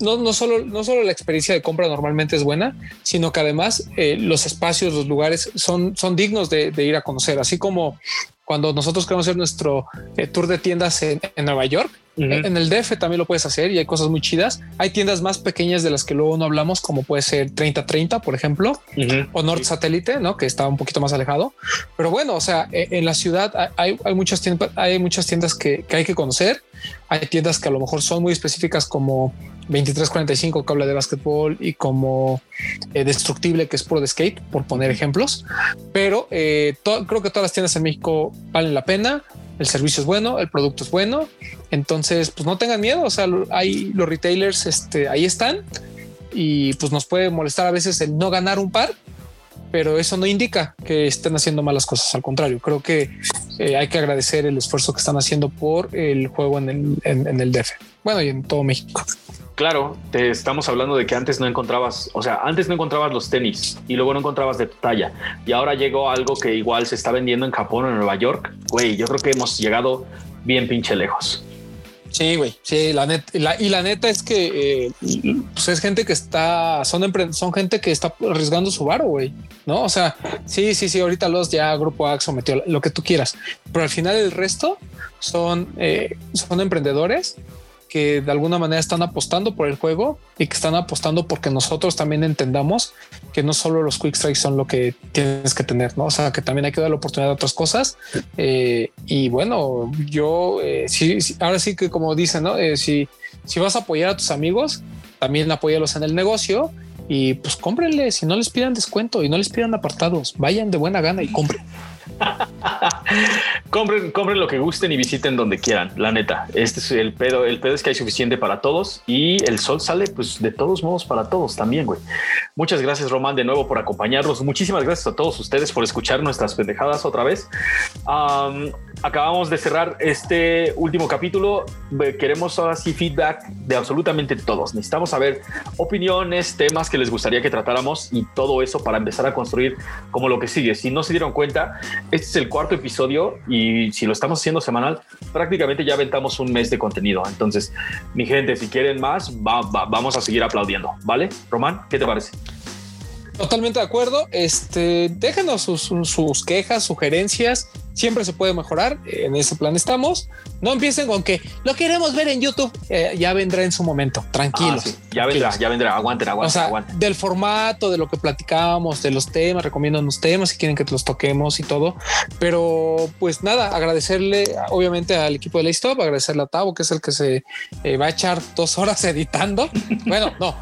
no, no, solo, no solo la experiencia de compra normalmente es buena, sino que además eh, los espacios, los lugares son, son dignos de, ir a conocer, así como cuando nosotros queremos hacer nuestro eh, tour de tiendas en, Nueva York. En el DF también lo puedes hacer y hay cosas muy chidas. Hay tiendas más pequeñas de las que luego no hablamos, como puede ser 3030, por ejemplo, o North Satélite, ¿no? que está un poquito más alejado. Pero bueno, o sea, e, en la ciudad hay, hay muchas tiendas, hay muchas tiendas que, que hay que conocer. Hay tiendas que a lo mejor son muy específicas como 2345 que habla de básquetbol y como eh, destructible que es pro de skate, por poner ejemplos. Pero eh, creo que todas las tiendas en México valen la pena. El servicio es bueno, el producto es bueno. Entonces, pues no tengan miedo. O sea, hay los retailers este, ahí están y pues nos puede molestar a veces el no ganar un par, pero eso no indica que estén haciendo malas cosas. Al contrario, creo que eh, hay que agradecer el esfuerzo que están haciendo por el juego en el, en el DF. Bueno, y en todo México. Claro, te estamos hablando de que antes no encontrabas, o sea, antes no encontrabas los tenis y luego no encontrabas de tu talla. Y ahora llegó algo que igual se está vendiendo en Japón o en Nueva York. Güey, yo creo que hemos llegado bien pinche lejos. Sí, güey. Sí, la neta. y la neta es que eh, pues es gente que está, son, son gente que está arriesgando su varo, güey. No, o sea, sí, sí, sí. Ahorita los ya Grupo Axo metió lo que tú quieras, pero al final el resto son, eh, son emprendedores que de alguna manera están apostando por el juego y que están apostando porque nosotros también entendamos que no solo los quick strikes son lo que tienes que tener, ¿no? O sea, que también hay que dar la oportunidad a otras cosas. Eh, y bueno, yo eh, sí, ahora sí que como dicen, ¿no? Eh, si, si vas a apoyar a tus amigos, también apóyalos en el negocio y pues cómprenle, si no les pidan descuento y no les pidan apartados, vayan de buena gana y compren. compren, compren lo que gusten y visiten donde quieran. La neta, este es el pedo. El pedo es que hay suficiente para todos y el sol sale, pues de todos modos para todos también, güey. Muchas gracias, Román, de nuevo por acompañarnos. Muchísimas gracias a todos ustedes por escuchar nuestras pendejadas otra vez. acabamos de cerrar este último capítulo. Queremos ahora sí feedback de absolutamente todos. Necesitamos saber opiniones, temas que les gustaría que tratáramos y todo eso para empezar a construir como lo que sigue. Si no se dieron cuenta, este es el cuarto episodio y si lo estamos haciendo semanal, prácticamente ya aventamos un mes de contenido. Entonces, mi gente, si quieren más, vamos a seguir aplaudiendo. ¿Vale? Román, ¿qué te parece? Totalmente de acuerdo. Este, déjenos sus quejas, sugerencias siempre se puede mejorar. En ese plan estamos. No empiecen con que lo queremos ver en YouTube. Eh, ya vendrá en su momento. Tranquilos. Ah, ya vendrá, ya vendrá. Aguanten, aguanten, Del formato, de lo que platicábamos, de los temas, recomiendo unos temas si quieren que los toquemos y todo. Pero pues nada, agradecerle obviamente al equipo de Stop, agradecerle a Tavo, que es el que se eh, va a echar dos horas editando. bueno, no,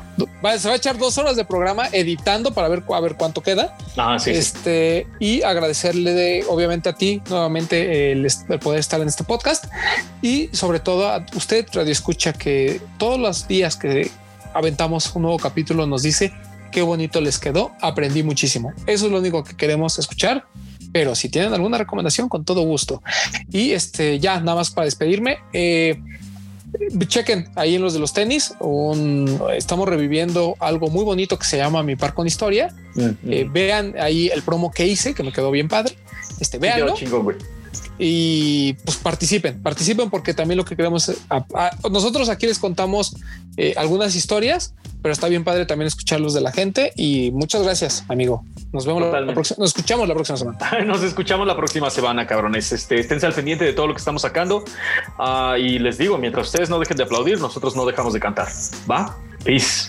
se va a echar dos horas de programa editando para ver a ver cuánto queda. Ah, sí, este y agradecerle de, obviamente a ti nuevamente el, poder estar en este podcast y sobre todo a usted radio escucha que todos los días que aventamos un nuevo capítulo nos dice qué bonito les quedó. Aprendí muchísimo. Eso es lo único que queremos escuchar. Pero si tienen alguna recomendación, con todo gusto. Y este ya nada más para despedirme. Eh, chequen ahí en los de los tenis. estamos reviviendo algo muy bonito que se llama Mi Par con Historia. Mm, mm. Eh, vean ahí el promo que hice, que me quedó bien padre. Este, véanlo. y pues participen, participen porque también lo que queremos, nosotros aquí les contamos eh, algunas historias, pero está bien padre también escucharlos de la gente y muchas gracias, amigo. Nos vemos la próxima, nos escuchamos la próxima semana. Nos escuchamos la próxima semana, cabrones. Este, esténse al pendiente de todo lo que estamos sacando. Ah, y les digo, mientras ustedes no dejen de aplaudir, nosotros no dejamos de cantar. ¿Va? Peace.